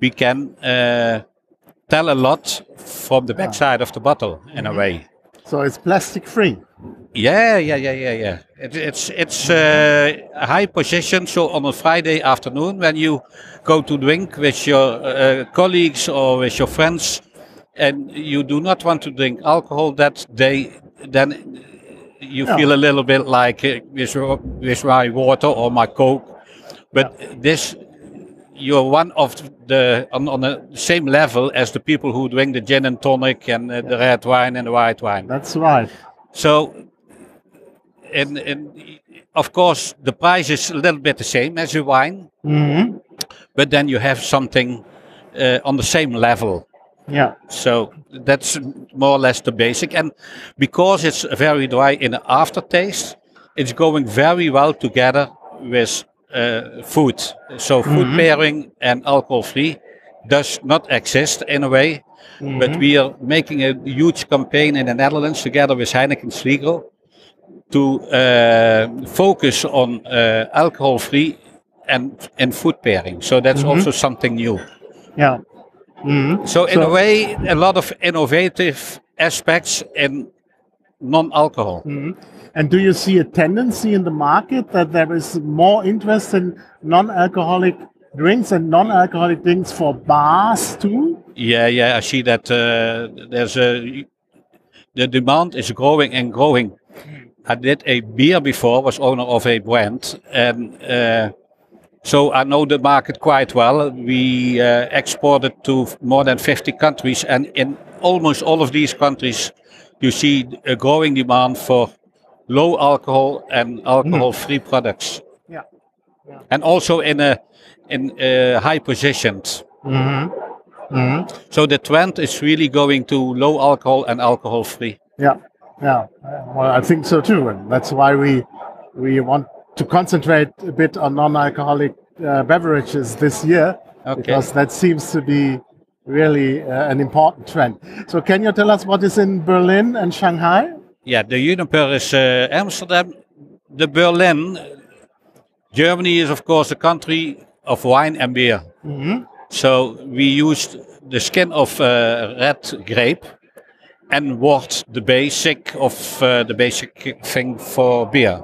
we can uh, tell a lot from the backside of the bottle in a way. So it's plastic free. Yeah, yeah, yeah, yeah, yeah. It, it's it's uh, a high position. So on a Friday afternoon, when you go to drink with your uh, colleagues or with your friends, and you do not want to drink alcohol that day, then you feel a little bit like uh, with, with my water or my coke. But this, you're one of the on, on the same level as the people who drink the gin and tonic and uh, the red wine and the white wine. That's right. So, and, and of course, the price is a little bit the same as a wine, hmm but then you have something uh, on the same level. Yeah. So that's more or less the basic. And because it's very dry in the aftertaste, it's going very well together with uh, food. So food pairing and alcohol free does not exist in a way. But we are making a huge campaign in the Netherlands together with Heineken Sliegel to uh, focus on uh, alcohol free and, and food pairing. So that's also something new. Yeah. hmm So in So- a way, a lot of innovative aspects in non-alcohol. And do you see a tendency in the market that there is more interest in non-alcoholic drinks and non-alcoholic drinks for bars too? Yeah, yeah, I see that uh, there's a the demand is growing and growing. I did a beer before, was owner of a brand, and uh, so I know the market quite well. We uh, exported to more than 50 countries, and in almost all of these countries, you see a growing demand for low alcohol and alcohol-free products. Yeah. and also in a in a high positions. So the trend is really going to low alcohol and alcohol free. Yeah, yeah. Well, I think so too, and that's why we we want to concentrate a bit on non-alcoholic uh, beverages this year Okay. because that seems to be really uh, an important trend. So, can you tell us what is in Berlin and Shanghai? Yeah, the Juniper is uh, Amsterdam. The Berlin, Germany is of course a country of wine and beer. So we used the skin of uh, red grape and wort the basic of uh, the basic thing for beer.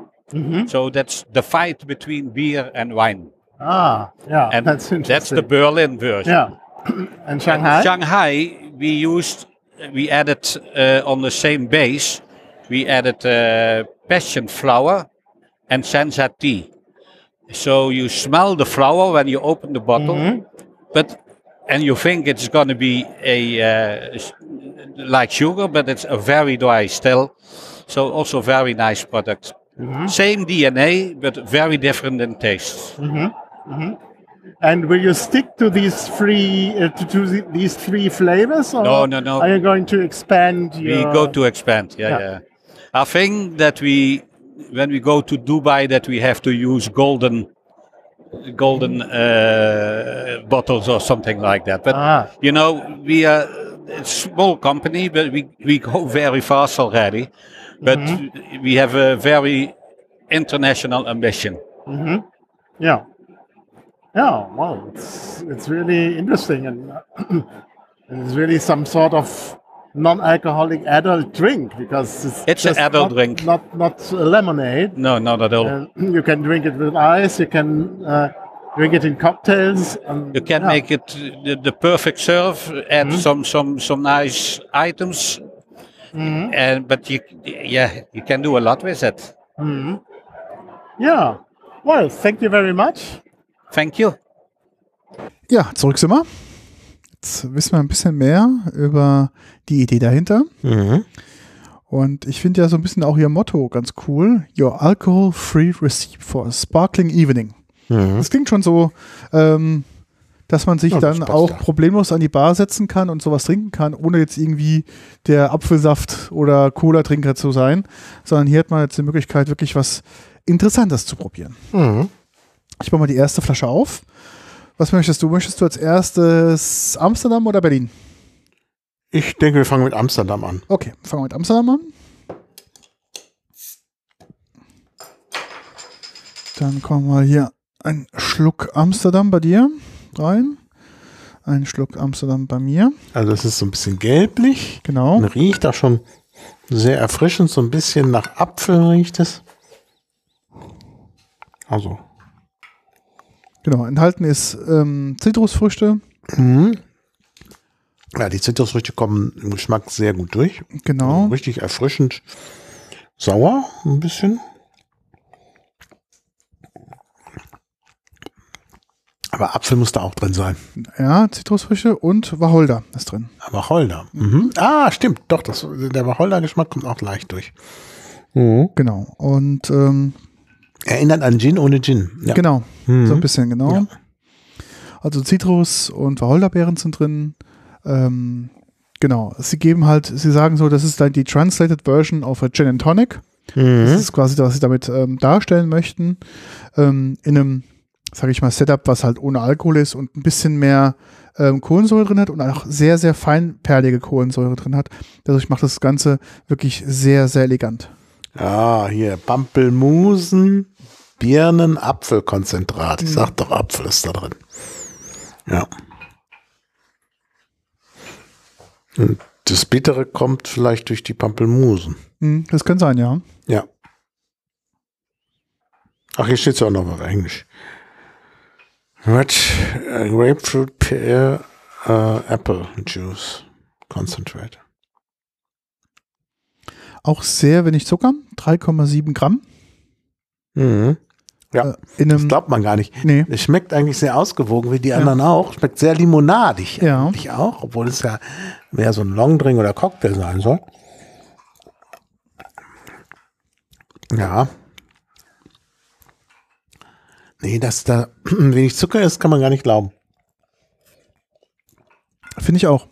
So that's the fight between beer and wine. Ah, yeah, And that's interesting. that's the Berlin version. yeah. and Shanghai. Shanghai, we used, we added uh, on the same base, we added uh, passion flower and senza tea. So you smell the flower when you open the bottle, but and you think it's going to be a uh, like sugar, but it's a very dry still. So also very nice product. Same DNA, but very different in taste. And will you stick to these three uh, to, to these three flavors? Or No, no, no. Are you going to expand? we go to expand yeah, Yeah. yeah i think that we when we go to dubai that we have to use golden golden uh, bottles or something like that but Ah. you know we are a small company but we, we go very fast already but Mm-hmm. we have a very international ambition Yeah. Yeah. Well, it's it's really interesting, and it's really some sort of non-alcoholic adult drink because it's It's an adult not, drink. not not lemonade. no not at all Uh, you can drink it with ice. You can uh, drink it in cocktails. and- You can yeah. make it the, the perfect serve, add some some some nice items, and but you yeah you can do a lot with it. Yeah. Well, thank you very much. Thank you. Ja, zurück sind wir. Jetzt wissen wir ein bisschen mehr über die Idee dahinter. Mhm. Und ich finde ja so ein bisschen auch ihr Motto ganz cool. Your alcohol-free receipt for a sparkling evening. Mhm. Das klingt schon so, ähm, dass man sich Ja, dann auch ja. problemlos an die Bar setzen kann und sowas trinken kann, ohne jetzt irgendwie der Apfelsaft oder Cola-Trinker zu sein, sondern hier hat man jetzt die Möglichkeit, wirklich was Interessantes zu probieren. Mhm. Ich mache mal die erste Flasche auf. Was möchtest du? Möchtest du als erstes Amsterdam oder Berlin? Ich denke, wir fangen mit Amsterdam an. Okay, fangen wir mit Amsterdam an. Dann kommen wir hier ein Schluck Amsterdam bei dir rein. Ein Schluck Amsterdam bei mir. Also es ist so ein bisschen gelblich. Genau. Und riecht auch schon sehr erfrischend, so ein bisschen nach Apfel riecht es. Also, Genau. Enthalten ist ähm, Zitrusfrüchte. mhm. ja, die Zitrusfrüchte kommen im Geschmack sehr gut durch. Genau. Richtig erfrischend sauer, ein bisschen. Aber Apfel muss da auch drin sein. Ja, Zitrusfrüchte und Wacholder ist drin. Wacholder. Mhm. Ah, stimmt. Doch, das, der Wacholder-Geschmack kommt auch leicht durch. Mhm. Genau. Und ähm, Erinnert an Gin ohne Gin. Ja. genau. Mhm. So ein bisschen, genau. Ja. Also Zitrus und Wacholderbeeren sind drin. Ähm, genau. Sie geben halt, sie sagen so, das ist dann die Translated Version of a Gin and Tonic. Das Mhm. ist quasi, was sie damit ähm, darstellen möchten. Ähm, in einem, sage ich mal, Setup, was halt ohne Alkohol ist und ein bisschen mehr ähm, Kohlensäure drin hat und auch sehr, sehr feinperlige Kohlensäure drin hat. Dadurch macht das Ganze wirklich sehr, sehr elegant. Ja, hier Pampelmusen, Birnen, Apfelkonzentrat. Ich sag doch, Apfel ist da drin. Ja. Und das Bittere kommt vielleicht durch die Pampelmusen. Hm, das kann sein, ja. Ja. Ach, hier steht es auch noch auf Englisch. Red Grapefruit Pear äh, Apple Juice Concentrate. Auch sehr wenig Zucker, 3,7 Gramm. Mhm. Ja. Äh, in Das einem, glaubt man gar nicht. nee, Es schmeckt eigentlich sehr ausgewogen, wie die anderen auch. Schmeckt sehr limonadig Ja. eigentlich auch, obwohl es ja mehr so ein Longdrink oder Cocktail sein soll. Ja. Nee, dass da wenig Zucker ist, kann man gar nicht glauben. finde ich auch.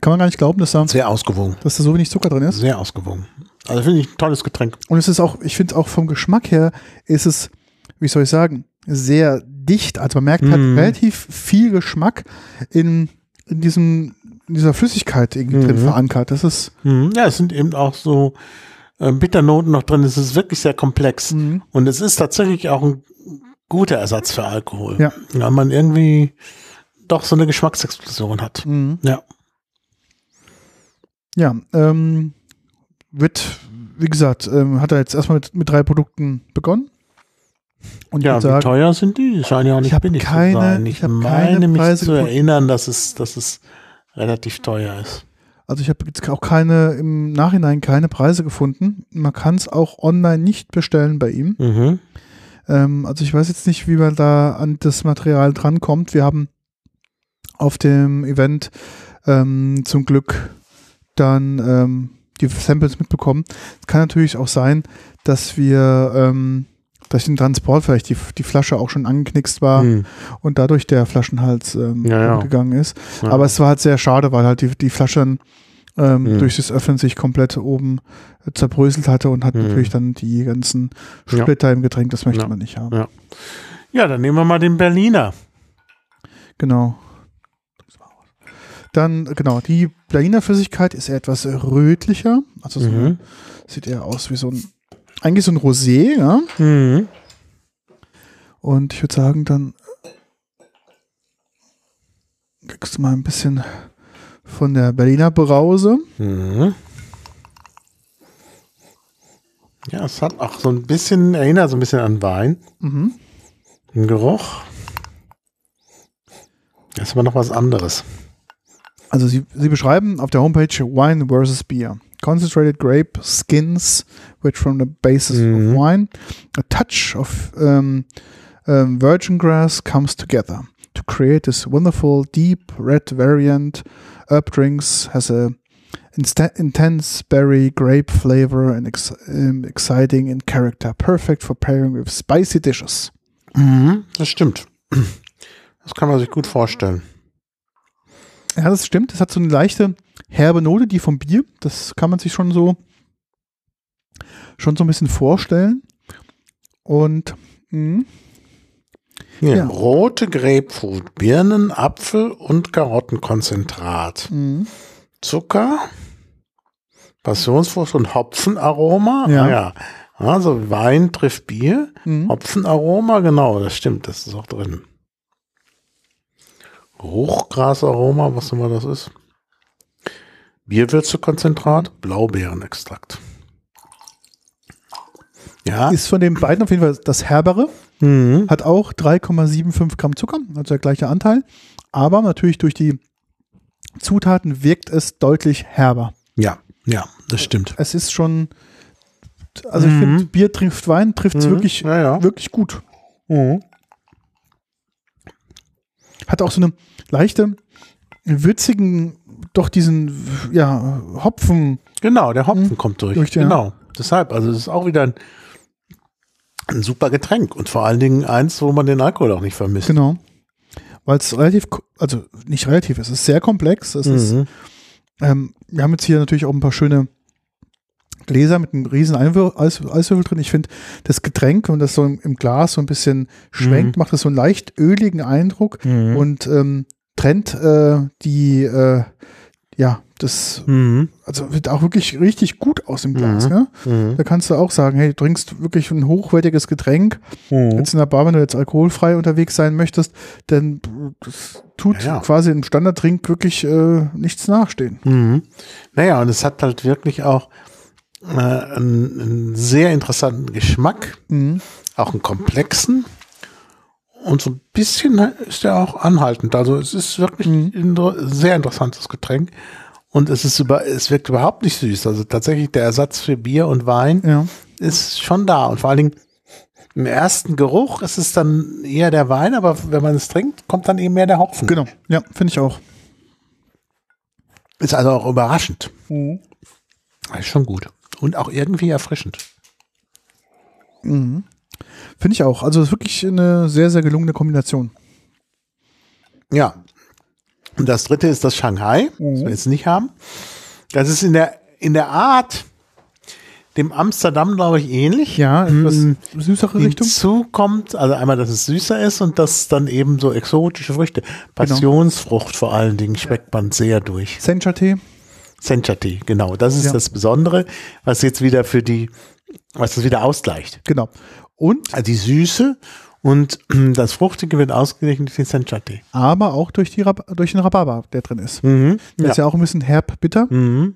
Kann man gar nicht glauben, dass da, Sehr ausgewogen. dass da so wenig Zucker drin ist. Sehr ausgewogen. Also finde ich ein tolles Getränk. Und es ist auch, ich finde auch vom Geschmack her, ist es, wie soll ich sagen, sehr dicht. Also man merkt halt Mhm. relativ viel Geschmack in, in diesem, in dieser Flüssigkeit irgendwie drin Mhm. verankert. Das ist, Mhm. Ja, es sind eben auch so äh, Bitternoten noch drin. Es ist wirklich sehr komplex. Mhm. Und es ist tatsächlich auch ein guter Ersatz für Alkohol. Ja. Weil man irgendwie doch so eine Geschmacksexplosion hat. Ja. Ja, ähm, wird, wie gesagt, ähm, hat er jetzt erstmal mit, mit drei Produkten begonnen. Und Ja, wie sagen, teuer sind die? Die scheinen ja auch nicht Ich billig keine- zu sein. Ich, ich meine keine mich Preise zu gefunden. erinnern, dass es, dass es relativ teuer ist. also ich habe jetzt auch keine, im Nachhinein keine Preise gefunden. Man kann es auch online nicht bestellen bei ihm. Mhm. Ähm, also ich weiß jetzt nicht, wie man da an das Material drankommt. Wir haben auf dem Event ähm, zum Glück dann ähm, die Samples mitbekommen. Es kann natürlich auch sein, dass wir ähm, durch den Transport vielleicht die, die Flasche auch schon angeknickst war Mhm. und dadurch der Flaschenhals ähm, Ja, ja. gegangen ist. Ja. Aber es war halt sehr schade, weil halt die, die Flaschen ähm, Mhm. durch das Öffnen sich komplett oben äh, zerbröselt hatte und hat Mhm. natürlich dann die ganzen Ja. Splitter im Getränk, das möchte Ja. man nicht haben. Ja. Ja, dann nehmen wir mal den Berliner. Genau. Dann, genau, die Berliner Flüssigkeit ist eher etwas rötlicher. Also so, Mhm. sieht eher aus wie so ein, eigentlich so ein Rosé, ja. Mhm. Und ich würde sagen, dann kriegst du mal ein bisschen von der Berliner Brause. Mhm. Ja, es hat auch so ein bisschen, erinnert so ein bisschen an Wein. Mhm. Ein Geruch. Das ist aber noch was anderes. Also sie, sie beschreiben auf der Homepage Wine versus Beer. Concentrated grape skins, which from the basis Mhm. of wine, a touch of um, um, virgin grass comes together to create this wonderful deep red variant. Herb drinks has a insta- intense berry grape flavor and ex um, exciting in character, perfect for pairing with spicy dishes. Mhm, das stimmt. Das kann man sich gut vorstellen. Ja, das stimmt. Es hat so eine leichte herbe Note, die vom Bier. Das kann man sich schon so schon so ein bisschen vorstellen. Und mh, Hier, Ja. Rote Grapefruit, Birnen, Apfel und Karottenkonzentrat. mh. Zucker, Passionsfrucht und Hopfenaroma. Ja. Ah, ja. Also Wein trifft Bier. Mhm. Hopfenaroma, genau, das stimmt, das ist auch drin. Hochgrasaroma, was immer das ist. Bierwürzekonzentrat, Blaubeerenextrakt. Ja. Ist von den beiden auf jeden Fall das herbere. Mhm. Hat auch 3,75 Gramm Zucker, also der gleiche Anteil. Aber natürlich durch die Zutaten wirkt es deutlich herber. Ja, ja, das stimmt. Es ist schon, also ich Mhm. finde, Bier trifft Wein, trifft es Mhm. wirklich, Ja, ja. wirklich gut. Mhm. Hat auch so eine leichte, würzigen, doch diesen, ja, Hopfen. Genau, der Hopfen Mhm. kommt durch. Durch, ja. genau. Deshalb, also es ist auch wieder ein, ein super Getränk und vor allen Dingen eins, wo man den Alkohol auch nicht vermisst. Genau. Weil es relativ, also nicht relativ, es ist sehr komplex. Es ist, Mhm. ähm, wir haben jetzt hier natürlich auch ein paar schöne Gläser mit einem riesen Einwür Eis Eiswürfel drin. Ich finde, das Getränk, wenn das so im, Glas so ein bisschen schwenkt, macht das so einen leicht öligen Eindruck Mhm. und ähm, trennt äh, die, äh, ja, das, Mhm. also wird auch wirklich richtig gut aus dem Glas. Mhm. Ja? Mhm. Da kannst du auch sagen, hey, du trinkst wirklich ein hochwertiges Getränk. Mhm. Jetzt in der Bar, wenn du jetzt alkoholfrei unterwegs sein möchtest, dann das tut Ja, ja. quasi im Standardtrink wirklich äh, nichts nachstehen. Mhm. Naja, und es hat halt wirklich auch äh, einen, einen sehr interessanten Geschmack, Mhm. auch einen komplexen. Und so ein bisschen ist er auch anhaltend. Also es ist wirklich Mhm. ein sehr interessantes Getränk. Und es ist über, es wirkt überhaupt nicht süß. Also tatsächlich der Ersatz für Bier und Wein Ja. ist schon da. Und vor allen Dingen im ersten Geruch ist es dann eher der Wein, aber wenn man es trinkt, kommt dann eben mehr der Hopfen. Genau, ja, finde ich auch. Ist also auch überraschend. Ist schon gut. Und auch irgendwie erfrischend. Mhm. Finde ich auch. Also es ist wirklich eine sehr, sehr gelungene Kombination. Ja. Und das dritte ist das Shanghai, das wir jetzt nicht haben. Das ist in der, in der Art dem Amsterdam, glaube ich, ähnlich. Ja, etwas Hm, süßere Richtung. Hinzu kommt, also einmal, dass es süßer ist und dass dann eben so exotische Früchte, Passionsfrucht vor allen Dingen schmeckt man sehr durch. Sencha-Tee. Sencha-Tee, genau. Das ist Ja. das Besondere, was jetzt wieder für die, was das wieder ausgleicht. Genau. Und Also die Süße und das Fruchtige wird ausgeglichen durch den Sencha-Tee. aber auch durch, die Rab durch den Rhabarber, der drin ist. Mhm. Der ist ja auch ein bisschen herb-bitter. Mhm.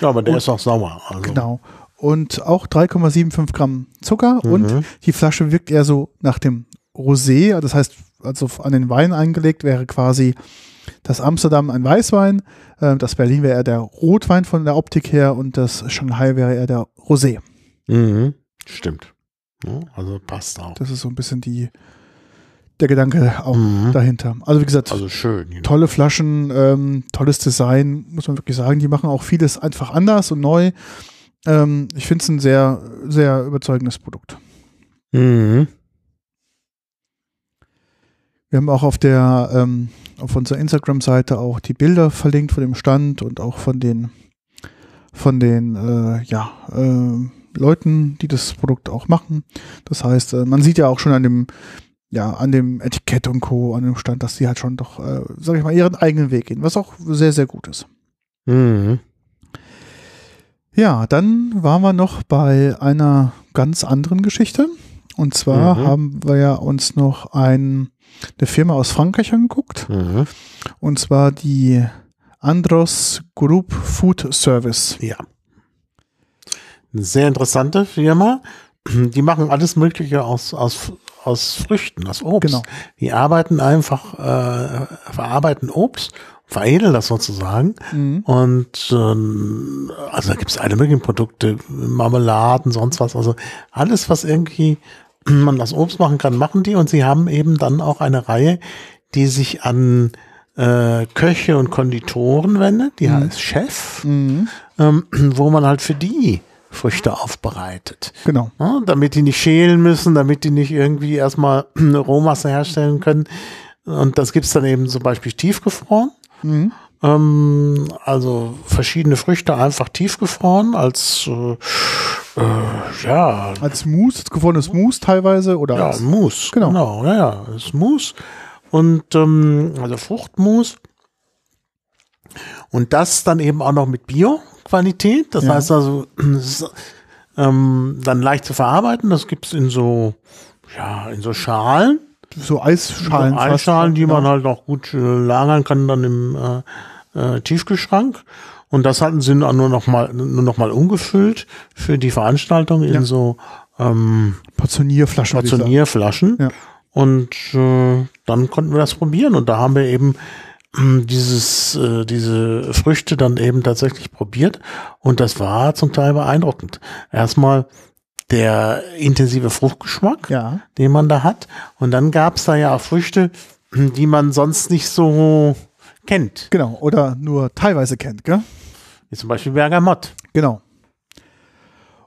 Ja, aber der Und- ist auch sauer. Also. Genau. Und auch 3,75 Gramm Zucker Mhm. und die Flasche wirkt eher so nach dem Rosé, das heißt, also an den Wein eingelegt wäre quasi das Amsterdam ein Weißwein, äh, das Berlin wäre eher der Rotwein von der Optik her und das Shanghai wäre eher der Rosé. Mhm. Stimmt. Ja, also passt auch. Das ist so ein bisschen die, der Gedanke auch Mhm. dahinter. Also wie gesagt, Also schön. genau. tolle Flaschen, ähm, tolles Design, muss man wirklich sagen. Die machen auch vieles einfach anders und neu. Ähm, ich finde es ein sehr, sehr überzeugendes Produkt. Mhm. Wir haben auch auf der, ähm, auf unserer Instagram-Seite auch die Bilder verlinkt von dem Stand und auch von den, von den, äh, ja, äh, Leuten, die das Produkt auch machen. Das heißt, äh, man sieht ja auch schon an dem, ja, an dem Etikett und Co., an dem Stand, dass die halt schon doch, äh, sag ich mal, ihren eigenen Weg gehen, was auch sehr, sehr gut ist. Mhm. Ja, dann waren wir noch bei einer ganz anderen Geschichte. Und zwar Mhm. haben wir ja uns noch ein, eine Firma aus Frankreich angeguckt. Mhm. Und zwar die Andros Group Food Service. Ja. Eine sehr interessante Firma. Die machen alles Mögliche aus, aus, aus Früchten, aus Obst. Genau. Die arbeiten einfach, äh, verarbeiten Obst, veredeln das sozusagen. Mhm. Und ähm, also da gibt es alle möglichen Produkte, Marmeladen, sonst was. Also alles, was irgendwie man aus Obst machen kann, machen die. Und sie haben eben dann auch eine Reihe, die sich an äh, Köche und Konditoren wendet, die heißt Chef, Mhm. ähm, wo man halt für die Früchte aufbereitet. Genau. Ja, damit die nicht schälen müssen, damit die nicht irgendwie erstmal eine Rohmasse herstellen können. Und das gibt's dann eben zum Beispiel tiefgefroren. Mhm. Ähm, also verschiedene Früchte einfach tiefgefroren als äh, äh, ja, Als Mousse, als gefrorenes Mousse teilweise oder ja, als, Mousse. Genau. genau ja, ja, ist Mousse. Und ähm, also Fruchtmus. Und das dann eben auch noch mit Bio-Qualität. Das Ja. heißt also, ist, ähm, dann leicht zu verarbeiten. Das gibt's in so, ja, in so Schalen. so Eisschalen. so. Eisschalen, die man Genau. halt auch gut äh, lagern kann dann im äh, äh, Tiefkühlschrank. Und das hatten sie nur noch mal, nur noch mal umgefüllt für die Veranstaltung in Ja. so ähm, Portionierflaschen. Portionierflaschen. Ja. Und äh, dann konnten wir das probieren und da haben wir eben mh, dieses, äh, diese Früchte dann eben tatsächlich probiert und das war zum Teil beeindruckend. Erstmal der intensive Fruchtgeschmack, Ja. den man da hat und dann gab es da ja auch Früchte, mh, die man sonst nicht so kennt, Genau. Oder nur teilweise kennt, gell? Wie zum Beispiel Bergamott. Genau.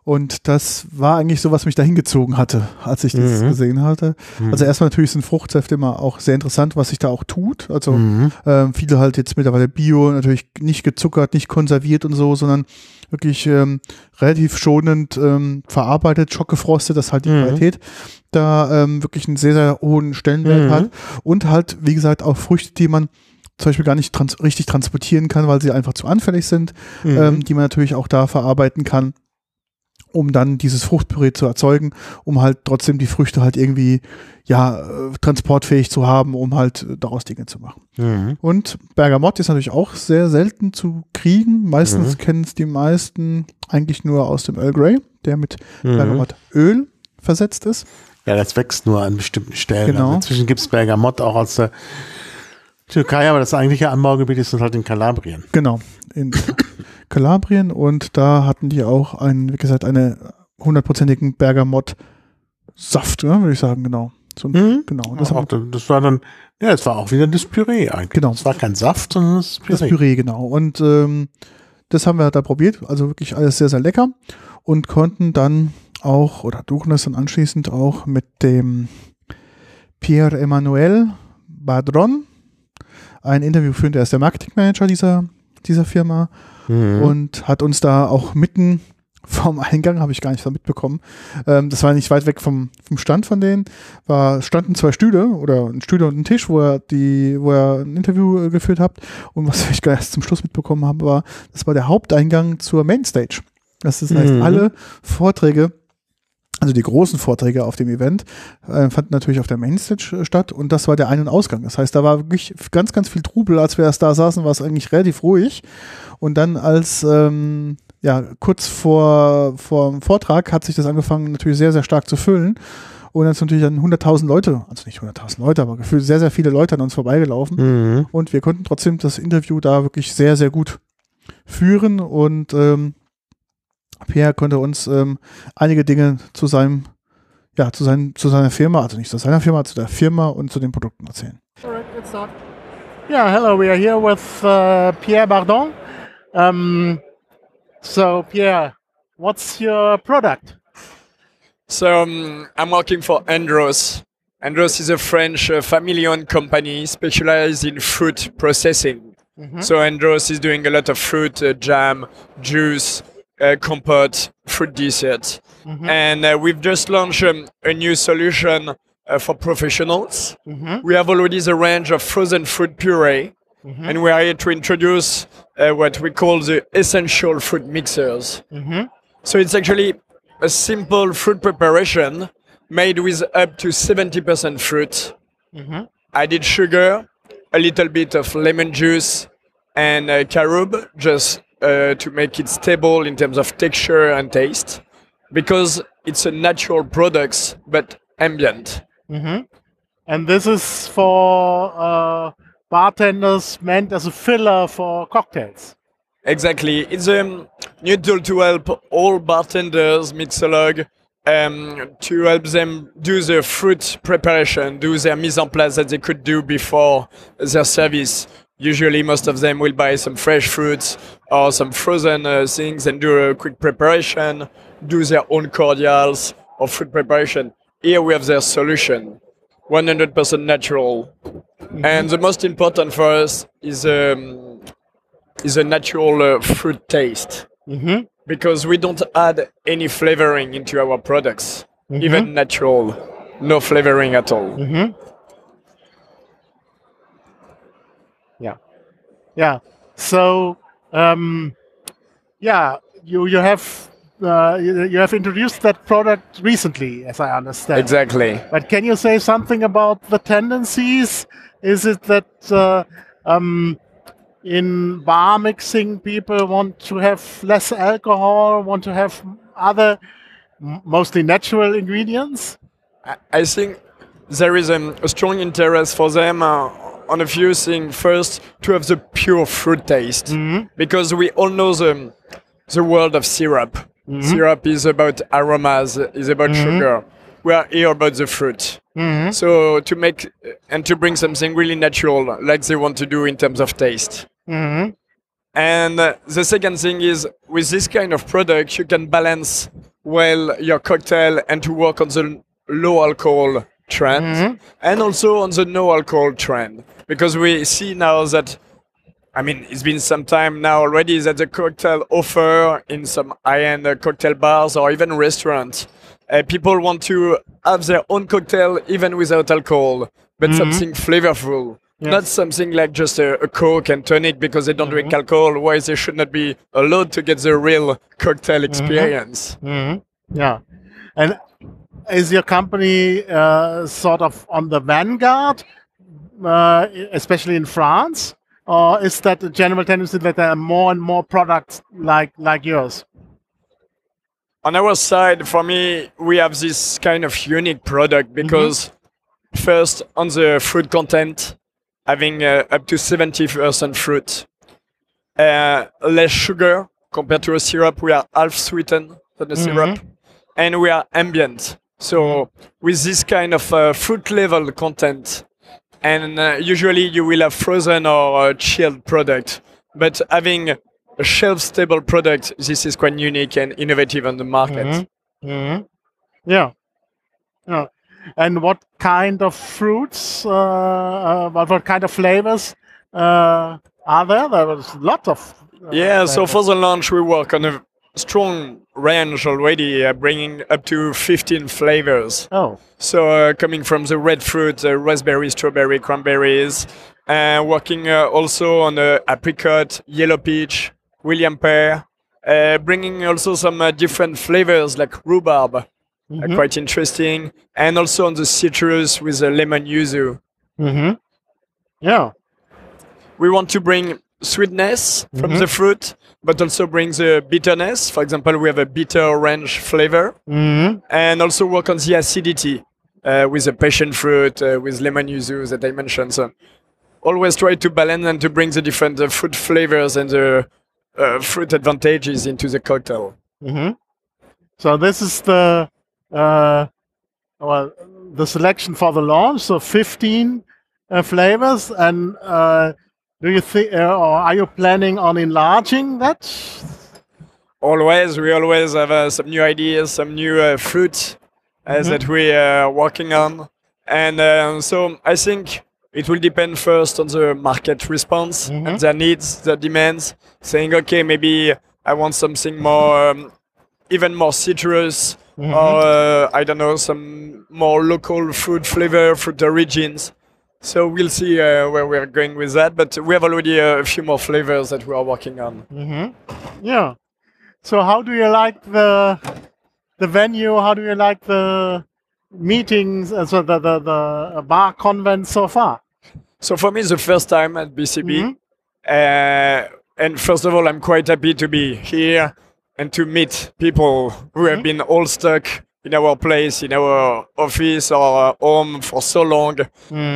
Und das war eigentlich so, was mich da hingezogen hatte, als ich das Mhm. gesehen hatte. Also erstmal natürlich sind Fruchtsäfte immer auch sehr interessant, was sich da auch tut. Also Mhm. ähm, viele halt jetzt mittlerweile Bio, natürlich nicht gezuckert, nicht konserviert und so, sondern wirklich ähm, relativ schonend ähm, verarbeitet, schockgefrostet, dass halt die Mhm. Qualität da ähm, wirklich einen sehr, sehr hohen Stellenwert Mhm. hat. Und halt, wie gesagt, auch Früchte, die man zum Beispiel gar nicht trans richtig transportieren kann, weil sie einfach zu anfällig sind, Mhm. ähm, die man natürlich auch da verarbeiten kann, um dann dieses Fruchtpüree zu erzeugen, um halt trotzdem die Früchte halt irgendwie ja äh, transportfähig zu haben, um halt äh, daraus Dinge zu machen. Mhm. Und Bergamott ist natürlich auch sehr selten zu kriegen. Meistens Mhm. kennen es die meisten eigentlich nur aus dem Earl Grey, der mit Mhm. Bergamottöl versetzt ist. Ja, das wächst nur an bestimmten Stellen. Genau. Also inzwischen gibt es Bergamott auch aus der Türkei, aber das eigentliche Anbaugebiet ist halt in Kalabrien. Genau, in Kalabrien und da hatten die auch einen, wie gesagt, eine hundertprozentigen Bergamott-Saft, ja, würde ich sagen, genau. So, Mhm. Genau, Das, auch, das war dann, ja, es war auch wieder das Püree eigentlich. Genau. Es war kein Saft, sondern das Püree. das Püree, genau. Und ähm, das haben wir da probiert, also wirklich alles sehr, sehr lecker und konnten dann auch, oder durften das dann anschließend auch mit dem Pierre Emmanuel Badron ein Interview führen, der ist der Marketingmanager dieser, dieser Firma Mhm. und hat uns da auch mitten vom Eingang, habe ich gar nicht so mitbekommen. Ähm, das war nicht weit weg vom, vom Stand von denen. War, standen zwei Stühle oder ein Stühle und ein Tisch, wo er die, wo er ein Interview äh, geführt hat. Und was ich gar erst zum Schluss mitbekommen habe, war, das war der Haupteingang zur Mainstage. Das heißt, Mhm. alle Vorträge, also die großen Vorträge auf dem Event, äh, fanden natürlich auf der Mainstage äh, statt und das war der Ein- und Ausgang. Das heißt, da war wirklich ganz, ganz viel Trubel. Als wir erst da saßen, war es eigentlich relativ ruhig. Und dann als ähm, ja, kurz vor, vor dem Vortrag hat sich das angefangen natürlich sehr, sehr stark zu füllen. Und dann sind natürlich dann 100.000 Leute, also nicht 100.000 Leute, aber gefühlt sehr, sehr viele Leute an uns vorbeigelaufen. Mhm. Und wir konnten trotzdem das Interview da wirklich sehr, sehr gut führen. Und ähm, Pierre konnte uns ähm, einige Dinge zu seinem, ja, zu, seinen, zu seiner Firma, also nicht zu seiner Firma, zu der Firma und zu den Produkten erzählen. Yeah, hello. We are here with uh, Pierre Bardon. Um, so, Pierre, what's your product? So um, I'm working for Andros. Andros is a French uh, family-owned company specialized in fruit processing. So Andros is doing a lot of fruit uh, jam, juice, uh, compote, fruit desserts, and uh, we've just launched um, a new solution uh, for professionals. We have already the range of frozen fruit puree, and we are here to introduce uh, what we call the essential fruit mixers. So it's actually a simple fruit preparation made with up to 70% fruit, added sugar, a little bit of lemon juice, and uh, carob just uh, to make it stable in terms of texture and taste because it's a natural product but ambient. hmm And this is for uh, bartenders meant as a filler for cocktails. Exactly. It's a new tool to help all bartenders, mixolog, um, to help them do the fruit preparation, do their mise en place that they could do before their service. Usually, most of them will buy some fresh fruits or some frozen uh, things and do a quick preparation, do their own cordials or fruit preparation. Here we have their solution, 100% natural. And the most important for us is um, is a natural uh, fruit taste Mm-hmm. because we don't add any flavoring into our products, even natural, no flavoring at all. Mm-hmm. Yeah. Yeah. So, um, yeah, you you have uh, you, you have introduced that product recently, as I understand. Exactly. But can you say something about the tendencies? Is it that uh, um, in bar mixing people want to have less alcohol, want to have other, mostly natural ingredients? I- think there is um, a strong interest for them uh, on a few things. First, to have the pure fruit taste, mm-hmm. because we all know the, the world of syrup. Mm-hmm. Syrup is about aromas, is about mm-hmm. sugar. We are here about the fruit. So to make and to bring something really natural, like they want to do in terms of taste. Mm-hmm. And uh, the second thing is with this kind of product, you can balance well your cocktail and to work on the low alcohol trend and also on the no alcohol trend. Because we see now that, I mean, it's been some time now already that the cocktail offer in some high end uh, cocktail bars or even restaurants, uh, people want to have their own cocktail even without alcohol, but something flavorful. Not something like just a, a Coke and tonic because they don't drink alcohol. Why they should not be allowed to get the real cocktail experience? Yeah. And is your company uh, sort of on the vanguard, uh, especially in France? Or is that a general tendency that there are more and more products like, like yours? On our side, for me, we have this kind of unique product because first on the fruit content, having uh, up to 70% fruit, uh, less sugar compared to a syrup. We are half sweetened than the syrup, and we are ambient. So with this kind of uh, fruit level content, and uh, usually you will have frozen or uh, chilled product, but having a shelf stable product, this is quite unique and innovative on the market. Mm-hmm. Yeah. Yeah. And what kind of fruits, uh, uh, what, what kind of flavors uh, are there? There's lots of. Yeah, so for the launch, we work on a strong range already, uh, bringing up to 15 flavors. Oh. So uh, coming from the red fruit, uh, raspberry, strawberry, cranberries, and working uh, also on uh, apricot, yellow peach, William pear, uh, bringing also some uh, different flavors like rhubarb, uh, quite interesting, and also on the citrus with the lemon yuzu. Mm-hmm. Yeah. We want to bring sweetness from the fruit, but also bring the bitterness. For example, we have a bitter orange flavor, Mm-hmm. and also work on the acidity uh, with the passion fruit, uh, with lemon yuzu that I mentioned. So always try to balance and to bring the different uh, fruit flavors and the uh, fruit advantages into the cocktail. Mm-hmm. So this is the uh, well the selection for the launch. So 15 uh, flavors, and uh, do you think, uh, or are you planning on enlarging that? Always, we always have uh, some new ideas, some new uh, fruits uh, that we are working on, and uh, so I think it will depend first on the market response and their needs, their demands. Saying, okay, maybe I want something more, um, even more citrus, or uh, I don't know, some more local fruit flavor, fruit origins. So we'll see uh, where we're going with that, but we have already uh, a few more flavors that we are working on. Yeah. So how do you like the the venue? How do you like the meetings? Uh, so the the the bar convent so far? So for me, it's the first time at BCB. Uh, and first of all, I'm quite happy to be here and to meet people who have been all stuck in our place, in our office or home for so long,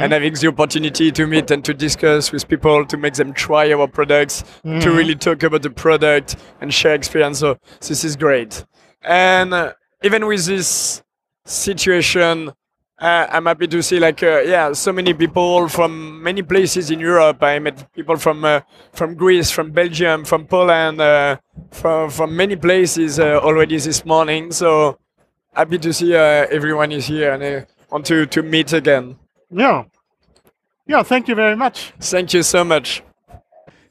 and having the opportunity to meet and to discuss with people, to make them try our products, to really talk about the product and share experience. So this is great. And uh, even with this situation, uh, I'm happy to see like uh, yeah, so many people from many places in Europe. I met people from uh, from Greece, from Belgium, from Poland, uh, from from many places uh, already this morning. So happy to see uh, everyone is here and uh, want to to meet again. Ja. Ja, thank you very much. Thank you so much.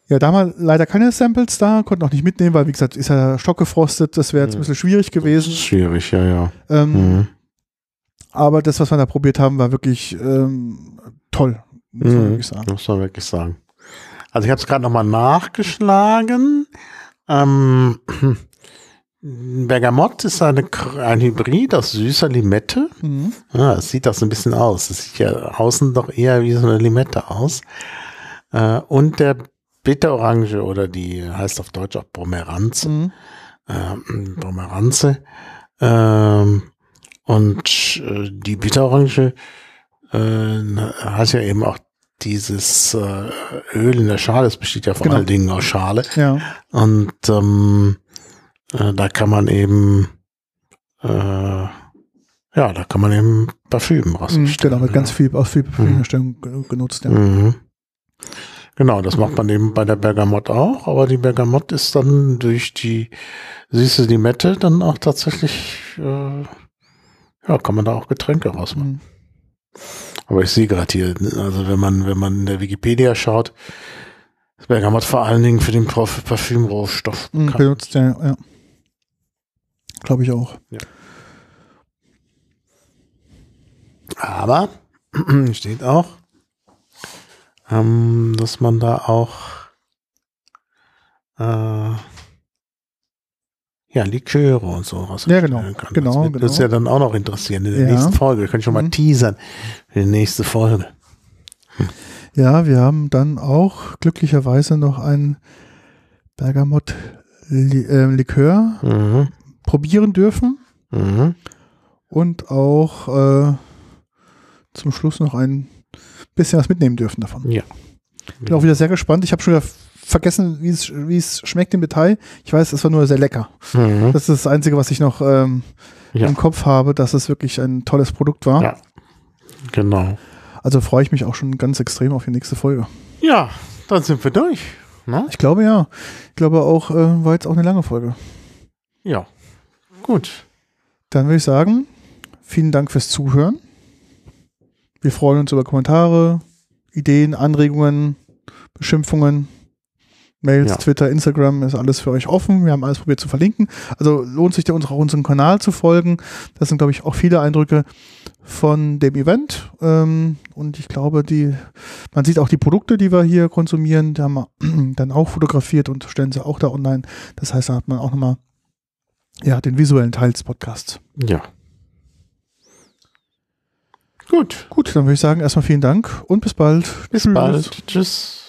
Ja, da haben wir leider keine Samples da, konnten auch nicht mitnehmen, weil wie gesagt, ist ja stockgefrostet, das wäre jetzt ein bisschen schwierig gewesen. Schwierig, ja, ja. Ähm, Mhm. Aber das, was wir da probiert haben, war wirklich ähm, toll, muss man Mhm. wirklich sagen. Muss man wirklich sagen. Also ich habe es gerade nochmal nachgeschlagen. Ähm, Bergamott ist eine, ein Hybrid aus süßer Limette. Mhm. Ja, es sieht auch so ein bisschen aus. Es sieht ja außen doch eher wie so eine Limette aus. Äh, und der Bitterorange oder die heißt auf Deutsch auch Pomeranze. Mhm. Ähm, Pomeranze. Ähm, und äh, die Bitterorange äh, hat ja eben auch dieses äh, Öl in der Schale. Es besteht ja vor Genau. allen Dingen aus Schale. Ja, Und ähm, äh, da kann man eben äh, ja, da kann man eben Parfüm mhm, rausstellen. genau, mit ganz viel, aus viel Mhm. Parfümherstellung ge- genutzt. Ja. Mhm. Genau, das macht man eben bei der Bergamott auch, aber die Bergamott ist dann durch die süße Limette dann auch tatsächlich, äh, ja, kann man da auch Getränke rausmachen. Mhm. Aber ich sehe gerade hier, also wenn man, wenn man in der Wikipedia schaut, ist Bergamott vor allen Dingen für den Parf- Parfümrohstoff Mhm, benutzt, ja, ja. Glaube ich auch. Aber steht auch, ähm, dass man da auch äh, ja, Liköre und so was Ja, genau. kann. Genau, das wird genau. uns ja dann auch noch interessieren in der Ja. nächsten Folge. Wir können schon mal Mhm. teasern für die nächste Folge. Ja, wir haben dann auch glücklicherweise noch ein Bergamott-Likör Mhm. Probieren dürfen Mhm. und auch äh, zum Schluss noch ein bisschen was mitnehmen dürfen davon. Ja. Bin auch wieder sehr gespannt. Ich habe schon wieder vergessen, wie es, wie es schmeckt im Detail. Ich weiß, es war nur sehr lecker. Mhm. Das ist das Einzige, was ich noch ähm, Ja. im Kopf habe, dass es wirklich ein tolles Produkt war. Ja. Genau. Also freue ich mich auch schon ganz extrem auf die nächste Folge. Ja, dann sind wir durch. Ne? Ich glaube ja. Ich glaube auch, äh, war jetzt auch eine lange Folge. Ja. Gut. Dann würde ich sagen, vielen Dank fürs Zuhören. Wir freuen uns über Kommentare, Ideen, Anregungen, Beschimpfungen, Mails, Ja. Twitter, Instagram, ist alles für euch offen. Wir haben alles probiert zu verlinken. Also lohnt sich auch unserem Kanal zu folgen. Das sind, glaube ich, auch viele Eindrücke von dem Event. Ähm, und ich glaube, die, man sieht auch die Produkte, die wir hier konsumieren, die haben wir dann auch fotografiert und stellen sie auch da online. Das heißt, da hat man auch nochmal ja, den visuellen Teil des Podcasts. Ja. Gut. Gut, dann würde ich sagen, erstmal vielen Dank und bis bald. Bis bald. Tschüss.